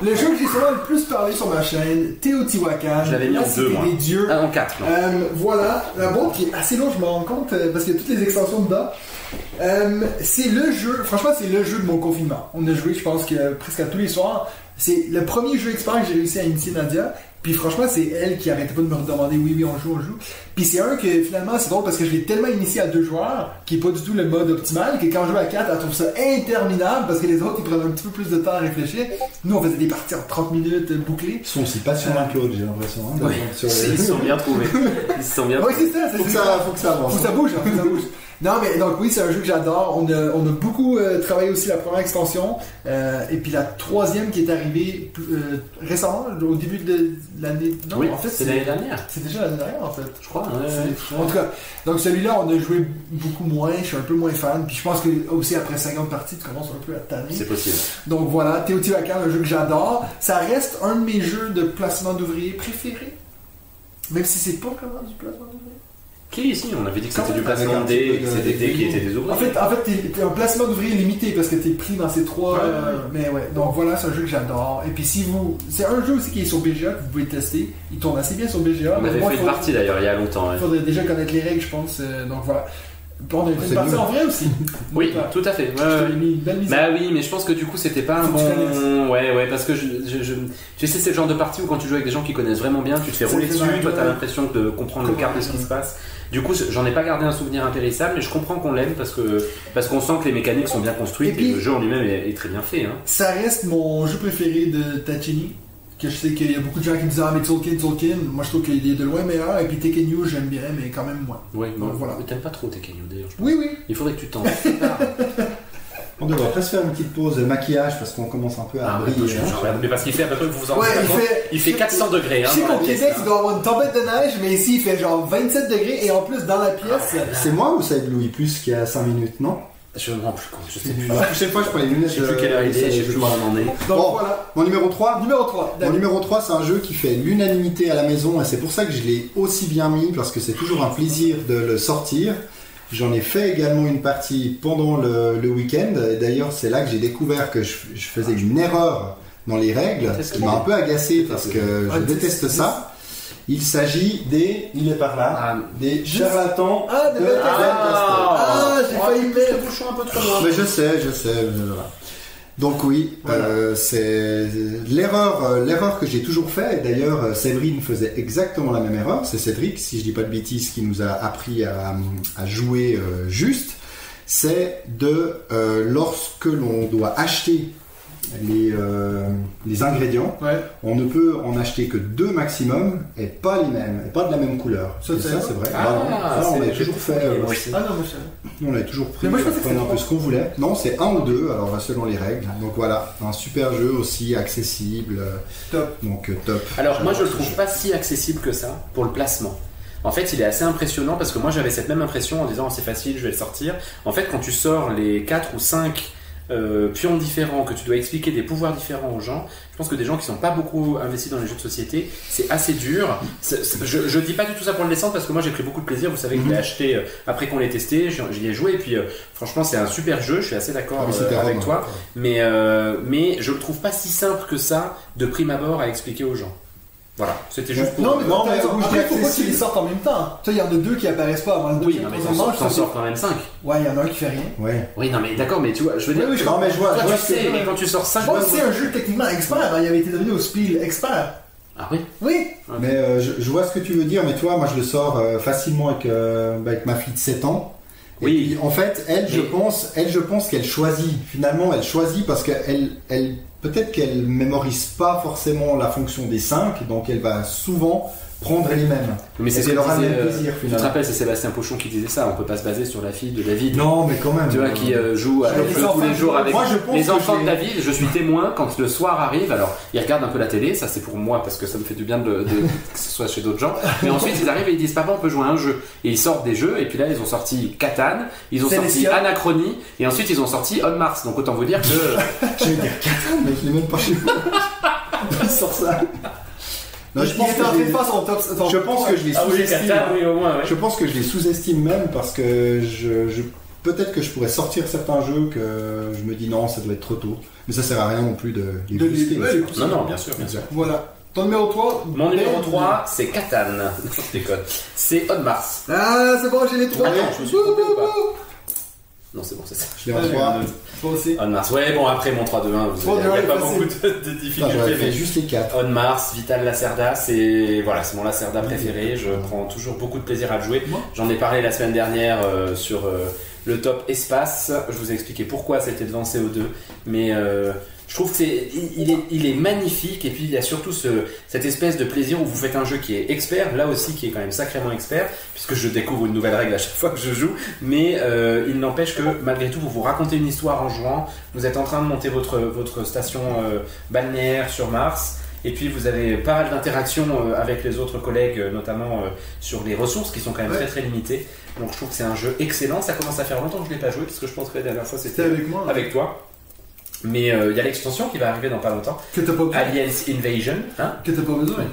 Le jeu que j'ai souvent le plus parlé sur ma chaîne, Teotihuacan. Je l'avais mis en deux, moi. des dieux. Ah, en 4, non. Euh, voilà, la boîte qui est assez longue, je me rends compte, euh, parce qu'il y a toutes les extensions dedans. Euh, c'est le jeu, franchement, c'est le jeu de mon confinement. On a joué, je pense, que presque à tous les soirs. C'est le premier jeu expert que j'ai réussi à initier Nadia. Puis franchement, c'est elle qui arrêtait pas de me demander oui, oui, on joue, on joue. Puis c'est un que finalement, c'est drôle parce que je l'ai tellement initié à deux joueurs, qui est pas du tout le mode optimal, que quand je joue à quatre, elle trouve ça interminable parce que les autres, ils prennent un petit peu plus de temps à réfléchir. Nous, on faisait des parties en 30 minutes euh, bouclées. Ils sont aussi passionnants que l'autre, j'ai l'impression. hein, Ouais. sur les- Ils se sont bien trouvés. Ils se sont bien Ouais, trouvés. c'est ça, c'est Faut que ça. ça, faut que ça avance. Faut que ça bouge, hein, faut que ça bouge. Non, mais donc oui, c'est un jeu que j'adore. On a, on a beaucoup euh, travaillé aussi la première extension. euh, et puis la troisième qui est arrivée euh, récemment, au début de l'année. Non, Oui, en fait, c'est l'année dernière, C'est déjà l'année dernière, en fait. je crois. ouais, ouais. En tout cas, donc celui-là, on a joué beaucoup moins. Je suis un peu moins fan. Puis je pense que aussi après 50 parties, tu commences un peu à tanner. C'est possible. Donc voilà, Teotihuacan, un jeu que j'adore. Ça reste un de mes jeux de placement d'ouvriers préférés. Même si c'est pas vraiment du placement d'ouvriers. Qui ici On avait dit que c'était du placement de- c'était des dés qui étaient des ouvriers. En fait, en fait t'es, un placement d'ouvrier limité parce que t'es pris dans ces trois. Ouais, euh, ouais. mais ouais, donc voilà, c'est un jeu que j'adore. Et puis si vous. C'est un jeu aussi qui est sur BGA que vous pouvez tester. Il tourne assez bien sur BGA. on avait moi, fait une partie d'ailleurs il y a longtemps. ouais. Il faudrait déjà connaître les règles, je pense. euh, donc voilà. Puis on a fait C'est une partie en vrai aussi. Oui, tout à fait. ouais, Je ouais. t'ai mis une belle mise. Bah oui, mais je pense que du coup c'était pas un bon. Ouais, ouais, parce que je, je, je- tu sais, c'est le genre de partie où quand tu joues avec des gens qui connaissent vraiment bien, tu te fais rouler dessus, toi t'as l'impression de comprendre le quart de ce qui se passe. Du coup, j'en ai pas gardé un souvenir impérissable, mais je comprends qu'on l'aime parce que parce qu'on sent que les mécaniques sont bien construites Et et, puis- le jeu en lui-même est, est très bien fait. Hein. Ça reste mon jeu préféré de Tachini. Que je sais qu'il y a beaucoup de gens qui me disent Ah, mais Tolkien, Tolkien. Moi, je trouve qu'il est de loin meilleur. Et puis Tekken j'aime bien, mais quand même moins. Bon, Donc, voilà. mais t'aimes pas trop Tekken d'ailleurs. Oui, oui. Il faudrait que tu tentes. On devrait presque faire une petite pause de maquillage parce qu'on commence un peu à Ah, briller. je- hein. je- mais parce qu'il fait à peu près, vous vous en Ouais, il fait- il fait 400 degrés. Je Hein, sais dans la qu'au Québec, il doit avoir une tempête de neige, mais ici, il fait genre 27 degrés. Et en plus, dans la pièce. C'est moi ou ça éblouit plus qu'il y a 5 minutes, non? Je me rends plus compte, je sais plus. La prochaine fois, je prends les lunettes. Je sais plus quelle heure il est, je sais plus où on en est. Donc Bon. voilà. Mon numéro 3 Numéro 3. Mon numéro 3, c'est un jeu qui fait l'unanimité à la maison et c'est pour ça que je l'ai aussi bien mis parce que c'est toujours un plaisir de le sortir. J'en ai fait également une partie pendant le, le week-end. Et D'ailleurs, c'est là que j'ai découvert que je, je faisais une erreur dans les règles, ce qui m'a un peu agacé parce que Ah, je dix, déteste ça. Il s'agit des, il est par là, Ah, des charlatans Ah, de de. Ah, j'ai failli le mettre. bouchon un peu trop loin. Mais je sais, je sais. voilà. Donc oui, Voilà. euh, c'est l'erreur, euh, l'erreur que j'ai toujours fait. Et d'ailleurs, euh, Séverine faisait exactement la même erreur. C'est Cédric, si je dis pas de bêtises, qui nous a appris à, à jouer euh, juste. C'est de lorsque l'on doit acheter les, euh, les ingrédients, Ouais. on ne peut en acheter que deux maximum et pas les mêmes, et pas de la même couleur. Ça, c'est ça, vrai c'est vrai. Ah, Bah non, ça, on l'a toujours fait. euh. Ah non, moi on avait toujours pris, Mais moi, je pensais que prenait c'était un peu ce qu'on voulait. Non, c'est un ou deux, alors bah, selon les règles. Donc voilà, un super jeu aussi accessible. euh, Top. Donc top. Alors moi je le trouve jeu. pas si accessible que ça pour le placement. En fait, il est assez impressionnant parce que moi j'avais cette même impression en disant Oh, c'est facile, je vais le sortir. En fait, quand tu sors les 4 ou 5 euh, pions différents, que tu dois expliquer des pouvoirs différents aux gens, je pense que des gens qui sont pas beaucoup investis dans les jeux de société, c'est assez dur. Je, je dis pas du tout ça pour le descendre parce que moi j'ai pris beaucoup de plaisir. Vous savez que je l'ai Mhm. acheté euh, après qu'on l'ait testé, j'y ai joué et puis euh, franchement c'est un super jeu. Je suis assez d'accord Ah euh, avec toi, mais mais je le trouve pas si simple que ça de prime abord à expliquer aux gens. Voilà, c'était juste pour. Non, mais Non, mais moi, Après, pas qu'ils les sortent en même temps. Tu vois, il y en a deux qui apparaissent pas avant le oui, non mais t'en ça, sors quand même 5 c'est- Ouais, il y en a un qui fait rien. Ouais. Oui, non mais d'accord, mais tu vois, je veux dire, Oui, oui, je Non, mais je vois, toi je vois tu que sais, mais quand tu sors 5 Je pense que c'est un jeu techniquement expert. hein. Il avait été donné au Spiel expert. Ah oui? Oui. Mais euh, je, je vois ce que tu veux dire, mais toi, moi je le sors euh, facilement avec, euh, avec ma fille de 7 ans. Et Oui. puis, en fait, elle, je pense, elle, je pense qu'elle choisit. Finalement, elle choisit parce qu'elle, elle, peut-être qu'elle mémorise pas forcément la fonction des 5, donc elle va souvent prendre les mêmes. Mais c'est ce que elle aura le disait, euh, plaisir, Tu te finalement. rappelles, c'est Sébastien Pochon qui disait ça, on peut pas se baser sur la fille de David. Non, mais quand même. Tu vois, qui euh, joue les feu tous les jours avec moi, je pense les enfants de David. Je suis témoin quand le soir arrive. Alors, ils regardent un peu la télé, ça c'est pour moi parce que ça me fait du bien de, de- que ce soit chez d'autres gens. Mais ensuite, ils arrivent et ils disent Papa, on peut jouer à un jeu. Et ils sortent des jeux, et puis là, ils ont sorti Catan, ils ont sorti. Anachronie, et ensuite, ils ont sorti On Mars. Donc, autant vous dire que. Je vais dire Catan, mais je l'ai même pas chez moi. Il sort ça. Non, je pense que je faire son top. son- je pense que je les Ah sous-estime. Oui, ouais. Je pense que je les sous-estime même parce que je, je- peut-être que je pourrais sortir certains jeux que je me dis non, ça doit être trop tôt. Mais ça sert à rien non plus de les De booster. les- ouais. Non, non, bien sûr, bien sûr. Voilà. Ton numéro 3 Mon numéro 3, c'est Catan. Non, je déconne. C'est Mars. Ah, c'est bon, j'ai les trois. Attends, je me suis trompé ou pas Non, c'est bon, c'est ça. Je l'ai en 3. Aussi. On Mars. Ouais, bon, après mon 3-2-1, vous Trois, il n'y a, deux, un, pas beaucoup de, difficultés. Mais juste les 4. On Mars, Vital Lacerda, c'est voilà, c'est mon Lacerda préféré. Je prends toujours beaucoup de plaisir à le jouer. J'en ai parlé la semaine dernière euh, sur euh, le top espace. Je vous ai expliqué pourquoi c'était devant CO2, mais euh, je trouve que c'est il, il est, il est magnifique et puis il y a surtout ce, cette espèce de plaisir où vous faites un jeu qui est expert, là aussi qui est quand même sacrément expert, puisque je découvre une nouvelle règle à chaque fois que je joue, mais euh, il n'empêche que malgré tout vous vous racontez une histoire en jouant, vous êtes en train de monter votre, votre station euh, balnéaire sur Mars. Et puis vous avez pas mal d'interactions euh, avec les autres collègues, euh, notamment euh, sur les ressources qui sont quand même Ouais. très très limitées. Donc je trouve que c'est un jeu excellent. Ça commence à faire longtemps que je l'ai pas joué, parce que je pense que la dernière fois C'était c'était avec moi. avec toi. Mais euh, il y a l'extension qui va arriver dans pas longtemps. Que t'as pas besoin. Aliens Invasion. Hein Que t'as pas besoin.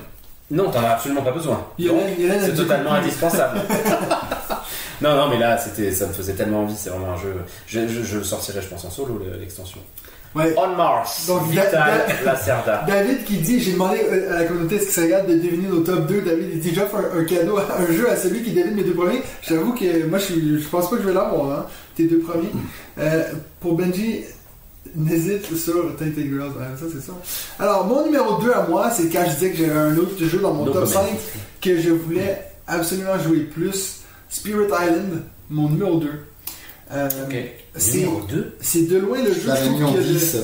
non, t'en as absolument pas besoin. C'est totalement indispensable. non, non, mais là, c'était, ça me faisait tellement envie. C'est vraiment un jeu. Je, je- je le sortirai, je pense, en solo, le- l'extension. Ouais. On Mars. Donc, Vital Da- Lacerda. David qui dit, j'ai demandé euh, à la communauté est-ce que ça regarde de deviner nos top 2. David il dit j'offre un, un cadeau, un jeu à celui qui devine mes deux premiers. J'avoue que moi je, je pense pas que je vais l'avoir, hein, tes deux premiers. Euh, pour Benji, n'hésite sur Tainted Girls. Ouais, ça c'est ça. Alors mon numéro 2 à moi, c'est quand je disais que j'avais un autre jeu dans mon No top comment. 5 que je voulais absolument jouer plus. Spirit Island, mon numéro 2. Euh, Ok. c'est- Numéro 2. C'est de loin le Je jeu je trouve, qui a le- 10.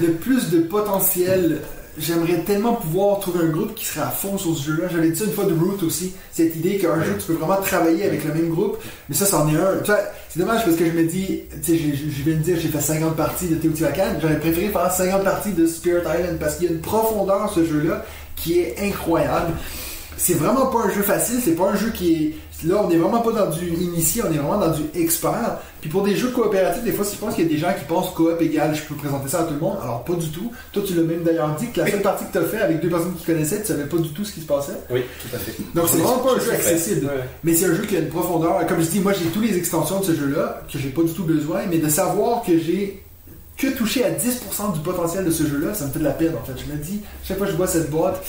le plus de potentiel. J'aimerais tellement pouvoir trouver un groupe qui serait à fond sur ce jeu-là. J'avais dit ça une fois de Root aussi, cette idée qu'un jeu, tu peux vraiment travailler avec le même groupe. Mais ça, c'en est un. Tu vois, c'est dommage parce que je me dis, tu sais, je, viens de dire, j'ai fait 50 parties de Teotihuacan. J'aurais préféré faire 50 parties de Spirit Island parce qu'il y a une profondeur à ce jeu-là qui est incroyable. C'est vraiment pas un jeu facile, c'est pas un jeu qui est. Là, on est vraiment pas dans du initié, on est vraiment dans du expert. Puis pour des jeux coopératifs, des fois, je pense qu'il y a des gens qui pensent coop égal, je peux présenter ça à tout le monde. Alors, pas du tout. Toi, tu l'as même d'ailleurs dit que la seule partie que tu as fait avec deux personnes qui connaissaient, tu savais pas du tout ce qui se passait. Oui, tout à fait. Donc, c'est vraiment pas un Je jeu accessible. ouais. Mais c'est un jeu qui a une profondeur. Comme je dis, moi j'ai tous les extensions de ce jeu-là, que j'ai pas du tout besoin, mais de savoir que j'ai que touché à 10% du potentiel de ce jeu-là, ça me fait de la peine en fait. Je me dis, chaque fois que je vois cette boîte,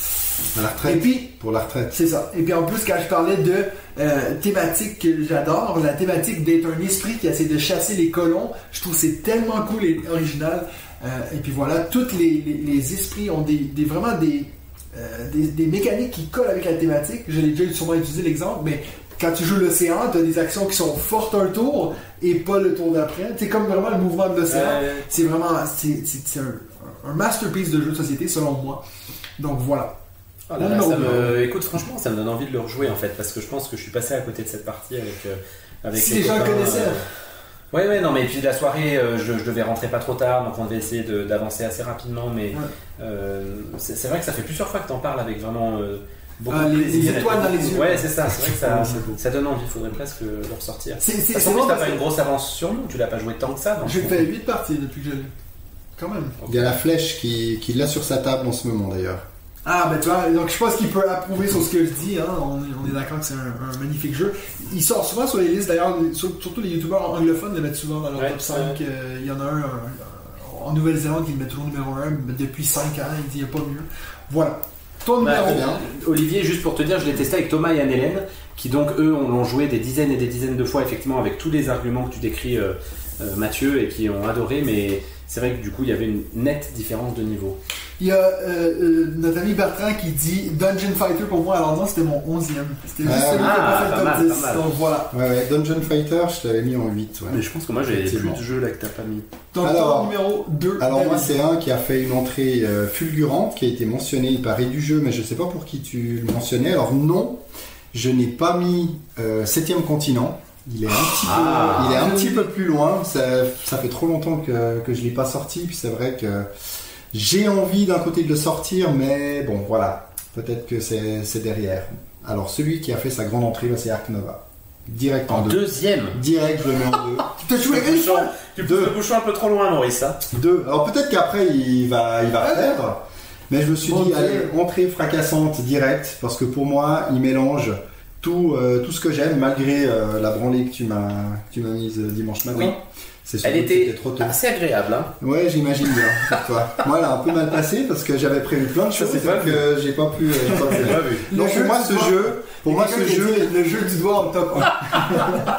À la et puis Pour la retraite. c'est ça. Et puis en plus, quand je parlais de euh, thématique que j'adore, la thématique d'être un esprit qui essaie de chasser les colons, je trouve que c'est tellement cool et original. Euh, et puis voilà, tous les, les- les esprits ont des, des- vraiment des, euh, des, des mécaniques qui collent avec la thématique. Je l'ai déjà sûrement utilisé l'exemple, mais quand tu joues l'océan, tu as des actions qui sont fortes un tour et pas le tour d'après. C'est comme vraiment le mouvement de l'océan. Euh, C'est vraiment c'est, c'est- c'est un, un masterpiece de jeu de société selon moi. Donc voilà. Oh là là, Non, ça non. me... Écoute, franchement, ça me donne envie de le rejouer en fait, parce que je pense que je suis passé à côté de cette partie avec. euh, avec Si les gens connaissaient. euh, Ouais, ouais, non, mais puis la soirée, euh, je, je devais rentrer pas trop tard, donc on devait essayer de- d'avancer assez rapidement, mais Ouais. euh, c'est vrai que ça fait plusieurs fois que t'en parles avec vraiment euh, beaucoup Ah, les- les étoiles dans les yeux. Ouais, c'est ça. C'est vrai que ça, ça donne envie. Il faudrait presque le ressortir. C'est- c'est- De toute c'est façon, bon t'as pas une grosse avance sur nous. Tu l'as pas joué tant que ça. J'ai fait 8 parties depuis que je l'ai. Quand même. Il y a la flèche qui, qui l'a sur sa table en ce moment d'ailleurs. Ah, ben tu vois, donc je pense qu'il peut approuver sur ce que je dis. Hein. On, est- on est d'accord que c'est un, un magnifique jeu. Il sort souvent sur les listes, d'ailleurs, sur- surtout les youtubeurs anglophones le mettent souvent dans leur Ouais, top 5. ouais. Euh, Il y en a un, un- en Nouvelle-Zélande qui le met toujours numéro 1 depuis 5 ans. Il dit il n'y a pas mieux. Voilà. Ton Bah, numéro. bien. Olivier, juste pour te dire, je l'ai testé avec Thomas et Anne-Hélène, qui donc eux on l'ont joué des dizaines et des dizaines de fois, effectivement, avec tous les arguments que tu décris, euh, euh, Mathieu, et qui ont adoré, mais c'est vrai que du coup il y avait une nette différence de niveau. Il y a euh, euh, notre ami Bertrand qui dit Dungeon Fighter pour moi. Alors non, c'était mon 11e. C'était juste Ah, celui qui a pas ah, fait le mal, top 10. pas mal. Donc voilà. Ouais, ouais, Dungeon Fighter, je t'avais mis en 8. Ouais. Mais je pense que moi j'ai plus de jeux là que t'as pas mis. Donc Alors- numéro 2. Alors moi c'est un qui a fait une entrée euh, fulgurante, qui a été mentionné, il paraît du jeu, mais je sais pas pour qui tu le mentionnais. Alors non, je n'ai pas mis euh, Septième Continent. Il est un petit, Ah. peu, il est un petit peu plus loin. Ça, ça fait trop longtemps que, que je l'ai pas sorti. Puis c'est vrai que j'ai envie d'un côté de le sortir, mais bon voilà, peut-être que c'est c'est derrière. Alors celui qui a fait sa grande entrée, bah, c'est Ark Nova. Direct en En deux. deuxième Direct, je le mets en deux. Tu t'as joué une fois Tu pousses le bouchon un peu trop loin, Maurice. hein. Deux. Alors peut-être qu'après il va, il va Ouais. perdre, mais je me suis Bon dit, Dieu. allez, entrée fracassante direct, parce que pour moi, il mélange tout, euh, tout ce que j'aime, malgré euh, la branlée que tu m'as que tu m'as mise euh, dimanche matin. Oui. C'est sûr Elle que était c'était trop tôt. assez agréable. Hein. Ouais, j'imagine bien. toi. Moi, elle a un peu mal passé parce que j'avais prévu plein de choses pas que j'ai pas pu. euh, pas pu. pas vu. Le Donc pour moi, ce jeu, pour moi, ce jeu, dit Le jeu du doigt en top 1.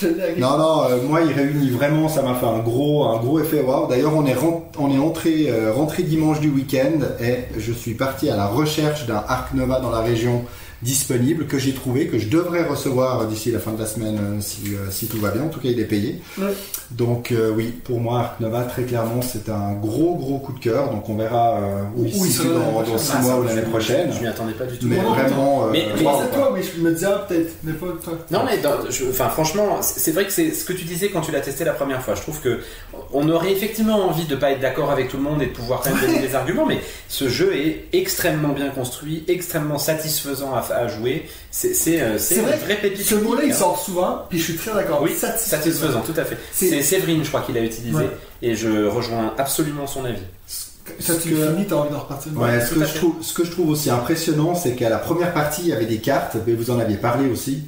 Je l'ai agréé. Non, non, euh, moi il réunit vraiment, ça m'a fait un gros, un gros effet wow. D'ailleurs, on est, ren- on est entré, euh, rentré dimanche du week-end et je suis parti à la recherche d'un Arc Nova dans la région disponible que j'ai trouvé, que je devrais recevoir d'ici la fin de la semaine euh, si, euh, si tout va bien. En tout cas, il est payé. Ouais. Donc, euh, oui, pour moi, Arc Nova, très clairement, c'est un gros, gros coup de cœur. Donc, on verra euh, où il Où il se sera dans, dans six Ah, mois ça, ou l'année prochaine. Je m'y attendais pas du tout. Mais Non, vraiment, euh, mais- mais Mais wow, toi, mais je me disais, ah, peut-être, mais pas toi. Non mais dans- je- enfin franchement c'est c'est vrai que c'est ce que tu disais quand tu l'as testé la première fois. Je trouve que on aurait effectivement envie de pas être d'accord avec tout le monde et de pouvoir quand même donner des arguments, mais ce jeu est extrêmement bien construit, extrêmement satisfaisant à, à jouer. C'est c'est euh, vrai vraie pépite. Ce mot-là, il hein. sort souvent, puis je suis très d'accord. Oui, satisfaisant, tout à fait. C'est- Séverine, je crois, qu'il a utilisé, Ouais. et je rejoins absolument son avis. Quand tu que- finis, t'as envie d'en repartir. Ouais, ce que, je trouve, ce que je trouve aussi impressionnant, c'est qu'à la première partie, il y avait des cartes, mais vous en aviez parlé aussi.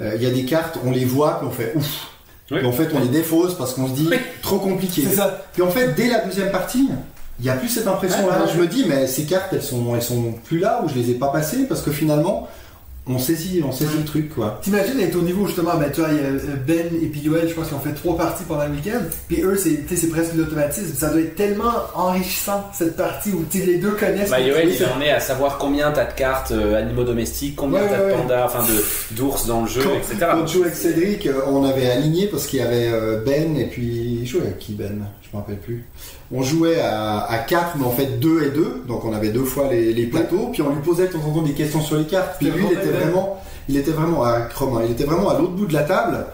Euh, il y a des cartes, on les voit, puis on fait ouf. Oui. Et en fait, on les défausse parce qu'on se dit Oui. trop compliqué. C'est ça. Puis en fait, dès la deuxième partie, il n'y a plus cette impression-là. Ouais, ouais. Je me dis, mais ces cartes, elles sont, elles sont plus là ou je les ai pas passées parce que finalement, on saisit, on saisit le truc, quoi. T'imagines être au niveau justement, ben tu vois, il y a euh, Ben et puis Yoel, je pense qu'ils ont fait trois parties pendant le week-end. Puis eux, c'est, tu sais, c'est presque de l'automatisme. Ça doit être tellement enrichissant cette partie où tu sais, les deux connaissent. Bah, Yoel, il en est à savoir combien t'as de cartes euh, animaux domestiques, combien Ouais, t'as ouais, de pandas, enfin de d'ours dans le jeu, Quand, etc. quand je jouais avec Cédric, euh, on avait aligné parce qu'il y avait Ben et puis. Je jouais avec qui Ben Je me rappelle plus. On jouait à, à 4, mais en fait 2 et 2. Donc on avait deux fois les, les plateaux. Puis on lui posait de temps en temps des questions sur les cartes. Puis lui, il était vraiment. Il était vraiment à Chrome, hein, il était vraiment à l'autre bout de la table.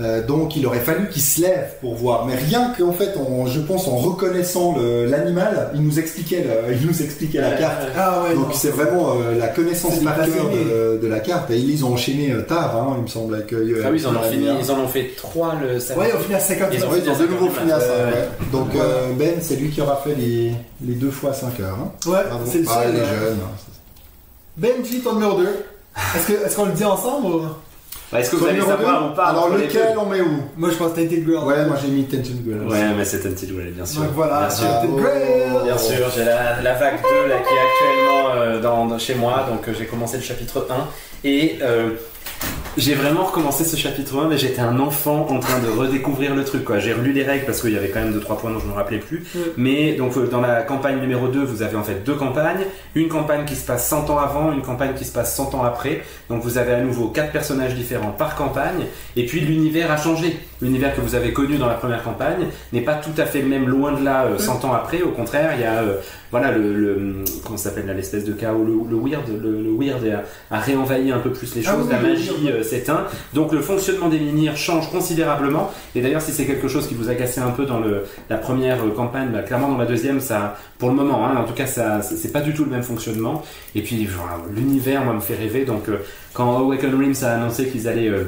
Euh, donc il aurait fallu qu'il se lève pour voir. Mais rien qu'en fait, je pense en reconnaissant l'animal, il nous expliquait, le- il nous expliquait la carte. Ah ouais, Donc c'est vraiment euh, la connaissance par cœur de, de la carte. Et ils les ont enchaîné euh, tard, hein, il me semble. Avec, euh, Ah oui, ils en ont fini, ils en ont fait trois le samedi. Ouais, au final, 50 Ils ont fait ils ont des de nouveau ça. Ouais, ouais. Donc euh, Ben, c'est lui qui aura fait les, les deux fois 5 heures. Hein. Ouais, c'est le Ah, seul. il est euh, jeune. Benji, ton numéro 2. Est-ce, que, est-ce qu'on le dit ensemble ou... Bah, Est-ce que vous allez savoir ou pas Alors lequel on met où Moi, je pense Tainted Girl. Ouais, moi j'ai mis Tension Girl. Ouais, mais c'est Until Well, bien sûr. Donc voilà, Bien sûr. Tainted Bravo. Grail. Bien sûr, j'ai la, la vague 2 là, qui est actuellement euh, dans, dans- chez moi, donc euh, j'ai commencé le chapitre 1 et euh, j'ai vraiment recommencé ce chapitre 1, mais j'étais un enfant en train de redécouvrir le truc. quoi. J'ai relu les règles parce qu'il y avait quand même 2-3 points dont je ne me rappelais plus. Mm. Mais donc euh, dans la campagne numéro 2, vous avez en fait deux campagnes. Une campagne qui se passe 100 ans avant, une campagne qui se passe 100 ans après. Donc vous avez à nouveau quatre personnages différents par campagne. Et puis l'univers a changé. L'univers que vous avez connu dans la première campagne n'est pas tout à fait le même loin de là euh, 100 ans après. Au contraire, il y a euh, voilà le, le comment s'appelle là, l'espèce de chaos, le, le weird, le, le weird a, a réenvahi un peu plus les Ah choses, oui, la magie euh, s'éteint. Donc le fonctionnement des menhirs change considérablement. Et d'ailleurs, si c'est quelque chose qui vous agaçait un peu dans le, la première campagne, bah, clairement dans la deuxième, ça, pour le moment, hein, en tout cas, ça, c'est pas du tout le même fonctionnement. Et puis voilà, l'univers, moi, me fait rêver. Donc euh, quand Awaken Realms a annoncé qu'ils allaient euh,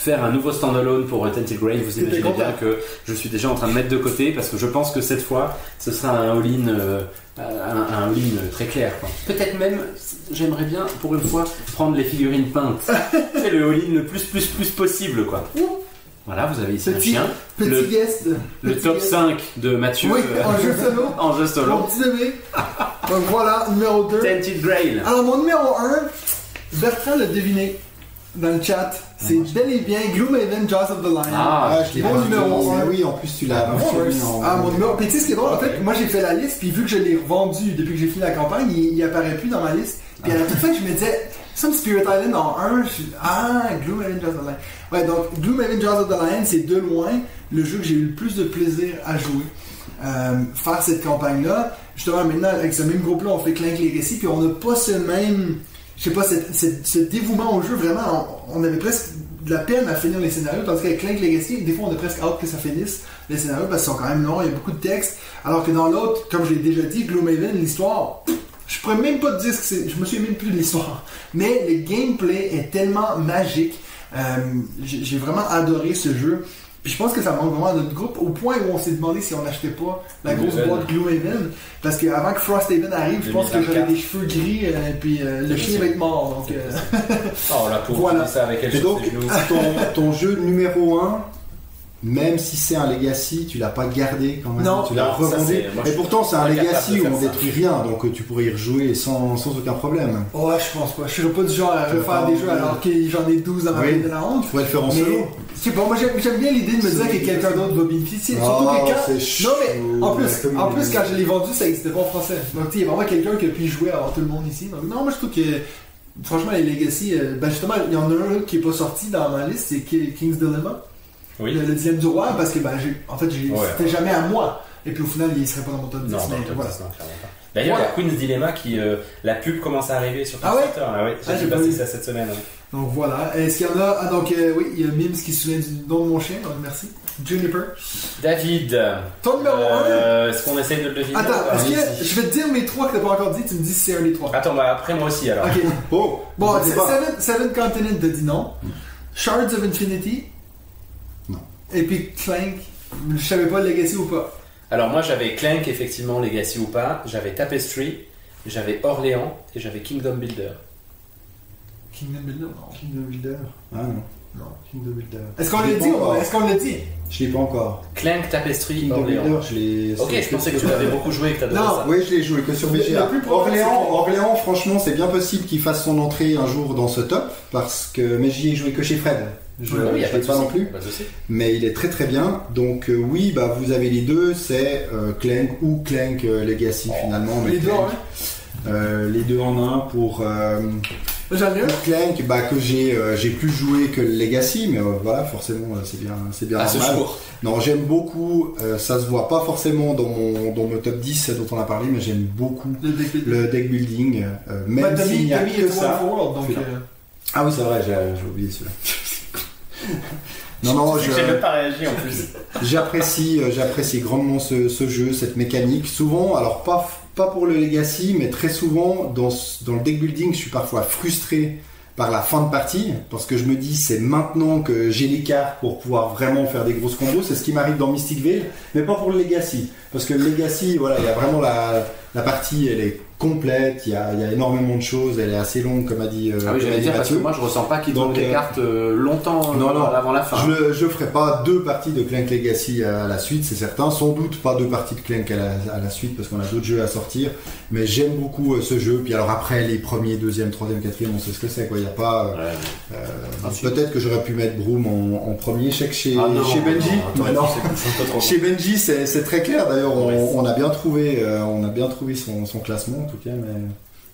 faire un nouveau standalone pour Tented Grave, vous imaginez content. bien que je suis déjà en train de mettre de côté parce que je pense que cette fois, ce sera un all-in, euh, un, un très clair. Peut-être même, j'aimerais bien pour une fois prendre les figurines peintes. C'est le all-in le plus plus plus possible, quoi. Voilà, vous avez ici un Petit- chien. Petit Le- guest. Le Petit top guest. 5 de Mathieu Oui, euh, en jeu solo. en jeu Mon solo. petit bébé. Donc voilà, numéro 2. Tented Grail. Alors mon numéro 1, Bertrand l'a deviné dans le chat. C'est bel et bien Gloomhaven Jaws of the Lion. Ah, Ah, je l'ai mon numéro vu, mais un. Oui, en plus tu l'as Ah, mon numéro. Puis tu sais ce qui est drôle, en fait, moi j'ai fait la liste, puis vu que je l'ai revendu depuis que j'ai fini la campagne, il, il apparaît plus dans ma liste. Puis à la toute fin, je me disais, some Spirit Island en 1, je suis ah, Gloomhaven Jaws of the Lion. Ouais, donc Gloomhaven Jaws of the Lion, c'est de loin le jeu que j'ai eu le plus de plaisir à jouer. Euh, faire cette campagne-là. Justement, maintenant, avec ce même groupe-là, on fait Clank Legacy, puis on n'a pas ce même. Je sais pas, ce dévouement au jeu, vraiment, on, avait presque de la peine à finir les scénarios, tandis qu'avec Clank Legacy, des fois, on a presque hâte que ça finisse, les scénarios, parce qu'ils sont quand même longs, il y a beaucoup de texte. Alors que dans l'autre, comme je l'ai déjà dit, Gloomhaven, l'histoire, je pourrais même pas te dire que je me souviens même plus de l'histoire. Mais le gameplay est tellement magique. Euh, j'ai vraiment adoré ce jeu. Puis je pense que ça manque vraiment à notre groupe au point où on s'est demandé si on n'achetait pas la grosse Gloomhaven. boîte Gloomhaven. Parce qu'avant que Frosthaven arrive, je pense que j'avais 2024. des cheveux gris euh, et puis euh, le chien va être mort. Donc, euh, Oh la pauvre, Voilà. ça avec elle Et donc, ton, ton jeu numéro 1, même si c'est un Legacy, tu l'as pas gardé quand même. Non. tu l'as revendu. c'est- Et pourtant, c'est un suis Legacy où on ça. détruit rien, donc euh, tu pourrais y rejouer sans, sans aucun problème. ouais, je pense pas. Je serais pas du genre à refaire des jeux alors que j'en ai 12 dans ma Oui. de la honte. Tu pourrais le faire en Mais, solo. sais pas, moi j'aime bien l'idée de me dire que quelqu'un d'autre va bénéficier. Surtout Oh, que quand. c'est Non, mais en plus, en plus, quand je l'ai vendu, ça existait pas en français. Donc, tu sais, il y a vraiment quelqu'un qui a pu jouer avant tout le monde ici. Donc, non, moi je trouve que. Franchement, les Legacy, euh, ben justement, il y en a un qui est pas sorti dans ma liste, c'est Ki- King's Dilemma. Oui. Le, le dixième du roi, parce que ben, j'ai- en fait, Ouais. c'était jamais à moi. Et puis au final, il serait pas dans mon top 10. Non, mais dans le top voilà. 10, non, clairement pas. D'ailleurs, Voilà. il y a Queen's Dilemma qui. euh, la pub commence à arriver sur Ah ouais. Ah ouais, Ah, j'ai j'ai pas passé ça cette semaine. hein. Donc voilà. Est-ce qu'il y en a? Ah, donc euh, oui, il y a Mims qui se souvient du nom de mon chien, donc merci. Juniper. David, Ton numéro 1 euh, est-ce qu'on essaye de le deviner? Attends, Ah, est-ce que je vais te dire mes trois que t'as pas encore dit, tu me dis si c'est un des trois. Attends, bah après moi aussi alors. Ok. Oh Bon. Seven, Seven Continent te dit non. Shards of Infinity. Et puis Clank. Je savais pas Legacy ou pas? Alors moi j'avais Clank, effectivement, Legacy ou pas. J'avais Tapestry, j'avais Orléans et j'avais Kingdom Builder. Kingdom Builder, non. Kingdom Builder Ah non. Non. Kingdom Builder. Est-ce qu'on l'a dit. Est-ce qu'on l'a dit? Je l'ai pas encore. Clank, Tapestry, Kingdom Orléans. Builder, je l'ai. Ok, je pensais que tu l'avais beaucoup joué et que Non. ça. Oui, je l'ai joué que sur BGA. plus Orléans, Orléans, franchement, c'est bien possible qu'il fasse son entrée un jour dans ce top parce que mais j'y ai joué que chez Fred. Je Ah a je pas pas non plus, souci. mais il est très très bien. Donc euh, oui, bah vous avez les deux, c'est euh, Clank ou Clank euh, Legacy finalement. mais Les deux, hein les deux en un pour. Clank, bah, que j'ai euh, j'ai plus joué que le Legacy, mais euh, voilà, forcément, euh, c'est bien, c'est bien ce normal. Non, j'aime beaucoup, ça se voit pas forcément dans mon, dans mon top 10 dont on a parlé, mais j'aime beaucoup Le deck builder. le deck building, même Bah, s'il n'y a que ça. World, donc. Ah oui, c'est vrai, j'ai j'ai oublié celui-là. Non, non, je- J'ai pas réagi en plus. j'apprécie, euh, j'apprécie grandement ce, ce jeu, cette mécanique. Souvent, alors pas, pas pour le Legacy, mais très souvent, dans, dans le deck building, je suis parfois frustré par la fin de partie, parce que je me dis c'est maintenant que j'ai les cartes pour pouvoir vraiment faire des grosses combos. C'est ce qui m'arrive dans Mystic Veil, mais pas pour le Legacy. Parce que le Legacy, voilà, il y a vraiment la, la partie, elle est complète, il y a, il y a énormément de choses, elle est assez longue, comme a dit, euh, Ah oui, j'allais dire parce que moi je ressens pas qu'ils Donc, donnent des euh, cartes euh, longtemps non, non. avant la fin. Je ne ferai pas deux parties de Clank Legacy à la suite, c'est certain. Sans doute pas deux parties de Clank à la, à la suite parce qu'on a d'autres jeux à sortir. Mais j'aime beaucoup ce jeu. Puis alors après, les premiers, deuxième, troisième, quatrième, on sait ce que c'est. quoi. Il y a pas. Ouais. Peut-être que j'aurais pu mettre Broom en, en premier. Je sais que chez, Ah non, chez Benji. Chez Benji, c'est très clair. D'ailleurs, on, a bien trouvé, on a bien trouvé son, son classement en tout cas. Mais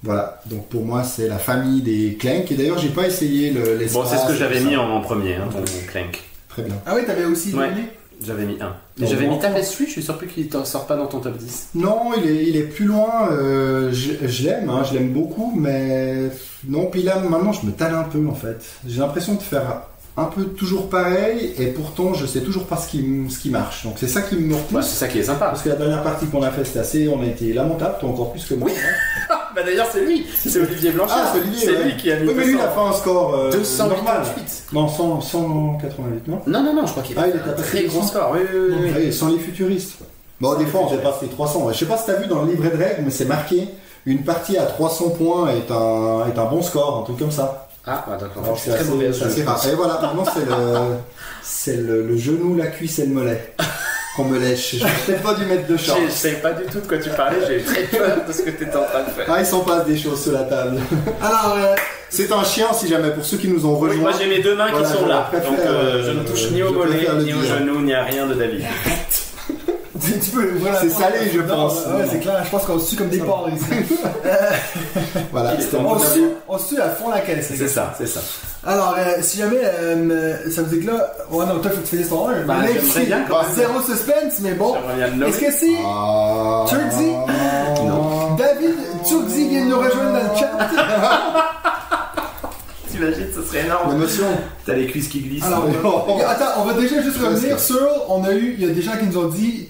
voilà. Donc pour moi, c'est la famille des Clank. Et d'ailleurs, j'ai pas essayé le. Bon, c'est ce que j'avais mis en, en premier, hein, ton Clank. Très bien. Ah oui, t'avais aussi Ouais. donné J'avais mis un. Et j'avais mis Tapestry, je suis surpris qu'il t'en sort pas dans ton top 10. Non, il est, il est plus loin. euh, je je l'aime, hein, je l'aime beaucoup, mais non. Puis là, maintenant, je me tale un peu en fait. J'ai l'impression de faire un peu toujours pareil, et pourtant, je sais toujours pas ce qui, ce qui marche. Donc c'est ça qui me Ouais, repousse. c'est ça qui est sympa. Parce que la dernière partie qu'on a fait, c'était assez, on a été lamentable, toi encore plus que moi. Bah d'ailleurs, c'est lui, c'est Olivier Blanchard. Ah, c'est Olivier, ouais. lui qui a mis Oui, mais lui, il a 200. fait un score euh, 288. normal. Non, 100, 188, non Non, non, non, je crois qu'il a Ah, il un très gros 200. score. Oui, oui, oui, oui. Oui, sans les futuristes. Bon, Sans des fois, on dépasse les 300. Je sais pas si t'as vu dans le livret de règles, mais c'est marqué une partie à 300 points est un, est un bon score, un truc comme ça. Ah, bah, d'accord. Alors, Je suis très mauvais assez rare. Et voilà, maintenant, c'est le, c'est le, le genou, la cuisse et le mollet qu'on me lèche. Je peut-être pas dû mettre de short. Je savais pas du tout de quoi tu parlais, j'ai eu très peur de ce que tu étais en train de faire. Ah, il s'en passe des choses sur la table. Alors, euh, C'est un chien, si jamais, pour ceux qui nous ont Oui, rejoints. moi j'ai mes deux mains Voilà, qui sont là, préfère, donc euh, je euh, ne touche ni au mollet, ni au genou, ni à rien de David. Tu peux ouvrir la C'est salé, je Non, pense. Ouais, c'est clair. Je pense qu'on se tue comme des porcs ici. Voilà, On tue- on à fond la caisse, C'est ça, c'est ça. Alors, euh, si jamais euh, ça vous dit que là. Ouais, non, toi, faut que tu finisses ton 1. Bah, j'aimerais c'est- bien quand même. Zéro suspense, mais bon. Est-ce que si Ah. Turkzy Non. David Turkzy vient de nous rejoindre dans le chat? T'imagines, ce serait énorme. L'émotion. T'as les cuisses qui glissent. Alors, Oh. attends, on va déjà juste revenir sur. On a eu, il y a des gens qui nous ont dit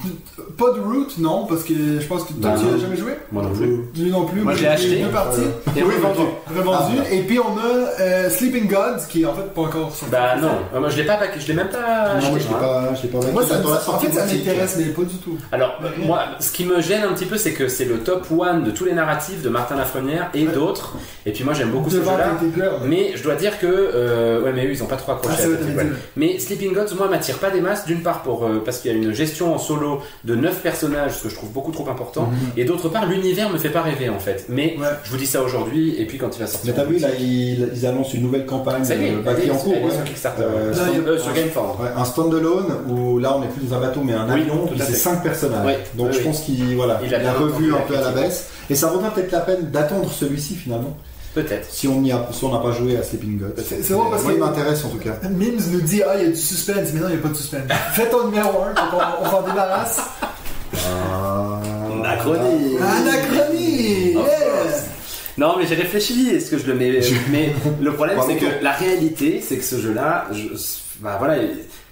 pas de route, non, parce que je pense que toi, tu non. as jamais joué. Moi non plus. Lui non plus. Moi, j'ai acheté. Deux parties. Et revendu. Revendu. Ah, Et puis on a euh, Sleeping Gods qui est en fait pas encore sorti. Bah non, Euh, moi je l'ai pas je l'ai même pas Non, acheté. moi, je l'ai pas, je l'ai pas Moi, ça, la en fait, ça m'intéresse, mais pas du tout. Alors, moi, ce qui me gêne un petit peu, c'est que c'est le top 1 de tous les narratifs de Martin Lafrenière et Ouais. d'autres. Et puis moi j'aime beaucoup ce Devant jeu-là. Painted Girl. Mais je dois dire que. euh, ouais, mais eux ils ont pas trop accroché Ah, à cette. Mais Sleeping Gods, moi, m'attire pas des masses, d'une part pour, euh, parce qu'il y a une gestion en solo de 9 personnages, ce que je trouve beaucoup trop important, Mhm. et d'autre part, l'univers me fait pas rêver en fait. Mais Ouais. je vous dis ça aujourd'hui, et puis quand il va sortir. Mais t'as vu, là, ils, ils annoncent une nouvelle campagne Ça y est, euh, bah, qui est en cours. ouais. sur Kickstarter. Euh, Là, Euh, sur Gameforge. Ouais, un standalone où là on est plus dans un bateau mais un Oui, avion, puis c'est fait. 5 personnages. Donc je pense qu'il voilà, Il a revu un peu à la baisse. Et ça vaudrait peut-être la peine d'attendre celui-ci finalement, Peut-être. si on n'y a, si on n'a pas joué à Sleeping Gods. C'est- c'est vrai parce Moi que- il m'intéresse en tout cas. Mims nous dit Ah, il y a du suspense, mais non, il n'y a pas de suspense. Fais ton numéro 1, on, on s'en débarrasse. Anachronie. Anachronie yeah. course. Non, mais j'ai réfléchi. Est-ce que je le mets Mais le problème, c'est que la réalité, c'est que ce jeu-là, je... bah voilà,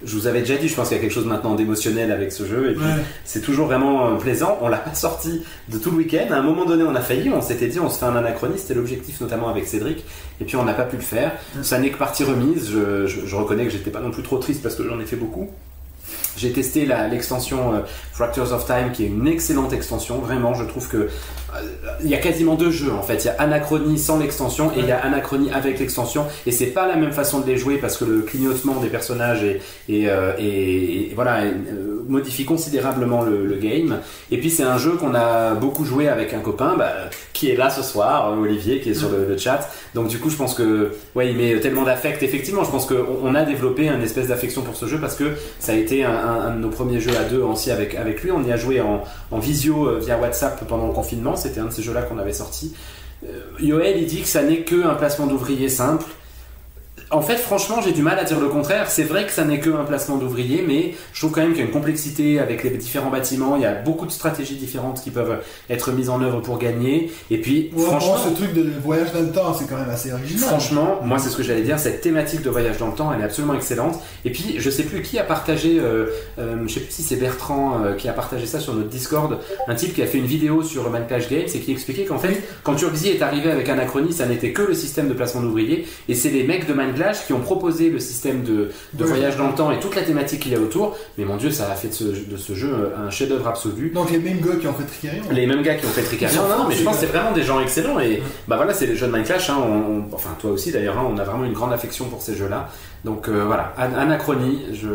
je vous avais déjà dit, je pense qu'il y a quelque chose maintenant d'émotionnel avec ce jeu, et puis Ouais. c'est toujours vraiment euh, plaisant. On l'a pas sorti de tout le week-end. À un moment donné, on a failli. On s'était dit, on se fait un anachronie. C'était l'objectif, notamment avec Cédric. Et puis on n'a pas pu le faire. Ça n'est que partie remise. Je, je- je reconnais que j'étais pas non plus trop triste parce que j'en ai fait beaucoup. J'ai testé l'extension euh, Fractures of Time, qui est une excellente extension. Vraiment, je trouve que il y a quasiment deux jeux en fait. Il y a Anachronie sans l'extension et il y a Anachronie avec l'extension. Et c'est pas la même façon de les jouer parce que le clignotement des personnages est, et, euh, et- et voilà, euh, modifie considérablement le, le game. Et puis c'est un jeu qu'on a beaucoup joué avec un copain bah, qui est là ce soir, euh, Olivier, qui est sur le, le chat. Donc du coup, je pense que ouais, il met tellement d'affect. Effectivement, je pense qu'on on a développé une espèce d'affection pour ce jeu parce que ça a été un, un- un de nos premiers jeux à deux aussi avec avec lui. On y a joué en, en visio euh, via WhatsApp pendant le confinement. C'était un de ces jeux-là qu'on avait sorti. Euh, Yoel, il dit que ça n'est que un placement d'ouvrier simple. En fait, franchement, j'ai du mal à dire le contraire. C'est vrai que ça n'est que un placement d'ouvrier, mais je trouve quand même qu'il y a une complexité avec les différents bâtiments. Il y a beaucoup de stratégies différentes qui peuvent être mises en œuvre pour gagner. Et puis, Ouais, franchement, ce truc de voyage dans le temps, c'est quand même assez original. Franchement, moi c'est ce que j'allais dire, cette thématique de voyage dans le temps, elle est absolument excellente. Et puis, je sais plus qui a partagé, euh, euh, je sais plus si c'est Bertrand euh, qui a partagé ça sur notre Discord, un type qui a fait une vidéo sur Man Clash Games et qui expliquait qu'en fait, quand Turkzy est arrivé avec Anachronie, ça n'était que le système de placement d'ouvriers, et c'est les mecs de Man Qui ont proposé le système de, voyage dans le temps et toute la thématique qu'il y a autour. Mais mon dieu, ça a fait de ce, de ce jeu euh, un chef-d'œuvre absolu. Donc les mêmes gars qui ont fait Tricarion. Les mêmes gars qui ont fait Tricarion. Non, non, mais je pense que c'est vraiment des gens excellents. Et bah voilà, c'est les jeux de Minecraft. Hein, on- on- enfin, toi aussi d'ailleurs, hein, on a vraiment une grande affection pour ces jeux-là. Donc euh, voilà, An- Anachronie, je.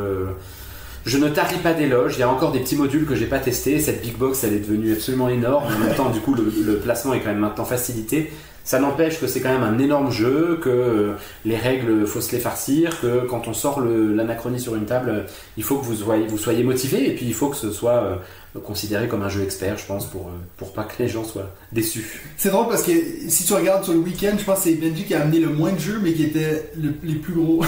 Je ne tarie pas d'éloges, il y a encore des petits modules que j'ai pas testés. Cette big box, elle est devenue absolument énorme. En même temps, du coup, le, le placement est quand même maintenant facilité. Ça n'empêche que c'est quand même un énorme jeu, que euh, les règles, faut se les farcir, que quand on sort l'anachronie sur une table, euh, il faut que vous soyez, vous soyez motivé et puis il faut que ce soit euh, considéré comme un jeu expert, je pense, pour, euh, pour pas que les gens soient déçus. C'est drôle parce que si tu regardes sur le week-end, je pense que c'est Benji qui a amené le moins de jeux, mais qui était le- les plus gros.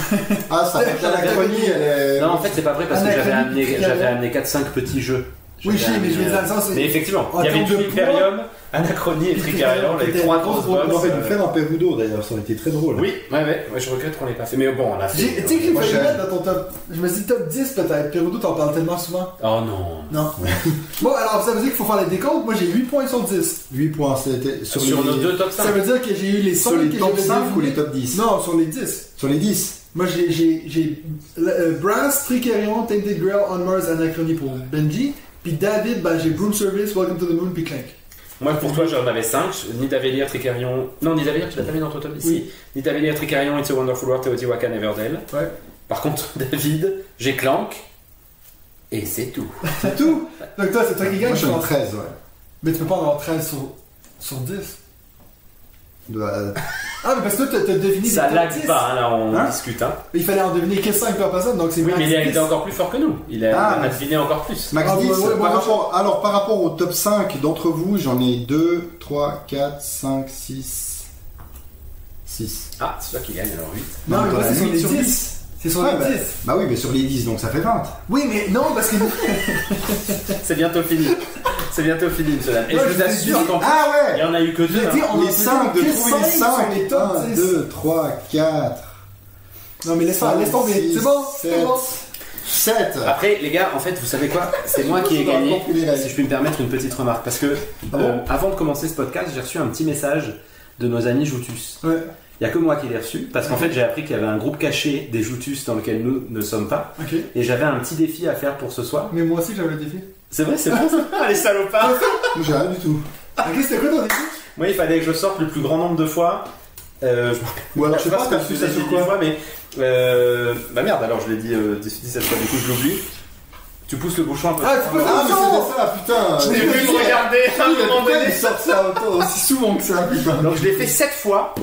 Ah, ça fait l'anachronie, elle est. Non, en fait, c'est pas vrai parce que j'avais amené, amené 4-5 petits jeux. Oui, sais, mais je veux dire dans le sens, c'est- Mais effectivement, En il y avait Tricarium, Anachronie et Tricarion, les trois grosses boîte. On aurait dû faire un Perudo d'ailleurs, ça aurait été très drôle. Oui, ouais, ouais, ouais, je regrette qu'on l'ait pas fait. Mais bon, on l'a fait. Tu sais failli j'ai- mettre dans ton top. Je me suis dit top 10 peut-être. Perudo, t'en parles tellement souvent. Oh non. Non. bon, alors ça veut dire qu'il faut faire les décomptes. Moi j'ai 8 points sur 10. 8 points, c'était sur, nos deux top 5. Ça veut dire que j'ai eu les 5 sur les top j'avais 5 ou les top 10 Non, sur les 10. Sur les 10 Moi j'ai j'ai j'ai euh, Brass, Tricarion, Tainted Grail, On Mars, Anachronie pour Benji. Puis David, bah j'ai Broom Service, Welcome to the Moon, puis Clank. Moi, pour toi, j'en avais 5. Nidavellir, Tricarion. Non, Nidavellir, tu l'as pas mis dans ton top 10 Oui. Nidavellir, Tricarion, It's a Wonderful World, Teotihuacan, Everdell. Ouais. Par contre, David, j'ai Clank. Et c'est tout. C'est tout. Donc toi, c'est toi qui gagne, Moi je ai pense. 13, ouais. Mais tu peux pas en avoir 13 sur, sur 10. Bah, Ah, mais parce que toi, t'as deviné Ça lag 10. pas, hein, là, on Hein discute. Hein. Il fallait en deviner que 5 par personne, donc c'est Oui, mais il a 10. été encore plus fort que nous. Il a, Ah, on a mais- deviné encore plus. Max Ah, 10, ouais, ouais, par rapport, alors par rapport au top 5 d'entre vous, j'en ai 2, 3, 4, 5, 6, 6. Ah, c'est toi qui gagne alors 8. Non, Non, mais t'en moi, c'est sur huit les sur 10. C'est sur Ouais, les bah, 10. bah oui, mais sur les 10, donc ça fait 20. Oui, mais non, parce que. C'est bientôt fini. C'est bientôt fini, monsieur Dame. Et Ouais, je je vous assure dit- qu'en plus, Ah il y ouais en a eu que deux. hein. dit, on Les en 5, de trouver les cinq sur 5. les top 1, 10. 2, 3, 4. Non, mais laisse pas, laisse tomber. C'est bon, c'est bon. 7. Après, les gars, en fait, vous savez quoi? C'est moi qui ai gagné. Si je puis me permettre une petite remarque, parce que Ah euh, bon avant de commencer ce podcast, j'ai reçu un petit message de nos amis Joutus. Ouais. Il y a que moi qui l'ai reçu, parce qu'en fait, j'ai appris qu'il y avait un groupe caché des Joutus dans lequel nous ne sommes pas, Ok. et j'avais un petit défi à faire pour ce soir. Mais moi aussi, j'avais le défi. C'est vrai, c'est bon. ça les salopards. Moi, J'ai rien du tout. Ok, c'était quoi ton défi? Moi, il fallait que je sorte le plus grand nombre de fois. Euh, je Ou alors, je sais pas, que reçu je ça l'ai sur dit quoi fois, mais euh, bah merde, alors je l'ai dit euh, 17 fois, du coup je l'oublie. Tu pousses le bouchon un peu. Ah, tu pousses Ah, mais c'était ça, putain. Je l'ai vu me regarder à un moment donné. il sort ça aussi souvent que ça, putain? Donc je l'ai fait 7 fois.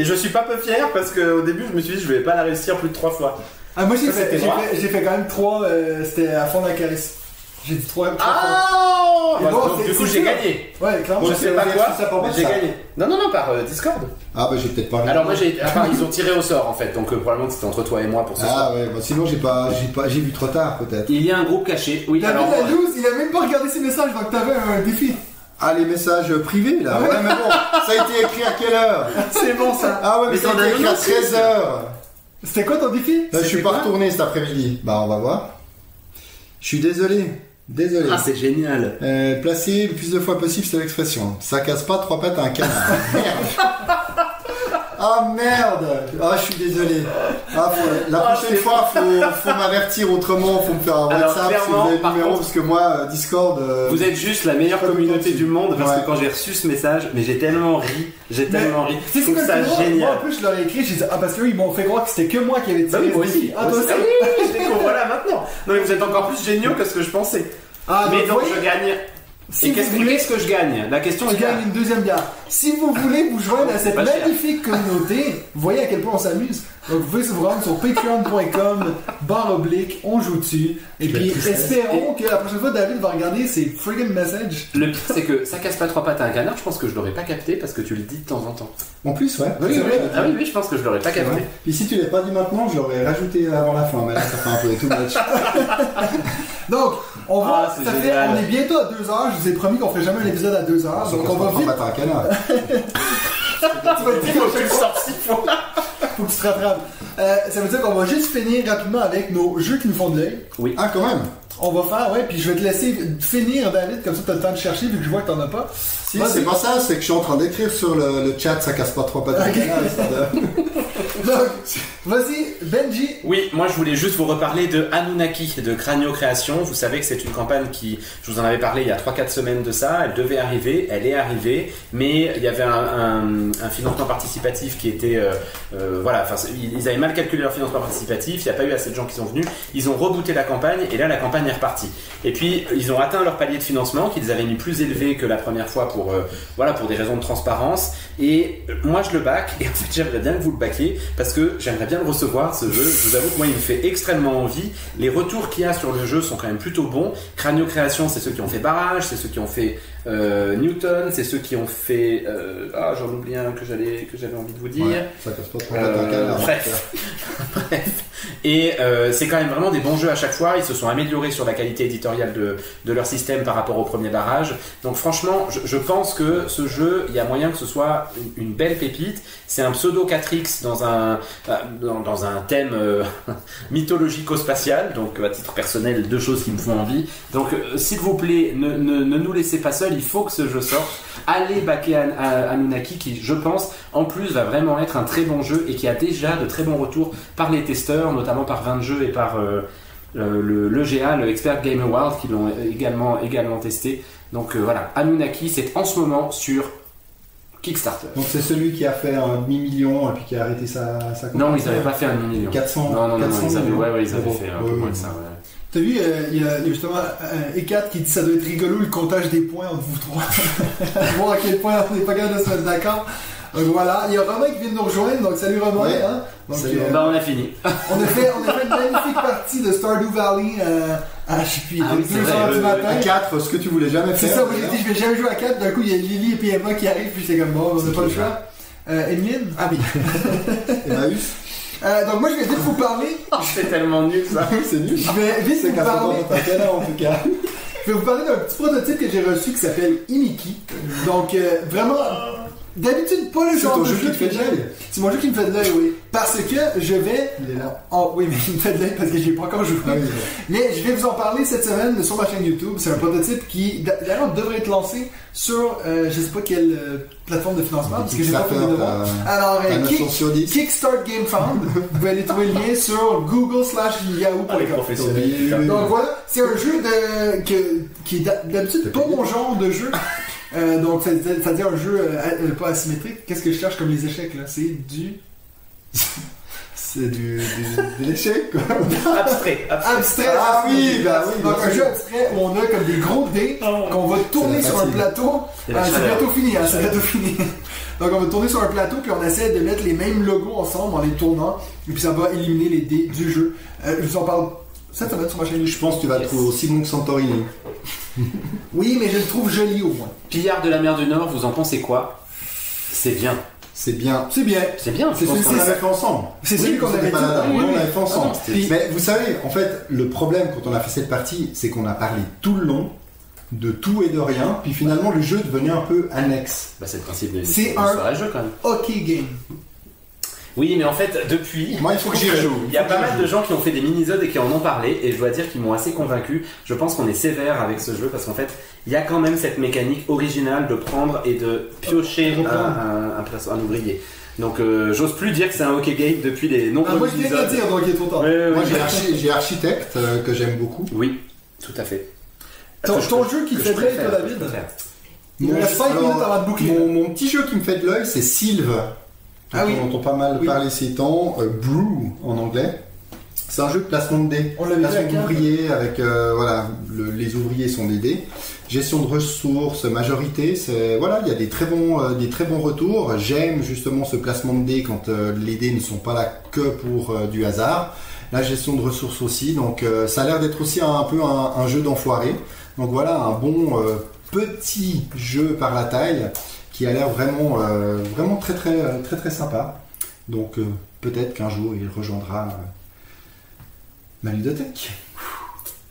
Et je suis pas peu fier parce qu'au début je me suis dit je vais pas la réussir plus de 3 fois. Ah, moi, j'ai Ça, fait, c'était j'ai moi. fait, j'ai fait quand même 3. c'était à fond de la caresse. J'ai dit 3 Ah Et bon, Donc c'est- du coup c'est j'ai sûr. gagné. Ouais, clairement. Je sais pas quoi, ça mais j'ai gagné. Non, non, non, par euh, Discord. Ah, bah j'ai peut-être pas Alors moi j'ai. ils ont tiré au sort en fait, donc euh, probablement c'était entre toi et moi pour ce soir. Ah ouais, bah sinon j'ai pas, j'ai pas, j'ai vu trop tard peut-être. Il y a un groupe caché, oui, David alors. la loose, il a même pas regardé ses messages, donc t'avais un défi. Ah les messages privés là. Ouais, mais bon, ça a été écrit à quelle heure C'est bon ça. Ah ouais, mais, Mais ça a été écrit à aussi. 13h. C'était quoi ton défi Là, je suis pas retourné cet après-midi. Bah on va voir. Je suis désolé, désolé. Ah c'est génial. Euh, placer le plus de fois possible cette expression. Ça casse pas trois pattes à un canard. Merde. Ah merde Ah je suis désolé. Ah, faut- la Ah, prochaine fois faut, faut m'avertir autrement, faut me faire un Alors, WhatsApp si vous avez le numéro contre- parce que moi euh, Discord. euh, Vous êtes juste la meilleure communauté du monde parce Ouais. que quand j'ai reçu ce message, mais j'ai tellement ri, j'ai tellement ri. C'est ça? Moi, génial. en plus, je leur ai écrit, j'ai dit, ah, parce qu'eux, ils m'ont fait croire que c'était que moi qui avais tiré Bah oui, moi aussi. Ah, toi aussi. Ah oui, oui, je découvre voilà maintenant. Non mais vous êtes encore plus géniaux que ce que je pensais. Ah, mais donc, voyez, je gagne. Si qu'est-ce que, voulez, qu'est-ce que je gagne? La question est là. gagnes une deuxième bière. Si vous voulez vous joindre à cette cher. magnifique communauté, vous voyez à quel point on s'amuse. Donc vous pouvez vous rendre sur patreon.com, barre oblique, on joue dessus. Et puis espérons que la prochaine fois David va regarder ses friggin' messages. Le pire c'est que ça casse pas trois pattes à un canard. Je pense que je l'aurais pas capté parce que tu le dis de temps en temps. En plus ouais. Oui, oui. vrai. Ah oui oui, je pense que je l'aurais pas capté. vrai. Puis si tu l'as pas dit maintenant, je l'aurais rajouté avant la fin, mais là ça fait un peu too much. Donc, on va, Ah, c'est ça fait, on est bientôt à 2 heures. Je vous ai promis qu'on ferait jamais un épisode à 2 heures. Donc on va vite. Tu vas le dire fois. Faut que tu te rattrapes. Euh, ça veut dire qu'on va juste finir rapidement avec nos jeux qui nous font de l'œil. Ah quand même. On va faire, ouais, puis je vais te laisser finir, David, comme ça t'as le temps de chercher vu que je vois que t'en as pas. Si, c'est pas ça, c'est que je suis en train d'écrire sur le, le chat, ça casse pas trois pattes à un Ok. canard. histoire de- Donc, Vas-y, Benji. Oui, moi je voulais juste vous reparler de Anunnaki de Cranio Création. Vous savez que c'est une campagne qui, je vous en avais parlé il y a 3-4 semaines de ça, elle devait arriver, elle est arrivée, mais il y avait un, un- un financement participatif qui était. euh, euh, voilà, enfin, ils avaient mal calculé leur financement participatif, il n'y a pas eu assez de gens qui sont venus, ils ont rebooté la campagne et là la campagne est repartie. Et puis ils ont atteint leur palier de financement qu'ils avaient mis plus élevé que la première fois pour, euh, voilà, pour des raisons de transparence. Et euh, moi je le back et en fait j'aimerais bien que vous le backiez parce que j'aimerais bien le recevoir ce jeu. Je vous avoue que moi il me fait extrêmement envie. Les retours qu'il y a sur le jeu sont quand même plutôt bons. Cranio Création, c'est ceux qui ont fait Barrage, c'est ceux qui ont fait euh, Newton, c'est ceux qui ont fait. euh, ah, j'en oublie un que j'allais que j'avais envie de vous dire. Ouais, ça casse pas trop la Euh, hein, bref. Bref. Et euh, c'est quand même vraiment des bons jeux à chaque fois. Ils se sont améliorés sur la qualité éditoriale de, de leur système par rapport au premier barrage. Donc franchement, je, je pense que ce jeu, il y a moyen que ce soit une, une belle pépite. C'est un pseudo 4X dans un, dans, dans un thème euh, mythologico-spatial. Donc à titre personnel, deux choses qui me font envie. Donc euh, s'il vous plaît, ne, ne, ne nous laissez pas seuls. Il faut que ce jeu sorte. Allez backer An- Anunnaki qui, je pense, en plus va vraiment être un très bon jeu et qui a déjà de très bons retours par les testeurs, notamment par 20 jeux et par euh, euh, le, le GA, le Expert Game Award, qui l'ont également, également testé. Donc euh, voilà, Anunnaki, c'est en ce moment sur Kickstarter. Donc c'est celui qui a fait un demi-million et puis qui a arrêté sa, sa Non, ils n'avaient pas fait un million. 400 Non, non, non, non, 400 ils avaient, millions ouais, ouais, ils avaient d'euros. fait un peu moins de ça. ouais. T'as vu, euh, il y, a il y a justement euh, Ekat qui dit ça doit être rigolo le comptage des points entre vous trois. Voir à quel point on n'est pas capable de se mettre d'accord. Donc voilà, il y a Romain qui vient de nous rejoindre, donc salut Romain. Ouais. Hein? Donc, Salut, euh, Bah, on a fini. on, a fait, on a fait une magnifique partie de Stardew Valley euh, à, je sais plus, il Ah oui, c'est 2 vrai, heures du matin. À 4, ce que tu voulais jamais C'est faire. ça, moi j'ai dit, je vais jamais jouer à 4. D'un coup, il y a Lily et puis Emma qui arrivent, puis j'étais comme bon, on n'a pas le choix. Euh, Emeline? Ah oui. Emmaüs? Euh, donc moi, je vais vite vous parler. C'est tellement nul ça. c'est nul. Je vais vite vous parler. en tout cas. Je vais vous parler d'un petit prototype que j'ai reçu qui s'appelle Imiki. Donc, euh, vraiment, d'habitude, pas le C'est genre ton de jeu qui te fait de l'œil. C'est mon jeu qui me fait de l'œil, oui. Parce que je vais. Il est là. Oh, oui, mais il me fait de l'œil parce que j'ai pas encore joué. Ah oui, Mais je vais vous en parler cette semaine sur ma chaîne YouTube. C'est un prototype qui, d'ailleurs, devrait être lancé sur, euh, je sais pas quelle euh, plateforme de financement, parce que j'ai pas fait de devoir. Alors, euh, 9 Kick- chances sur 10. Kickstart Game Fund. vous pouvez aller trouver le lien sur google slash yahoo.com. Ah, les professionnels. Donc voilà, c'est un jeu de, que- qui est d'hab- d'habitude pas mon genre de jeu. Euh, donc, c'est- c'est-à-dire un jeu euh, euh, pas asymétrique. Qu'est-ce que je cherche comme les échecs là? C'est du C'est du, du- de l'échec, quoi. Abstrait. abstrait. abstrait. Ah oui, bah oui, Donc un jeu abstrait où on a comme des gros dés qu'on va tourner sur un plateau. C'est Ah, bientôt fini, hein, c'est bientôt fini. Donc on va tourner sur un plateau puis on essaie de mettre les mêmes logos ensemble en les tournant et puis ça va éliminer les dés du jeu. Euh, je vous en parle cette semaine sur ma chaîne Je pense que tu vas Yes. trouver aussi bon que Santorini. Oui, mais je le trouve joli au moins. Pillard de la mer du Nord, vous en pensez quoi? C'est bien. C'est bien. C'est bien. C'est bien. C'est celui- qu'on On a- l'avait fait ensemble. C'est celui qu'on avait fait ensemble. Ah Mais vous savez, en fait, le problème quand on a fait cette partie, c'est qu'on a parlé tout le long de tout et de rien, puis finalement le jeu devenait un peu annexe. Bah, c'est le principe de C'est un- jeu quand même. Hockey game. Oui, mais en fait, depuis. Moi, il faut que j'y rejoue. Il y a pas mal de gens qui ont fait des mini-zodes et qui en ont parlé, et je dois dire qu'ils m'ont assez convaincu. Je pense qu'on est sévère avec ce jeu parce qu'en fait, il y a quand même cette mécanique originale de prendre et de piocher un, un, un place- un ouvrier. Donc, euh, j'ose plus dire que c'est un hockey game depuis les Ah, nombreux moi je viens de le mini-zodes. dire donc il est trop tard. Ouais, ouais, Moi, j'ai archi- Architecte, euh, que j'aime beaucoup. Oui, tout à fait. Ton, Que je- ton jeu qui que fait je David préfère. Il nous Mon- reste 5 alors, minutes avant de boucler. Mon, mon petit jeu qui me fait de l'œil, c'est Sylve. Ah oui. On entend pas mal Oui. parler ces temps. euh, Brew en anglais. C'est un jeu de placement de dés. On Placement d'ouvriers avec euh, voilà, le- les ouvriers sont des dés. Gestion de ressources, majorité, c'est voilà, il y a des très bons, euh, des très bons retours. J'aime justement ce placement de dés quand les dés ne sont pas là que pour du hasard. La gestion de ressources aussi, donc ça a l'air d'être aussi un, un peu un, un jeu d'enfoiré. Donc voilà, un bon petit jeu par la taille qui a l'air vraiment, euh, vraiment très très très très sympa. Donc euh, peut-être qu'un jour il rejoindra euh, ma ludothèque.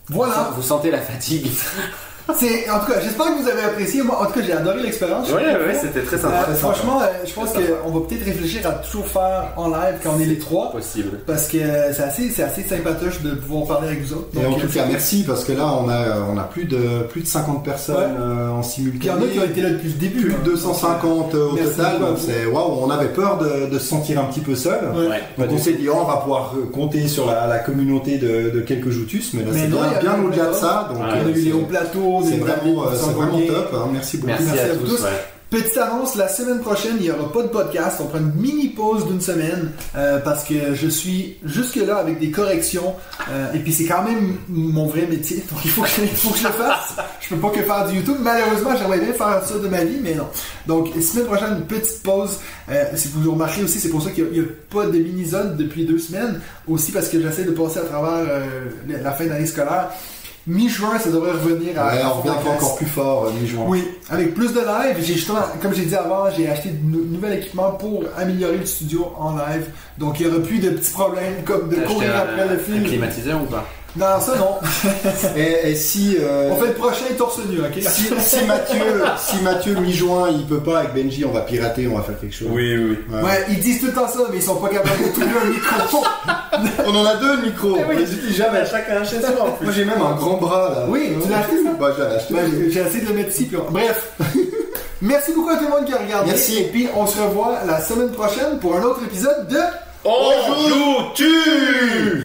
Voilà. Vous sentez la fatigue C'est, en tout cas, j'espère que vous avez apprécié. Moi, en tout cas, j'ai adoré l'expérience. Ouais, ouais, c'était très Euh, sympa. sympa. franchement, euh, je pense qu'on va peut-être réfléchir à toujours faire en live quand on est les trois. Possible. Parce que euh, c'est assez, c'est assez sympatoche de pouvoir parler avec vous autres. Et en tout euh, cas, merci parce que là, on a, on a plus de plus de 50 personnes Ouais. euh, en Puis il y en simultané. a qui ont été là depuis le début. Plus hein. de 250 au Merci total, donc c'est waouh, on avait peur de, de se sentir un petit peu seul. Ouais. Ouais. Donc on s'est dit, oh, on va pouvoir euh, compter sur la, la communauté de, de quelques joutus, mais là Mais c'est non, bien, au-delà de ça. Donc On a euh, eu les hauts plateaux, vraiment, euh, qui c'est vraiment top. hein, merci beaucoup. Merci, Merci à, à vous tous. tous. ouais. Petite annonce, la semaine prochaine, il n'y aura pas de podcast. On prend une mini pause d'une semaine euh, parce que je suis jusque-là avec des corrections. euh, et puis c'est quand même mon vrai métier. Donc il faut que, je, il faut que je le fasse. Je peux pas que faire du YouTube. Malheureusement, j'aimerais bien faire ça de ma vie, mais non. Donc semaine prochaine, une petite pause. Euh, si vous remarquez aussi, c'est pour ça qu'il n'y a, pas de mini-zone depuis deux semaines. Aussi parce que j'essaie de passer à travers euh, la fin d'année scolaire. Mi-juin, ça devrait revenir à... Ouais, on revient encore plus fort euh, mi-juin. Oui, avec plus de live. J'ai justement, comme j'ai dit avant, j'ai acheté de nou- nouvel équipement pour améliorer le studio en live. Donc il n'y aura plus de petits problèmes comme de courir un, après le un film. climatiseur ou pas? Non, ça non. Et, et si, euh, On fait le prochain torse nu, ok? si, si Mathieu, si Mathieu mi-juin il peut pas avec Benji, on va pirater, on va faire quelque chose. oui. Ouais. Ouais, ils disent tout le temps ça, mais ils sont pas capables de trouver un micro. On en a deux micros. Eh oui. On les utilise jamais. Chacun chez soi en Moi j'ai même un grand bras là. Oui, tu l'as acheté, ça Bah je l'ai acheté. Ouais, j'ai- j'ai essayé de le mettre ici. Puis on- Bref. Merci beaucoup à tout le monde qui a regardé. Merci. Et puis on se revoit la semaine prochaine pour un autre épisode de... On joue tu